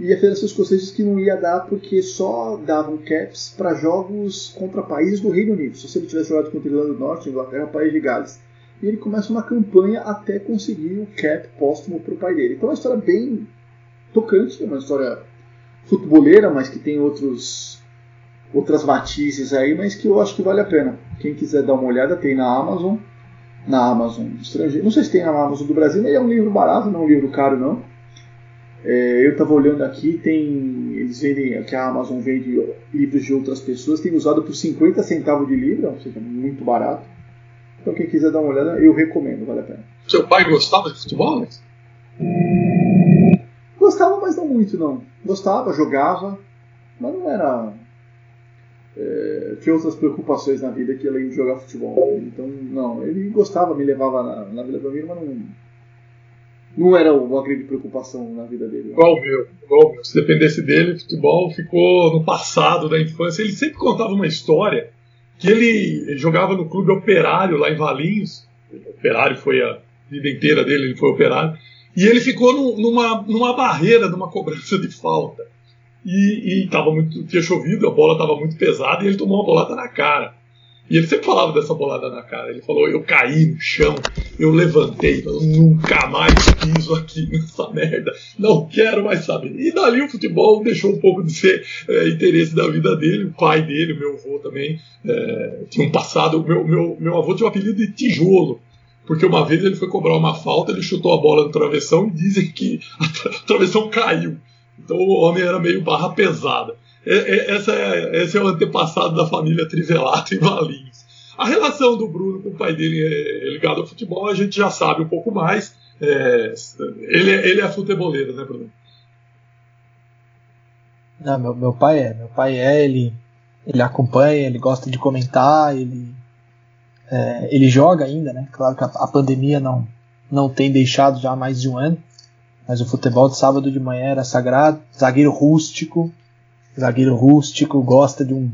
e a Federação Escocesa disse que não ia dar porque só davam caps para jogos contra países do Reino Unido. Se ele tivesse jogado contra Irlanda do Norte, Inglaterra, País de Gales. E ele começa uma campanha até conseguir o cap póstumo para o pai dele. Então é uma história bem tocante, é uma história futeboleira, mas que tem outros outras matizes aí, mas que eu acho que vale a pena. Quem quiser dar uma olhada, tem na Amazon. Na Amazon estrangeira. Não sei se tem na Amazon do Brasil, mas é um livro barato, não é um livro caro não. É, eu estava olhando aqui, tem eles vendem, que a Amazon vende livros de outras pessoas, tem usado por 50 centavos de livro, ou seja, muito barato. Então quem quiser dar uma olhada, eu recomendo, vale a pena. Seu pai gostava de futebol? Gostava, mas não muito, não. Gostava, jogava, mas não era. É, tinha outras preocupações na vida que além de jogar futebol. Então, não, ele gostava, me levava na, na Vila Belmiro, mas não, não era uma grande preocupação na vida dele. Igual o meu, igual meu. Se dependesse dele, futebol ficou no passado da infância. Ele sempre contava uma história que ele jogava no clube operário lá em Valinhos. Operário foi a vida inteira dele, ele foi operário. E ele ficou no, numa, numa barreira, numa cobrança de falta. E, e tava muito, tinha chovido, a bola estava muito pesada e ele tomou uma bolada na cara. E ele sempre falava dessa bolada na cara. Ele falou: Eu caí no chão, eu levantei, eu nunca mais piso aqui nessa merda, não quero mais saber. E dali o futebol deixou um pouco de ser é, interesse da vida dele. O pai dele, o meu avô também, é, tinha um passado. Meu, meu, meu avô tinha um apelido de tijolo. Porque uma vez ele foi cobrar uma falta, ele chutou a bola no travessão e dizem que a travessão caiu. Então o homem era meio barra pesada. É, é, essa é, esse é o antepassado da família Trivelato em Valinhos. A relação do Bruno com o pai dele é ligado ao futebol, a gente já sabe um pouco mais. É, ele, ele é futeboleiro, né, Bruno? Não, meu, meu pai é. Meu pai é, ele, ele acompanha, ele gosta de comentar, ele, é, ele joga ainda, né? Claro que a, a, pandemia não, não tem deixado já há mais de um ano, mas o futebol de sábado de manhã era sagrado, zagueiro rústico, zagueiro rústico, gosta de, um,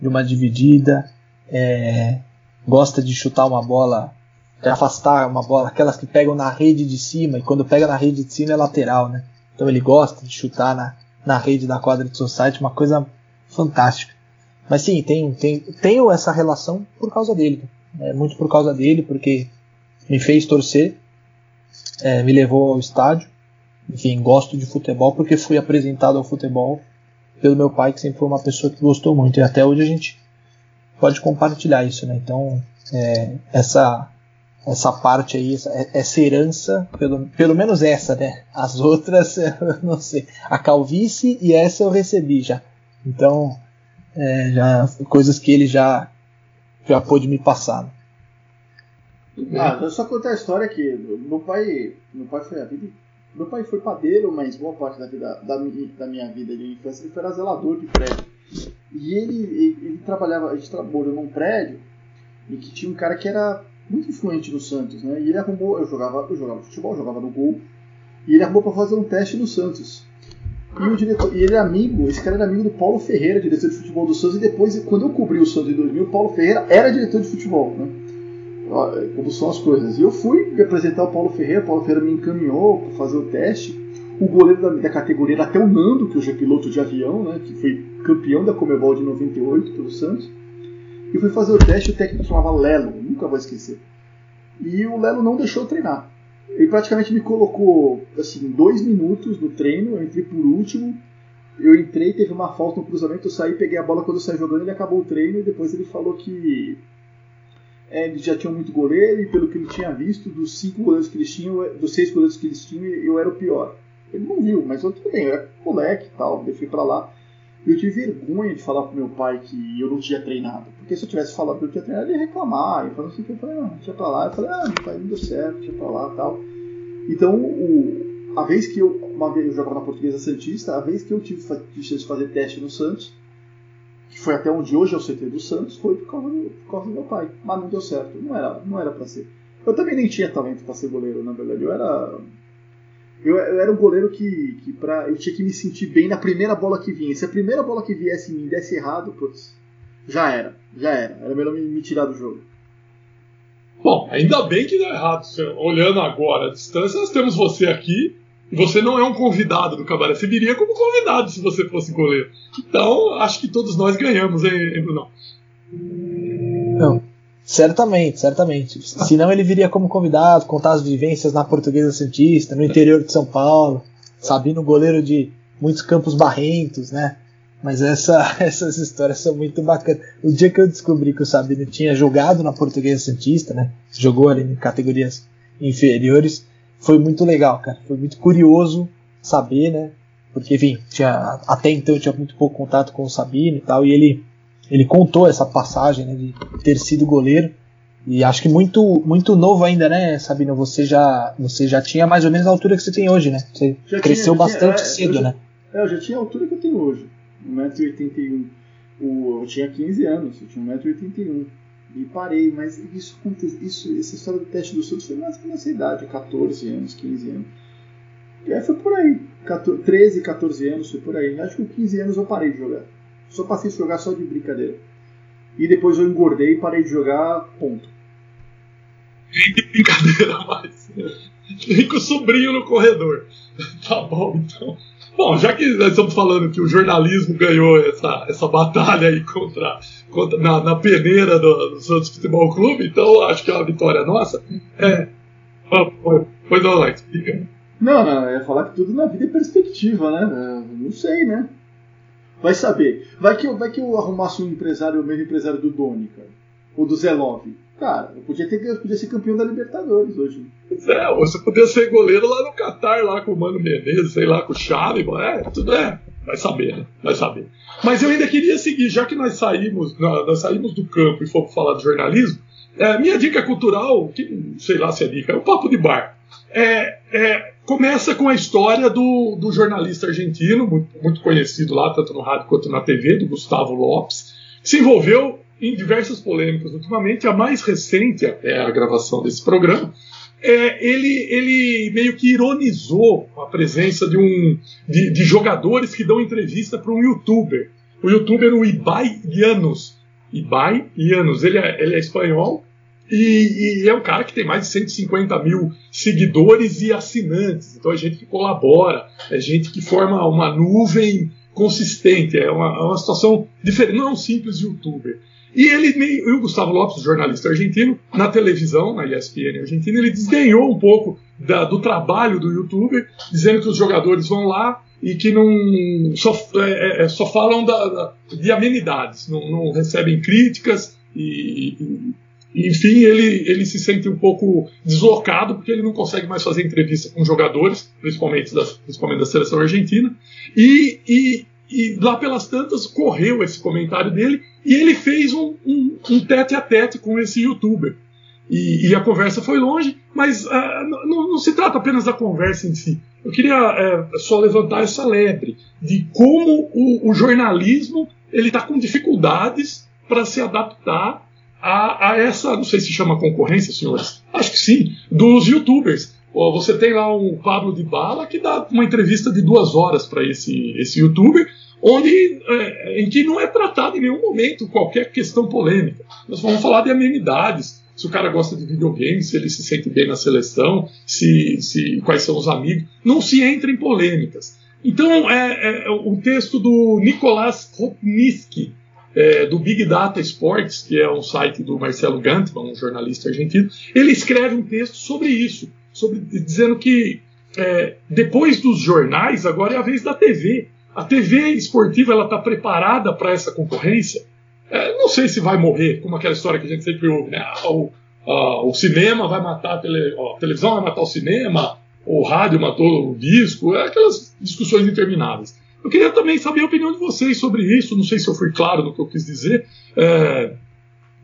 de uma dividida, é, gosta de chutar uma bola, de afastar uma bola, aquelas que pegam na rede de cima, e quando pega na rede de cima é lateral, né? Então ele gosta de chutar na, na rede da quadra de society, uma coisa fantástica. Mas sim, tem, tem, tenho essa relação por causa dele. É muito por causa dele, porque me fez torcer, é, me levou ao estádio. Enfim, gosto de futebol porque fui apresentado ao futebol pelo meu pai, que sempre foi uma pessoa que gostou muito. E até hoje a gente pode compartilhar isso, né? Então, é, essa essa parte aí, essa, essa herança, pelo, pelo menos essa, né? As outras, eu não sei. A calvície e essa eu recebi já. Então, é, já coisas que ele já já pôde me passar. Né? Ah, eu só contar a história que meu pai, meu pai foi a vida meu pai foi padeiro, mas boa parte da, vida, da, da minha vida de infância ele foi zelador de prédio. E ele, ele, ele, trabalhava, a gente trabalhou num prédio e que tinha um cara que era muito influente no Santos, né? E ele arrumou, eu jogava, eu jogava futebol, jogava no gol, e ele arrumou para fazer um teste no Santos. E, o diretor, e ele é amigo, esse cara era amigo do Paulo Ferreira, diretor de futebol do Santos, e depois, quando eu cobri o Santos em 2000, o Paulo Ferreira era diretor de futebol, né? Como são as coisas. E eu fui me apresentar o Paulo Ferreira, o Paulo Ferreira me encaminhou para fazer o teste. O goleiro da, da, categoria era até o Nando, que hoje é piloto de avião, né, que foi campeão da Comebol de 98 pelo Santos. E fui fazer o teste, o técnico chamava Lelo, nunca vou esquecer. E o Lelo não deixou treinar. Ele praticamente me colocou assim, dois minutos no treino, eu entrei por último. Eu entrei, teve uma falta no cruzamento, eu saí, peguei a bola quando eu saí jogando, ele acabou o treino e depois ele falou que eles já tinham muito goleiro e pelo que ele tinha visto, dos cinco goleiros que eles tinham, dos seis goleiros que eles tinham, eu era o pior. Ele não viu, mas eu bem, eu era moleque e tal, deixei pra lá. Eu tive vergonha de falar pro meu pai que eu não tinha treinado. Porque se eu tivesse falado que eu tinha treinado, ele ia reclamar. Ele falou assim, eu falei, não, deixa pra lá. Eu falei, ah, meu pai não deu certo, deixa pra lá e tal. Então, o, a vez que eu, uma vez eu jogava na Portuguesa Santista, a vez que eu tive chance de fazer teste no Santos, foi até onde hoje é o CT do Santos, foi por causa do, por causa do meu pai. Mas não deu certo, não era, não era para ser. Eu também nem tinha talento para ser goleiro, na verdade. Eu era eu, eu, era um goleiro que, que pra, eu tinha que me sentir bem na primeira bola que vinha. Se a primeira bola que viesse em mim desse errado, putz, já era, já era. Era melhor me, me tirar do jogo. Bom, ainda bem que deu errado. Olhando agora a distância, nós temos você aqui você não é um convidado do Cabaré. Você viria como convidado se você fosse goleiro. Então, acho que todos nós ganhamos, hein, Bruno? Não. Certamente, certamente. Senão ele viria como convidado, contar as vivências na Portuguesa Santista, no interior de São Paulo, Sabino goleiro de muitos campos barrentos, né? Mas essa, essas histórias são muito bacanas. O dia que eu descobri que o Sabino tinha jogado na Portuguesa Santista, né? Jogou ali em categorias inferiores, foi muito legal, cara. Foi muito curioso saber, né? Porque, enfim, tinha, até então eu tinha muito pouco contato com o Sabino e tal, e ele, ele contou essa passagem né, de ter sido goleiro. E acho que muito muito novo ainda, né, Sabino? Você já, você já tinha mais ou menos a altura que você tem hoje, né? Você Já cresceu tinha- já tinha- bastante é, cedo, já- né? É, eu já tinha a altura que eu tenho hoje. 1,81m. O- Eu tinha 15 anos, eu tinha 1,81m. E parei, mas isso, isso essa história do teste do SUS foi mais menos nessa idade, 14 anos, 15 anos. E aí foi por aí. 14 13, 14 anos, foi por aí. Acho que com 15 anos eu parei de jogar. Só passei a jogar só de brincadeira. E depois eu engordei e parei de jogar, ponto. Brincadeira. Nem com o sobrinho no corredor. Tá bom, então. Bom, já que nós estamos falando que o jornalismo ganhou essa, essa batalha aí contra, contra na, na peneira do, do Santos Futebol Clube, então acho que é uma vitória nossa. É. Pois não, Alex, diga. Não, não, eu ia falar que tudo na vida é perspectiva, né? É, Não sei, né? Vai saber. Vai que, eu, vai que eu arrumasse um empresário, o mesmo empresário do Doni, cara. Ou do Zelov. Cara, eu podia, ter, eu podia ser campeão da Libertadores hoje. É, você podia ser goleiro lá no Catar, lá com o Mano Menezes, sei lá, com o Xavi, é, tudo é. Vai saber, né? Vai saber. Mas eu ainda queria seguir, já que nós saímos, nós saímos do campo e fomos falar de jornalismo, é, minha dica cultural, que sei lá se é dica, é o papo de bar. É, é, começa com a história do, do jornalista argentino, muito, muito conhecido lá, tanto no rádio quanto na TV, do Gustavo Lopes, que se envolveu em diversas polêmicas ultimamente. A mais recente, até a gravação desse programa, é, ele, ele meio que ironizou a presença de, um, de, de jogadores que dão entrevista para um youtuber. O youtuber, o Ibai Llanos. Ibai Llanos, ele é, ele é espanhol e, e é um cara que tem mais de 150 mil seguidores e assinantes. Então é gente que colabora, é gente que forma uma nuvem consistente, é uma, é uma situação diferente, não é um simples youtuber. E ele e o Gustavo Lopes, jornalista argentino, na televisão, na ESPN argentina, ele desdenhou um pouco da- do trabalho do youtuber, dizendo que os jogadores vão lá e que não só, é, é, só falam da- da- de amenidades, não, não recebem críticas e, e- enfim, ele, ele se sente um pouco deslocado porque ele não consegue mais fazer entrevista com jogadores, principalmente da, principalmente da seleção argentina. E, e, e lá pelas tantas correu esse comentário dele e ele fez um, um, um tete a tete com esse youtuber. E, e a conversa foi longe, mas ah, não, não se trata apenas da conversa em si. Eu queria eh, só levantar essa lebre de como o, o jornalismo ele está com dificuldades para se adaptar a, a essa, não sei se chama concorrência, senhores, acho que sim, dos youtubers. Você tem lá o Pablo de Bala que dá uma entrevista de duas horas para esse, esse youtuber, onde é, em que não é tratado em nenhum momento qualquer questão polêmica. Nós vamos falar de amenidades, se o cara gosta de videogame, se ele se sente bem na seleção, se, se quais são os amigos. Não se entra em polêmicas. Então, é, é o texto do Nicolás Rupniski, é, do Big Data Sports, que é um site do Marcelo Gantman, um jornalista argentino, ele escreve um texto sobre isso, sobre dizendo que é, depois dos jornais, agora é a vez da TV. A TV esportiva ela está preparada para essa concorrência. É, não sei se vai morrer, como aquela história que a gente sempre ouve, né? Ah, o, ah, o cinema vai matar a, tele, a televisão vai matar o cinema, o rádio matou o disco, é aquelas discussões intermináveis. Eu queria também saber a opinião de vocês sobre isso. Não sei se eu fui claro no que eu quis dizer. É,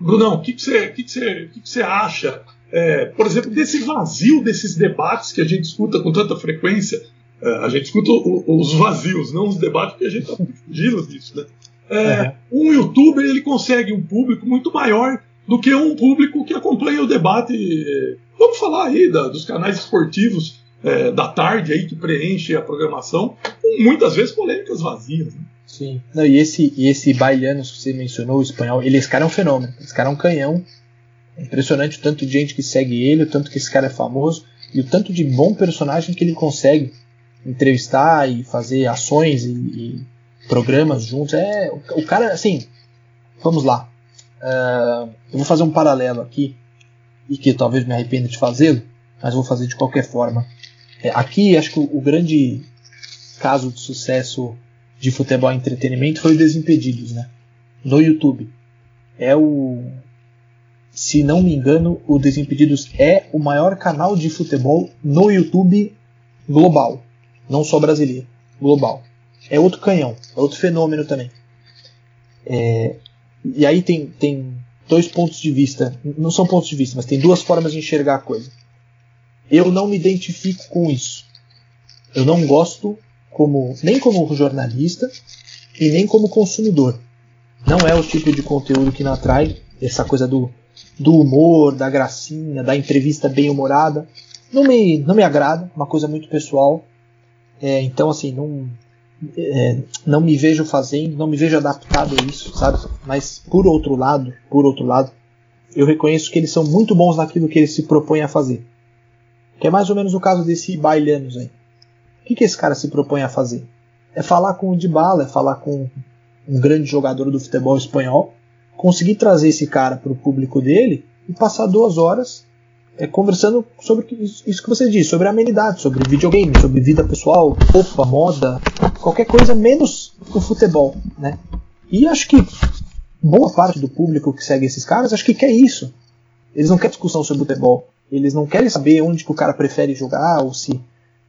Brunão, o que, que, você, que, que, você, que, que você acha, é, por exemplo, desse vazio desses debates que a gente escuta com tanta frequência? É, a gente escuta o- os vazios, não os debates, porque a gente está fugindo disso. Né? É, Um youtuber ele consegue um público muito maior do que um público que acompanha o debate. é, Vamos falar aí da- dos canais esportivos é, da tarde aí que preenche a programação, com muitas vezes polêmicas vazias. né? Sim. Não, e esse, e esse bailiano que você mencionou, o espanhol, ele, esse cara é um fenômeno. Esse cara é um canhão. É impressionante o tanto de gente que segue ele, o tanto que esse cara é famoso e o tanto de bom personagem que ele consegue entrevistar e fazer ações e, e programas juntos. É, o, o cara, assim, vamos lá. Ah, eu vou fazer um paralelo aqui e que talvez me arrependa de fazê-lo, mas vou fazer de qualquer forma. É, aqui, acho que o, o grande caso de sucesso de futebol e entretenimento foi o Desimpedidos, né? No YouTube. É o. Se não me engano, o Desimpedidos é o maior canal de futebol no YouTube global. Não só brasileiro, global. É outro canhão, é outro fenômeno também. É, e aí tem, tem dois pontos de vista, não são pontos de vista, mas tem duas formas de enxergar a coisa. Eu não me identifico com isso. Eu não gosto como nem como jornalista e nem como consumidor. Não é o tipo de conteúdo que me atrai, essa coisa do, do humor, da gracinha, da entrevista bem humorada. Não me, não me agrada, uma coisa muito pessoal. É, então, assim, não, é, não me vejo fazendo, não me vejo adaptado a isso, sabe? Mas por outro lado, por outro lado, eu reconheço que eles são muito bons naquilo que eles se propõem a fazer. Que é mais ou menos o caso desse Bailanos aí. O que, que esse cara se propõe a fazer? É falar com o Dybala, é falar com um grande jogador do futebol espanhol, conseguir trazer esse cara para o público dele e passar duas horas é, conversando sobre isso que você disse, sobre amenidade, sobre videogame, sobre vida pessoal, roupa, moda, qualquer coisa menos o futebol, né? E acho que boa parte do público que segue esses caras acho que quer isso. Eles não querem discussão sobre futebol. Eles não querem saber onde que o cara prefere jogar ou se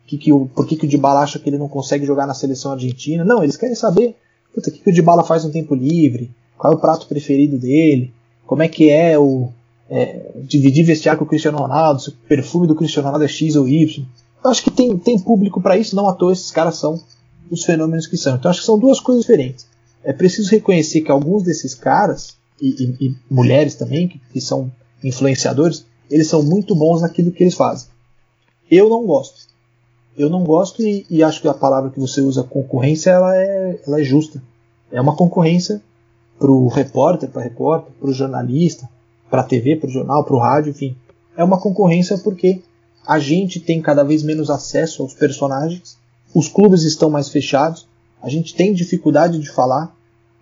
que que o, por que, que o Dybala acha que ele não consegue jogar na seleção argentina. Não, eles querem saber o que, que o Dybala faz no tempo livre, qual é o prato preferido dele, como é que é o, é, dividir vestiário com o Cristiano Ronaldo, se o perfume do Cristiano Ronaldo é X ou Y. Eu acho que tem, tem público para isso, não à toa esses caras são os fenômenos que são. Então acho que são duas coisas diferentes. É preciso reconhecer que alguns desses caras, e, e, e mulheres também, que, que, são influenciadores, eles são muito bons naquilo que eles fazem. Eu não gosto. Eu não gosto e, e acho que a palavra que você usa, concorrência, ela é, ela é justa. É uma concorrência para o repórter, para repórter, para o jornalista, para a TV, para o jornal, para o rádio, enfim. É uma concorrência porque a gente tem cada vez menos acesso aos personagens, os clubes estão mais fechados, a gente tem dificuldade de falar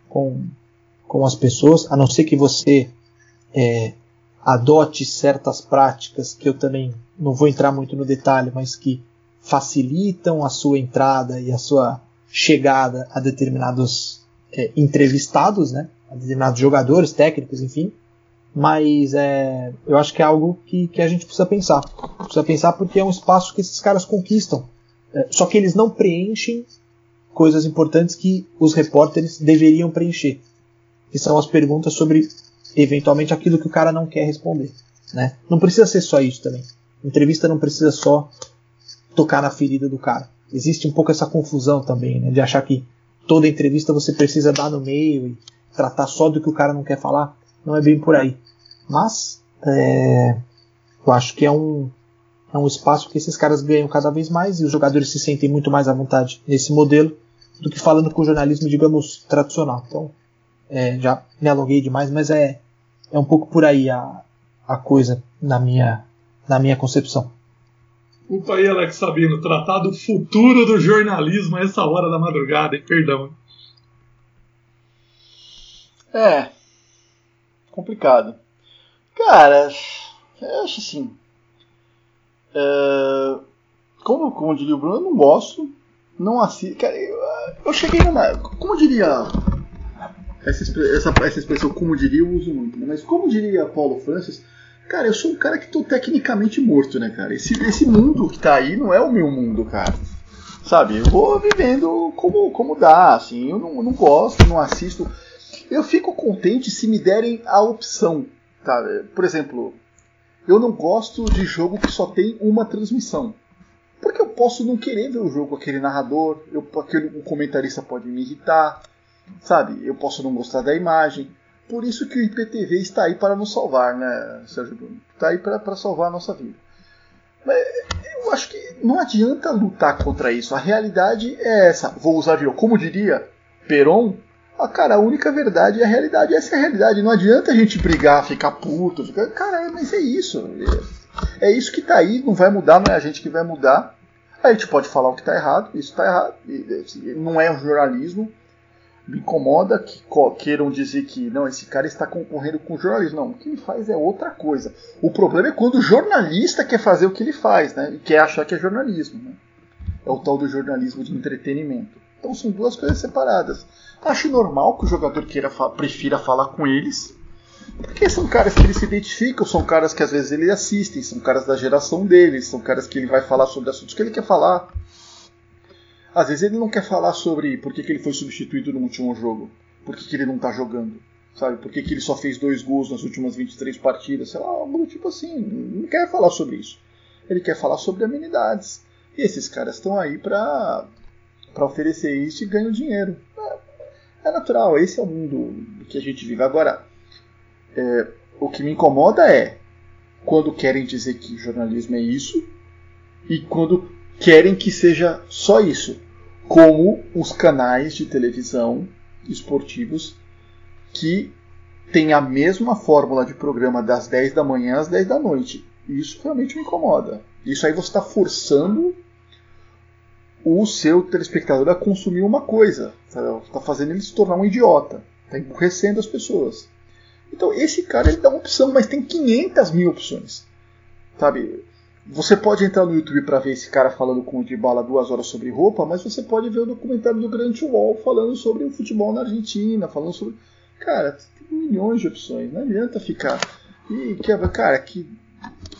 com, com as pessoas, a não ser que você é, adote certas práticas que eu também não vou entrar muito no detalhe, mas que facilitam a sua entrada e a sua chegada a determinados é, entrevistados, né, a determinados jogadores, técnicos, enfim mas é, eu acho que é algo que, que a gente precisa pensar. Precisa pensar porque é um espaço que esses caras conquistam. É, só que eles não preenchem coisas importantes que os repórteres deveriam preencher. Que são as perguntas sobre, eventualmente, aquilo que o cara não quer responder. Né? Não precisa ser só isso também. Entrevista não precisa só tocar na ferida do cara. Existe um pouco essa confusão também, né? de achar que toda entrevista você precisa dar no meio e tratar só do que o cara não quer falar. Não é bem por aí. Mas é, eu acho que é um, é um espaço que esses caras ganham cada vez mais e os jogadores se sentem muito mais à vontade nesse modelo do que falando com o jornalismo, digamos, tradicional. Então, é, já me alonguei demais, mas é, é um pouco por aí a, a coisa na minha, na minha concepção. Desculpa aí, Alex Sabino, tratar do futuro do jornalismo a essa hora da madrugada, hein? Perdão. É, complicado. Cara, eu acho assim. Uh, como, como diria o Bruno, eu não gosto. Não assisto. Cara, eu, eu cheguei numa. Como diria. Essa, essa, essa expressão, como diria, eu uso muito. Né? Mas como diria Paulo Francis, cara, eu sou um cara que tô tecnicamente morto, né, cara? Esse, esse mundo que tá aí não é o meu mundo, cara. Sabe? Eu vou vivendo como, como dá, assim. Eu não, não gosto, não assisto. Eu fico contente se me derem a opção. Tá? Por exemplo, eu não gosto de jogo que só tem uma transmissão. Porque eu posso não querer ver o jogo com aquele narrador, eu, aquele, o comentarista pode me irritar, sabe? Eu posso não gostar da imagem. Por isso que o IPTV está aí para nos salvar, né, Sérgio Bruno? Está aí para salvar a nossa vida. Mas eu acho que não adianta lutar contra isso. A realidade é essa. Vou usar de como diria Peron, ah, cara, a única verdade é a realidade. Essa é a realidade. Não adianta a gente brigar, ficar puto. Ficar... Cara, mas é isso. É isso que tá aí, não vai mudar, não é a gente que vai mudar. A gente pode falar o que tá errado, isso tá errado. Não é um jornalismo. Me incomoda que queiram dizer que não, esse cara está concorrendo com o jornalismo. Não, o que ele faz é outra coisa. O problema é quando o jornalista quer fazer o que ele faz, né? E quer achar que é jornalismo. Né? É o tal do jornalismo de entretenimento. Então são duas coisas separadas. Acho normal que o jogador queira prefira falar com eles, porque são caras que ele se identificam, são caras que às vezes ele assistem, são caras da geração dele, são caras que ele vai falar sobre assuntos que ele quer falar. Às vezes ele não quer falar sobre por que, que ele foi substituído no último jogo, por que, que ele não tá jogando, sabe? Por que, que ele só fez dois gols nas últimas 23 partidas, sei lá, algo do tipo assim. Não quer falar sobre isso. Ele quer falar sobre amenidades. E esses caras estão aí pra, pra oferecer isso e ganham dinheiro. É, é natural, esse é o mundo que a gente vive. Agora, é, o que me incomoda é quando querem dizer que jornalismo é isso e quando querem que seja só isso, como os canais de televisão esportivos que têm a mesma fórmula de programa das 10 da manhã às 10 da noite. Isso realmente me incomoda. Isso aí você está forçando o seu telespectador a consumir uma coisa. Está fazendo ele se tornar um idiota. Está emburrecendo as pessoas. Então esse cara ele dá uma opção, mas tem 500 mil opções. Sabe? Você pode entrar no YouTube para ver esse cara falando com o Dybala duas horas sobre roupa, mas você pode ver o documentário do Grant Wall falando sobre o futebol na Argentina, falando sobre. Cara, tem milhões de opções, não adianta ficar. E, cara, que.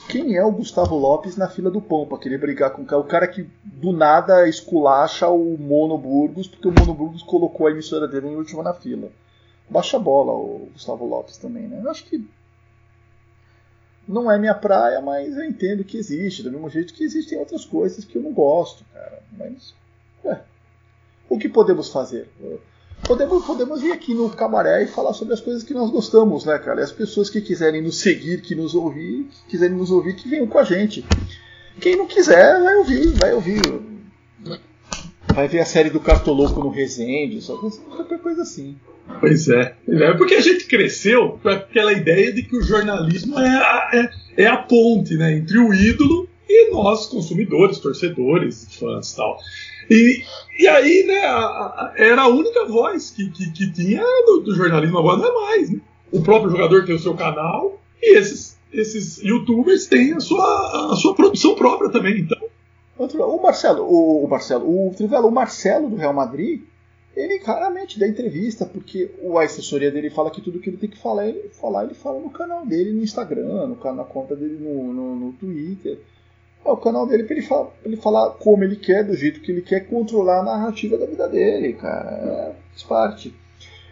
Quem é o Gustavo Lopes na fila do pão pra querer brigar com o cara? O cara que do nada esculacha o Mono Burgos, porque o Mono Burgos colocou a emissora dele em última na fila. Baixa a bola o Gustavo Lopes também, né? Eu acho que não é minha praia, mas eu entendo que existe, do mesmo jeito que existem outras coisas que eu não gosto, cara. Mas, é. O que podemos fazer? Podemos, podemos vir aqui no cabaré e falar sobre as coisas que nós gostamos, né, cara? E as pessoas que quiserem nos seguir, que nos ouvir, que quiserem nos ouvir, que venham com a gente. Quem não quiser, vai ouvir, vai ouvir. Vai ver a série do Cartoloco no Resende, só qualquer coisa assim. Pois é. É porque a gente cresceu com aquela ideia de que o jornalismo é a, é, é a ponte né, entre o ídolo e nós, consumidores, torcedores, fãs e tal. E, e aí, né, a, a, era a única voz que, que, que tinha do, do, jornalismo, agora não é mais. Né? O próprio jogador tem o seu canal e esses, esses youtubers têm a sua, a sua produção própria também. Então. O Marcelo, o, o Marcelo, o Trivelo, o Marcelo do Real Madrid ele raramente dá entrevista, porque a assessoria dele fala que tudo que ele tem que falar, ele, ele fala no canal dele, no Instagram, no, na conta dele no, no, no Twitter. É o canal dele para ele, falar, ele falar como ele quer, do jeito que ele quer, controlar a narrativa da vida dele, cara. É, faz parte.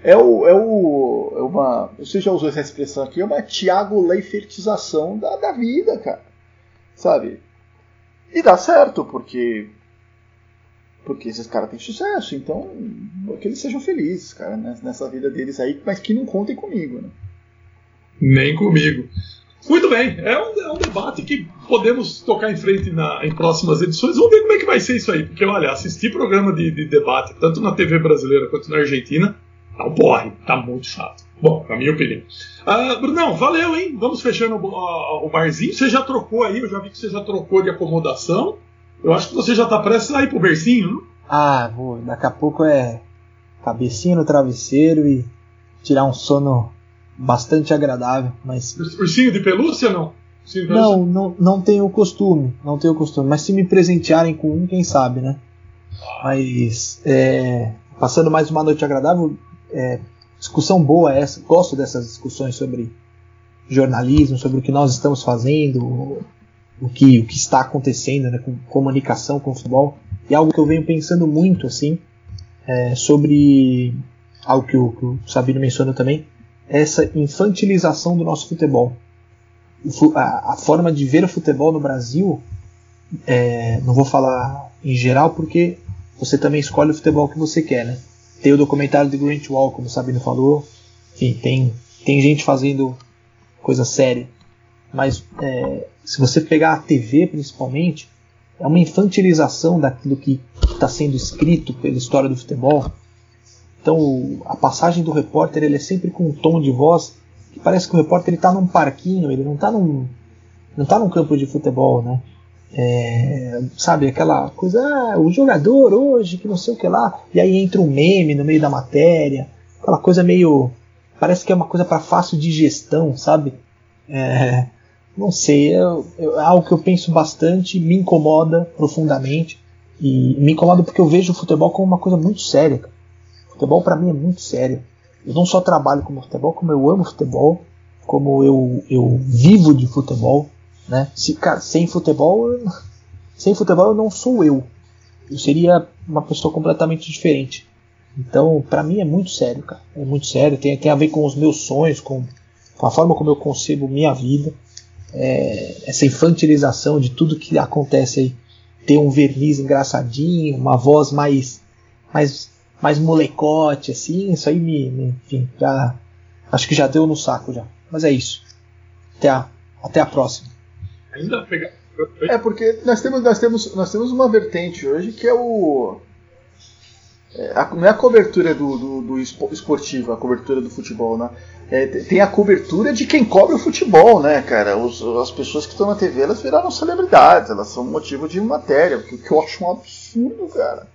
É, o, é, o, é uma. Você já usou essa expressão aqui, é uma Tiago Leifertização da, da vida, cara. Sabe? E dá certo, porque porque esses caras têm sucesso, então que eles sejam felizes, cara, né, nessa vida deles aí, mas que não contem comigo, né? Nem comigo. Muito bem, é um, é um debate que podemos tocar em frente na, em próximas edições. Vamos ver como é que vai ser isso aí, porque olha, assistir programa de, de debate, tanto na TV brasileira quanto na Argentina, tá um porre, tá muito chato. Bom, na minha opinião. Uh, Brunão, valeu, hein? Vamos fechando o, o, o barzinho. Você já trocou aí, eu já vi que você já trocou de acomodação. Eu acho que você já está prestes a ir pro bercinho, não? Ah, vou. Daqui a pouco é cabecinha no travesseiro e tirar um sono bastante agradável. Mas ursinho de pelúcia não? De pelúcia? Não, não, não tenho costume, não tenho costume. Mas se me presentearem com um, quem sabe, né? Mas é, passando mais uma noite agradável, é, discussão boa essa. Gosto dessas discussões sobre jornalismo, sobre o que nós estamos fazendo, o que, o que está acontecendo né, com comunicação com o futebol. E algo que eu venho pensando muito assim é, sobre algo que o, que o Sabino mencionou também, essa infantilização do nosso futebol. A, a forma de ver o futebol no Brasil, é, não vou falar em geral porque você também escolhe o futebol que você quer, né? Tem o documentário de Grant Wall, como o Sabino falou, enfim, tem, tem gente fazendo coisa séria. Mas é, se você pegar a TV principalmente, é uma infantilização daquilo que está sendo escrito pela história do futebol. Então a passagem do repórter ele é sempre com um tom de voz que parece que o repórter está num parquinho, ele não está num, não tá num campo de futebol, né? É, sabe, aquela coisa, ah, o jogador hoje, que não sei o que lá, e aí entra um meme no meio da matéria, aquela coisa meio. Parece que é uma coisa para fácil digestão, sabe? É, não sei, é, algo que eu penso bastante, me incomoda profundamente. E me incomoda porque eu vejo o futebol como uma coisa muito séria. O futebol para mim é muito sério. Eu não só trabalho com futebol, como eu amo futebol, como eu, eu vivo de futebol. Né? Se, cara, sem futebol, sem futebol eu não sou eu. eu seria uma pessoa completamente diferente. Então, para mim é muito sério, cara. É muito sério. Tem, tem a ver com os meus sonhos, com, com a forma como eu concebo minha vida. É, essa infantilização de tudo que acontece aí. Ter um verniz engraçadinho, uma voz mais, mais, mais molecote, assim. Isso aí me, me enfim, já, acho que já deu no saco já. Mas é isso. Até a, até a próxima. Ainda pegar. É porque nós temos, nós temos, nós temos uma vertente hoje que é o é, a- não é a cobertura do, do, do espo- esportivo, a cobertura do futebol, né? É, te- tem a cobertura de quem cobre o futebol, né, cara? Os- as pessoas que estão na TV, elas viraram celebridades, elas são motivo de matéria, o que eu acho um absurdo, cara.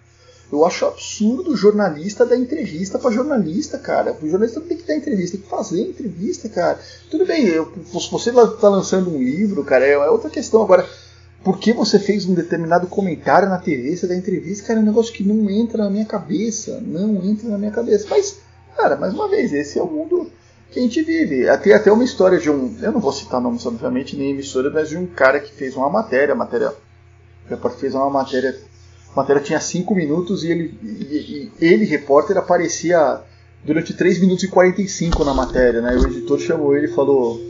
Eu acho absurdo o jornalista dar entrevista pra jornalista, cara. O jornalista não tem que dar entrevista, tem que fazer entrevista, cara. Tudo bem, eu, você tá lançando um livro, cara, é, é outra questão. Agora, por que você fez um determinado comentário na TV, você dá entrevista, cara, é um negócio que não entra na minha cabeça. Não entra na minha cabeça. Mas, cara, mais uma vez, esse é o mundo que a gente vive. Tem até uma história de um. Eu não vou citar nomes, obviamente, nem emissora, mas de um cara que fez uma matéria, a matéria. O repórter fez uma matéria. A matéria tinha 5 minutos e ele, e, e ele, repórter, aparecia durante 3 minutos e 45 na matéria, né? E o editor chamou ele e falou: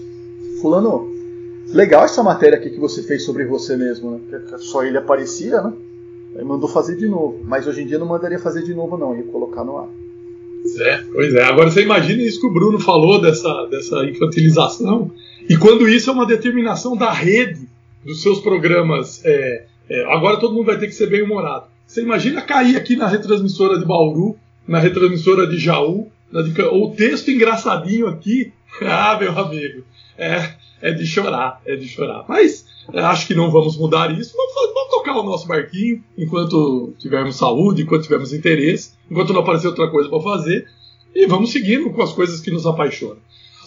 Fulano, legal essa matéria aqui que você fez sobre você mesmo, né? Só ele aparecia, né? Aí mandou fazer de novo. Mas hoje em dia não mandaria fazer de novo, não, ia colocar no ar. É, pois é. Agora você imagina isso que o Bruno falou dessa, dessa infantilização. E quando isso é uma determinação da rede dos seus programas. é, é, agora todo mundo vai ter que ser bem humorado. Você imagina cair aqui na retransmissora de Bauru, na retransmissora de Jaú, na de, Ca- o texto engraçadinho aqui. Ah, meu amigo, é, é de chorar, é de chorar. Mas é, acho que não vamos mudar isso. Vamos, vamos tocar o nosso barquinho enquanto tivermos saúde, enquanto tivermos interesse, enquanto não aparecer outra coisa para fazer. E vamos seguindo com as coisas que nos apaixonam.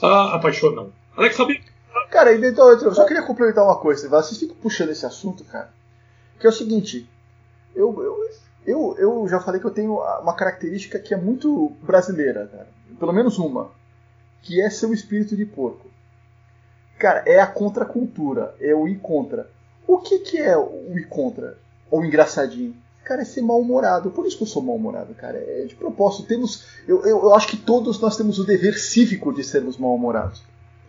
Ah, apaixonam. Alex, sabe? Cara, então, eu só queria complementar uma coisa. Vocês ficam puxando esse assunto, cara. Que é o seguinte. Eu, eu, eu, eu já falei que eu tenho uma característica que é muito brasileira, cara. Pelo menos uma. Que é ser o espírito de porco. Cara, é a contracultura. É o ir contra. O que, que é o ir contra? Ou engraçadinho? Cara, é ser mal-humorado. Por isso que eu sou mal-humorado, cara. É de propósito. Temos, eu, eu, eu acho que todos nós temos o dever cívico de sermos mal-humorados.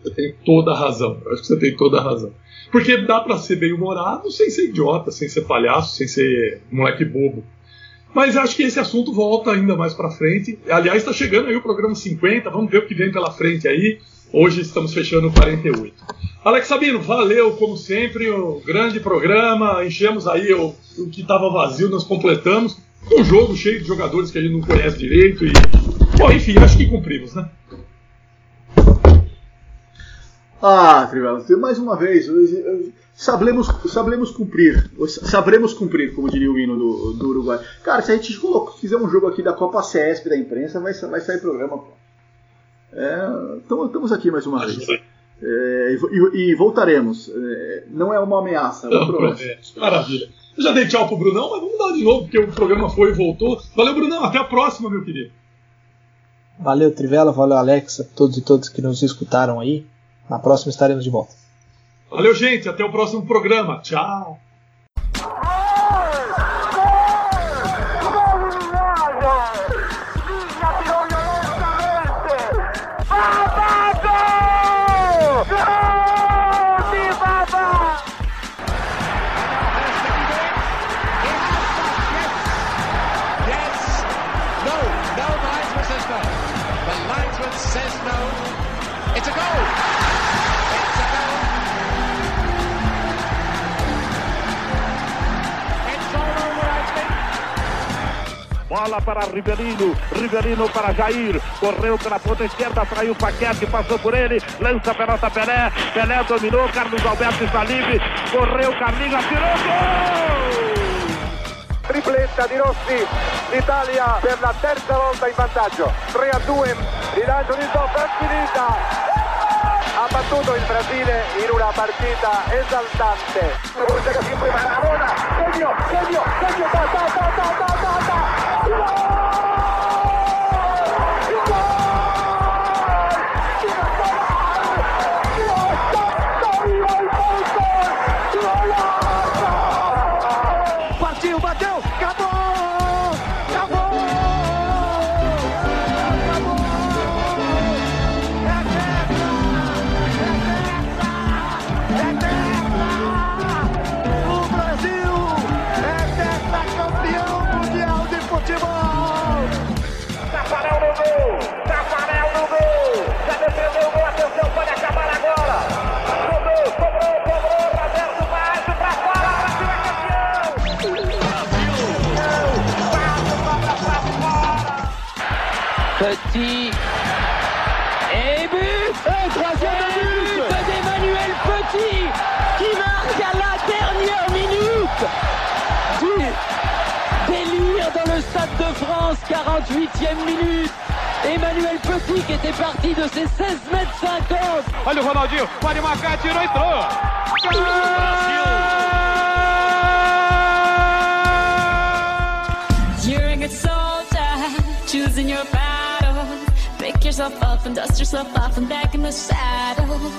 Você tem toda a razão. Eu acho que você tem toda a razão. Porque dá pra ser bem humorado sem ser idiota, sem ser palhaço, sem ser moleque bobo. Mas acho que esse assunto volta ainda mais pra frente. Aliás, está chegando aí o programa 50, vamos ver o que vem pela frente aí. Hoje estamos fechando o 48. Alex Sabino, valeu como sempre, o grande programa. Enchemos aí o, o que estava vazio, nós completamos. Um jogo cheio de jogadores que a gente não conhece direito. E, bom, enfim, acho que cumprimos, né? Ah, Trivela, mais uma vez, sabremos, sabremos cumprir, sabremos cumprir, como diria o hino do, do Uruguai. Cara, se a gente colocou, fizer um jogo aqui da Copa CESP da imprensa, vai, vai sair programa, pô. É, então, estamos aqui mais uma vez. É, e, e, voltaremos. É, não é uma ameaça, é uma Não, é, maravilha. Eu já dei tchau pro Brunão, mas vamos dar de novo, porque o programa foi e voltou. Valeu, Brunão. Até a próxima, meu querido. Valeu, Trivela. Valeu, Alex. A todos e todas que nos escutaram aí. Na próxima estaremos de volta. Valeu, gente. Até o próximo programa. Tchau. Bola para Rivelino, Rivelino para Jair, correu pela ponta esquerda, traiu o Paquete, passou por ele, lança a pelota Pelé, Pelé dominou, Carlos Alberto está livre, correu, Carlinhos, atirou, gol! tripletta di Rossi, l'Italia per la terza volta in vantaggio, 3 a 2, rilancio di stop, è finita, battuto il Brasile in una partita esaltante. Segno, segno, segno, ta, ta, ta, ta, ta, ta, ta. Du délire dans le Stade de France, 48e minute. Emmanuel Petit qui était parti de ses 16 mètres 50. Olha o Ronaldinho, pode marcar, tirou, entrou. You're a good soldier, choosing your battle. Pick yourself up and dust yourself off and back in the saddle.